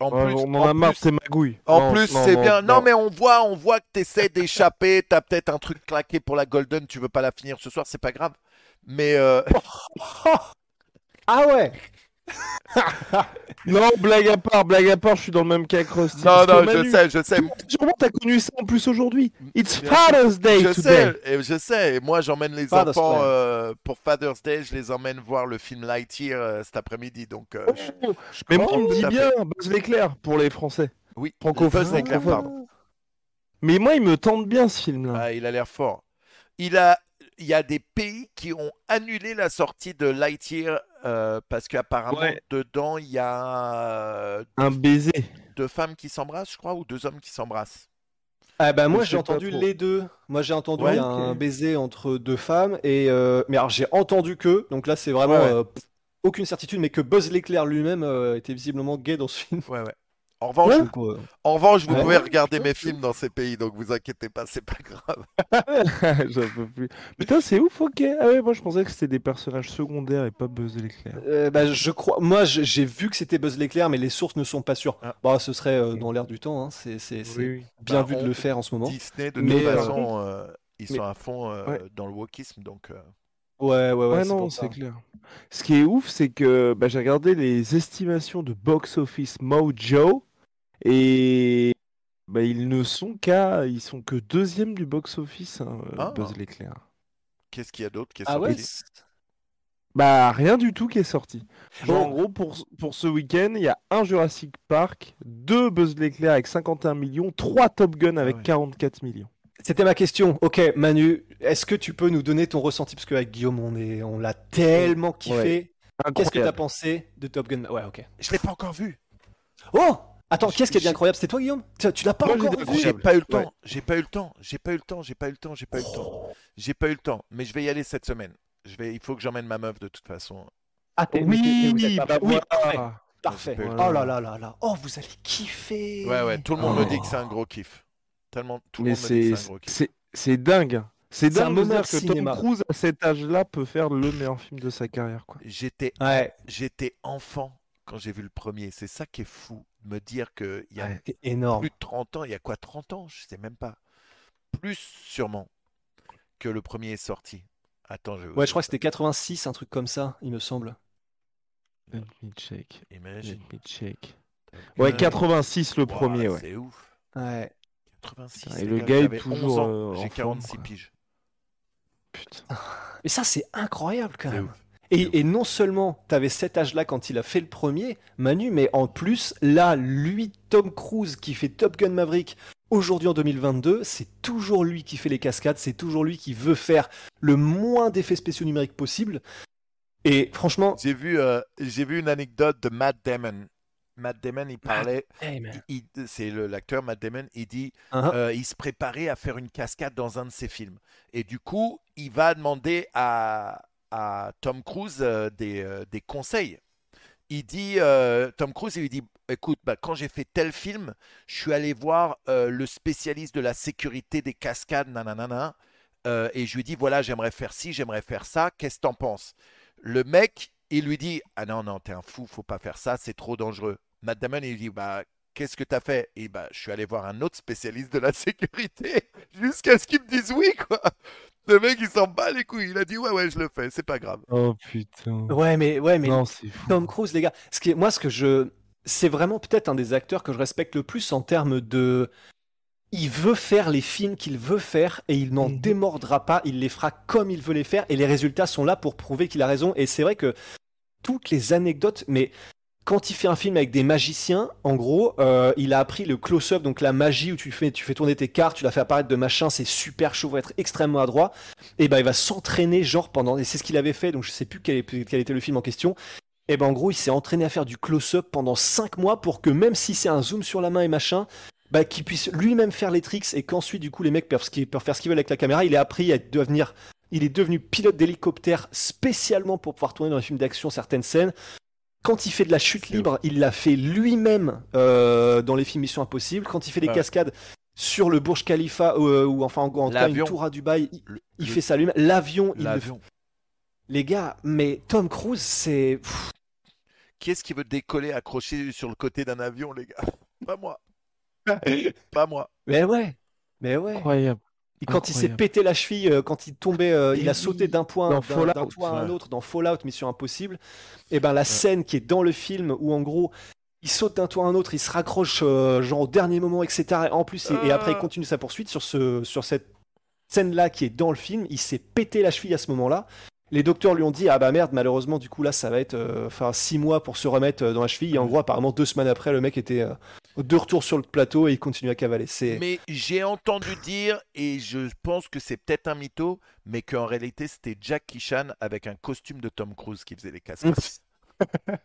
en plus, On en, a marre, c'est magouille. En plus, c'est bien. Non, mais on voit, on voit que t'essaies d'échapper. T'as peut-être un truc claqué pour la Golden. Tu veux pas la finir ce soir, c'est pas grave. Mais. Euh... ah ouais non, blague à part, blague à part, je suis dans le même cas que Rusty. Non, non, je sais, je sais. Sûrement, t'as connu ça en plus aujourd'hui. It's Father's Day je today. Sais, et je sais. Et moi, j'emmène les enfants euh, pour Father's Day. Je les emmène voir le film Lightyear euh, cet après-midi. Donc, euh, oh, mais moi, on me dit bien Buzz l'éclair pour les Français. Oui, Buzz l'éclair, pardon. Mais moi, il me tente bien ce film-là. Ah, il a l'air fort. Il a, il y a des pays qui ont annulé la sortie de Lightyear euh, parce qu'apparemment dedans il y a euh, un baiser. Deux femmes qui s'embrassent, je crois, ou deux hommes qui s'embrassent. Ah bah moi j'ai entendu les deux. Moi j'ai entendu un baiser entre deux femmes et euh, mais alors j'ai entendu que donc là c'est vraiment aucune certitude mais que Buzz l'éclair lui-même était visiblement gay dans ce film. Ouais ouais. En revanche, en revanche, vous pouvez regarder mes films dans ces pays, donc vous inquiétez pas, c'est pas grave. J'en peux plus. Putain, c'est ouf, ok. Ah ouais, moi je pensais que c'était des personnages secondaires et pas Buzz l'éclair. Euh, bah, je crois, moi j'ai vu que c'était Buzz l'éclair, mais les sources ne sont pas sûres. Ah. Bah, ce serait euh, dans l'air du temps, hein. c'est bien bah, vu de le faire en ce moment. Disney, de toute euh, façon, ils sont à fond dans le wokisme, donc. Ouais, ouais, ouais. ouais non, c'est clair. Ce qui est ouf, c'est que bah, j'ai regardé les estimations de Box Office Mojo. Et bah, ils ne sont qu'à, ils sont que deuxième du box-office, hein, euh, ah. Buzz l'éclair. Qu'est-ce qu'il y a d'autre qui est ah sorti Bah rien du tout qui est sorti. en gros, pour, pour ce week-end, il y a un Jurassic Park, deux Buzz l'éclair avec 51 millions, trois Top Gun avec 44 ah millions. C'était ma question. Ok, Manu, est-ce que tu peux nous donner ton ressenti? Parce qu'avec Guillaume, on est, on l'a tellement kiffé. Qu'est-ce que tu as pensé de Top Gun? Ouais, ok. Je l'ai pas encore vu. Oh Attends, qu'est-ce qui est bien incroyable? C'était toi, Guillaume? Tu, l'as pas encore vu J'ai pas eu le temps. J'ai pas eu le temps. J'ai pas eu le temps. J'ai pas eu le temps. J'ai pas eu le temps. J'ai pas eu le temps. Mais je vais y aller cette semaine. Je vais. Il faut que j'emmène ma meuf de toute façon. Ah, oui, oui, oui, parfait. Oh là là là là. Oh, vous allez kiffer. Ouais, ouais. Tout le monde me dit que c'est un gros kiff. Tellement. Tout le monde me dit que c'est un gros kiff. C'est dingue. C'est dingue de dire que Tom Cruise à cet âge-là peut faire le meilleur film de sa carrière. J'étais, ouais. j'étais enfant quand j'ai vu le premier. C'est ça qui est fou me dire qu'il y a énorme. plus de 30 ans, il y a quoi 30 ans? Je sais même pas. Plus sûrement que le premier est sorti. Attends, je... Ouais, je crois que c'était 86, un truc comme ça, il me semble. Let me check. Imagine. Let me check. Ouais, 86 le premier, ouais. C'est ouf. Ouais. 86. Et le gars est toujours. Euh, j'ai 46 piges. Putain. Mais ça, c'est incroyable quand même. Et, non seulement tu avais cet âge-là quand il a fait le premier, Manu, mais en plus, là, lui, Tom Cruise, qui fait Top Gun Maverick, aujourd'hui en 2022, c'est toujours lui qui fait les cascades, c'est toujours lui qui veut faire le moins d'effets spéciaux numériques possible. Et franchement. J'ai vu, euh, j'ai vu une anecdote de Matt Damon. Matt Damon, il parlait. C'est l'acteur Matt Damon. Il dit uh-huh. euh, il se préparait à faire une cascade dans un de ses films. Et du coup, il va demander à, à Tom Cruise euh, des, euh, des, conseils. il dit, euh, Tom Cruise, il lui dit, écoute, bah, quand j'ai fait tel film, je suis allé voir le spécialiste de la sécurité des cascades, nanana, et je lui dis, voilà, j'aimerais faire ci, j'aimerais faire ça, qu'est-ce que t'en penses? Le mec, il lui dit, ah non, non, t'es un fou, faut pas faire ça, c'est trop dangereux. Matt il dit, bah, qu'est-ce que t'as fait? Et bah, je suis allé voir un autre spécialiste de la sécurité, jusqu'à ce qu'il me dise oui, quoi. Le mec, il s'en bat les couilles. Il a dit ouais, ouais, je le fais, c'est pas grave. Oh putain. Ouais, mais, ouais, mais Non, c'est fou. Tom Cruise, les gars, ce qui est- moi, ce que je. C'est vraiment peut-être un des acteurs que je respecte le plus en termes de. Il veut faire les films qu'il veut faire et il n'en Mhm. démordra pas. Il les fera comme il veut les faire et les résultats sont là pour prouver qu'il a raison. Et c'est vrai que toutes les anecdotes, mais quand il fait un film avec des magiciens, en gros, euh, il a appris le close-up, donc la magie où tu fais, tu fais tourner tes cartes, tu la fais apparaître de machin, c'est super chaud, faut être extrêmement adroit. Et ben il va s'entraîner genre pendant, et c'est ce qu'il avait fait, donc je sais plus quel, était le film en question. Et ben en gros, il s'est entraîné à faire du close-up pendant 5 mois pour que même si c'est un zoom sur la main et machin, bah, qu'il puisse lui-même faire les tricks et qu'ensuite du coup les mecs peuvent faire ce qu'ils veulent avec la caméra. Il a appris à devenir, il est devenu pilote d'hélicoptère spécialement pour pouvoir tourner dans les films d'action certaines scènes. Quand il fait de la chute libre, il l'a fait lui-même euh, dans les films Mission Impossible. Quand il fait des Ouais. cascades sur le Burj Khalifa euh, ou enfin en, en tout cas une L'avion. tour à Dubaï, il, Le- il le- fait ça lui-même. L'avion, il le L'avion. les gars, mais Tom Cruise, c'est. Qui est-ce qui veut décoller accroché sur le côté d'un avion, les gars? Pas moi. Pas moi. Mais ouais, mais ouais. Incroyable. Et quand il s'est pété la cheville, euh, quand il tombait, euh, il a sauté d'un point, dans d'un- Fallout, d'un toit à un autre dans Fallout Mission Impossible. Et ben la scène qui est dans le film où en gros il saute d'un toit à un autre, il se raccroche euh, genre au dernier moment, etc. En plus, et, et après il Ah. continue sa poursuite sur ce, sur cette scène-là qui est dans le film. Il s'est pété la cheville à ce moment-là. Les docteurs lui ont dit ah bah merde malheureusement du coup là ça va être euh, enfin six mois pour se remettre euh, dans la cheville et en gros apparemment deux semaines après le mec était euh, de retour sur le plateau et il continue à cavaler c'est Mais j'ai entendu dire, et je pense que c'est peut-être un mytho, mais qu'en réalité c'était Jackie Chan avec un costume de Tom Cruise qui faisait les cascades.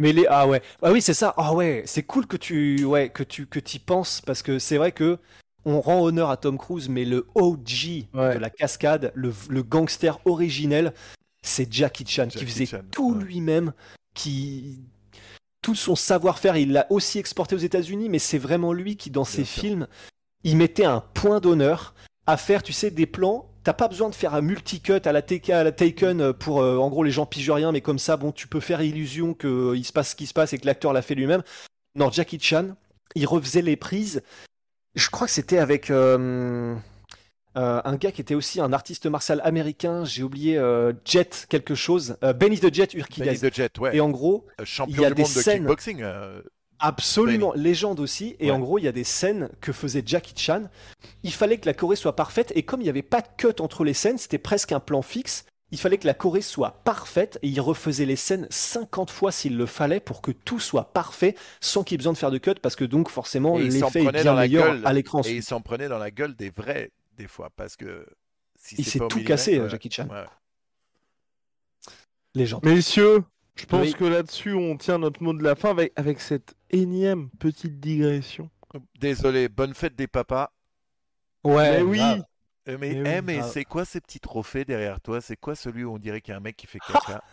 Mais les ah ouais ah oui c'est ça ah ouais c'est cool que tu ouais que tu que t'y penses parce que c'est vrai que on rend honneur à Tom Cruise mais le OG Ouais. de la cascade le, le gangster originel c'est Jackie Chan qui faisait Chan, tout ouais. lui-même qui tout son savoir-faire il l'a aussi exporté aux États-Unis mais c'est vraiment lui qui dans ses sûr. films il mettait un point d'honneur à faire tu sais des plans T'as pas besoin de faire un multicut à la, TK, à la Taken pour euh, en gros les gens pigent rien, mais comme ça, bon, tu peux faire illusion qu'il se passe ce qui se passe et que l'acteur l'a fait lui-même. Non, Jackie Chan, il refaisait les prises. Je crois que c'était avec euh, euh, un gars qui était aussi un artiste martial américain. J'ai oublié euh, Jet quelque chose. Euh, Benny the Jet Urquidez. Benny the Jet, ouais. Et en gros, il y a du des monde de scènes- kickboxing. Absolument, légende aussi. Et Ouais. en gros, il y a des scènes que faisait Jackie Chan. Il fallait que la Corée soit parfaite. Et comme il n'y avait pas de cut entre les scènes, c'était presque un plan fixe. Il fallait que la Corée soit parfaite. Et il refaisait les scènes 50 fois s'il le fallait pour que tout soit parfait sans qu'il y ait besoin de faire de cut. Parce que donc, forcément, l'effet est bien meilleur gueule. à l'écran. et il s'en prenait dans la gueule des vrais, des fois, parce que. Si Il s'est tout millimètre, cassé, ouais. Jackie Chan. Ouais. Légende. Messieurs, je pense Oui. que là-dessus, on tient notre mot de la fin avec, avec cette énième petite digression. Désolé, bonne fête des papas. Ouais, Mais oui, grave. Euh, Mais, Mais oui, eh, mais c'est quoi ces petits trophées derrière toi? C'est quoi celui où on dirait qu'il y a un mec qui fait caca?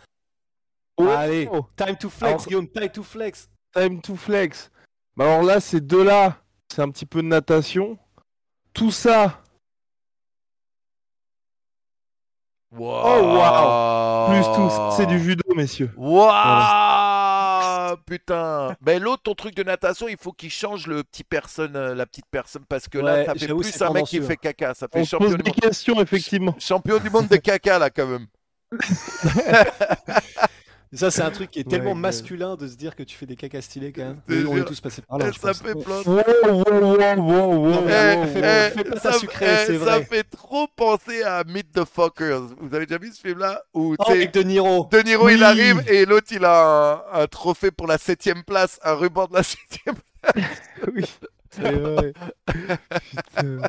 Oh, Allez, time to flex, Alors- Guillaume, time to flex. time to flex. Bah alors là, ces deux-là, c'est un petit peu de natation. Tout ça, Wow. Oh, plus tout, c'est du judo, messieurs. Waouh Putain Ben l'autre, ton truc de natation, il faut qu'il change le petit personne, euh, la petite personne, parce que là, ça fait plus un mec qui fait caca, ça fait On champion pose du des monde. questions, effectivement. Champion du monde de caca, là, quand même. Ça, c'est un truc qui est tellement Ouais, masculin de se dire que tu fais des caca stylés quand même. On est tous passés par là. Ça fait plein de... Wow, wow, wow, wow, wow, wow, fais- wow. fais pas ça, eh, c'est ça vrai. fait trop penser à Meet the Fuckers. Vous avez déjà vu ce film-là Où Oh, avec De Niro. De Niro, il Oui. arrive et l'autre, il a un, un trophée pour la septième place, un ruban de la septième Oui, c'est vrai. Putain.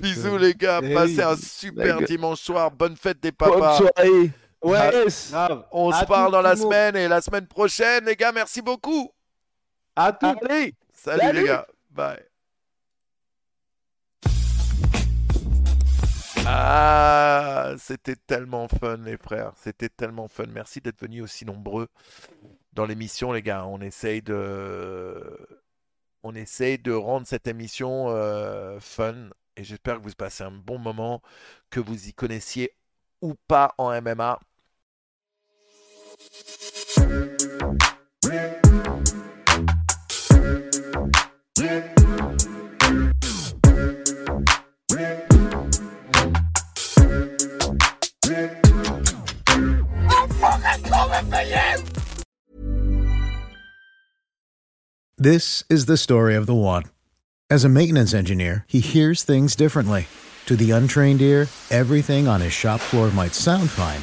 Bisous les gars, Eh passez oui. un super dimanche soir, bonne fête des Bonne papas. soirée. Ouais, grave. On se parle dans la semaine et la semaine prochaine les gars, merci beaucoup. À tout. Allez. Salut, Salut. les gars, bye. Ah, c'était tellement fun les frères, c'était tellement fun. Merci d'être venus aussi nombreux. dans l'émission, les gars. On essaye de, on essaye de rendre cette émission euh, fun et j'espère que vous passez un bon moment, que vous y connaissiez ou pas en MMA. This is the story of the one. As a maintenance engineer, he hears things differently. To the untrained ear, everything on his shop floor might sound fine,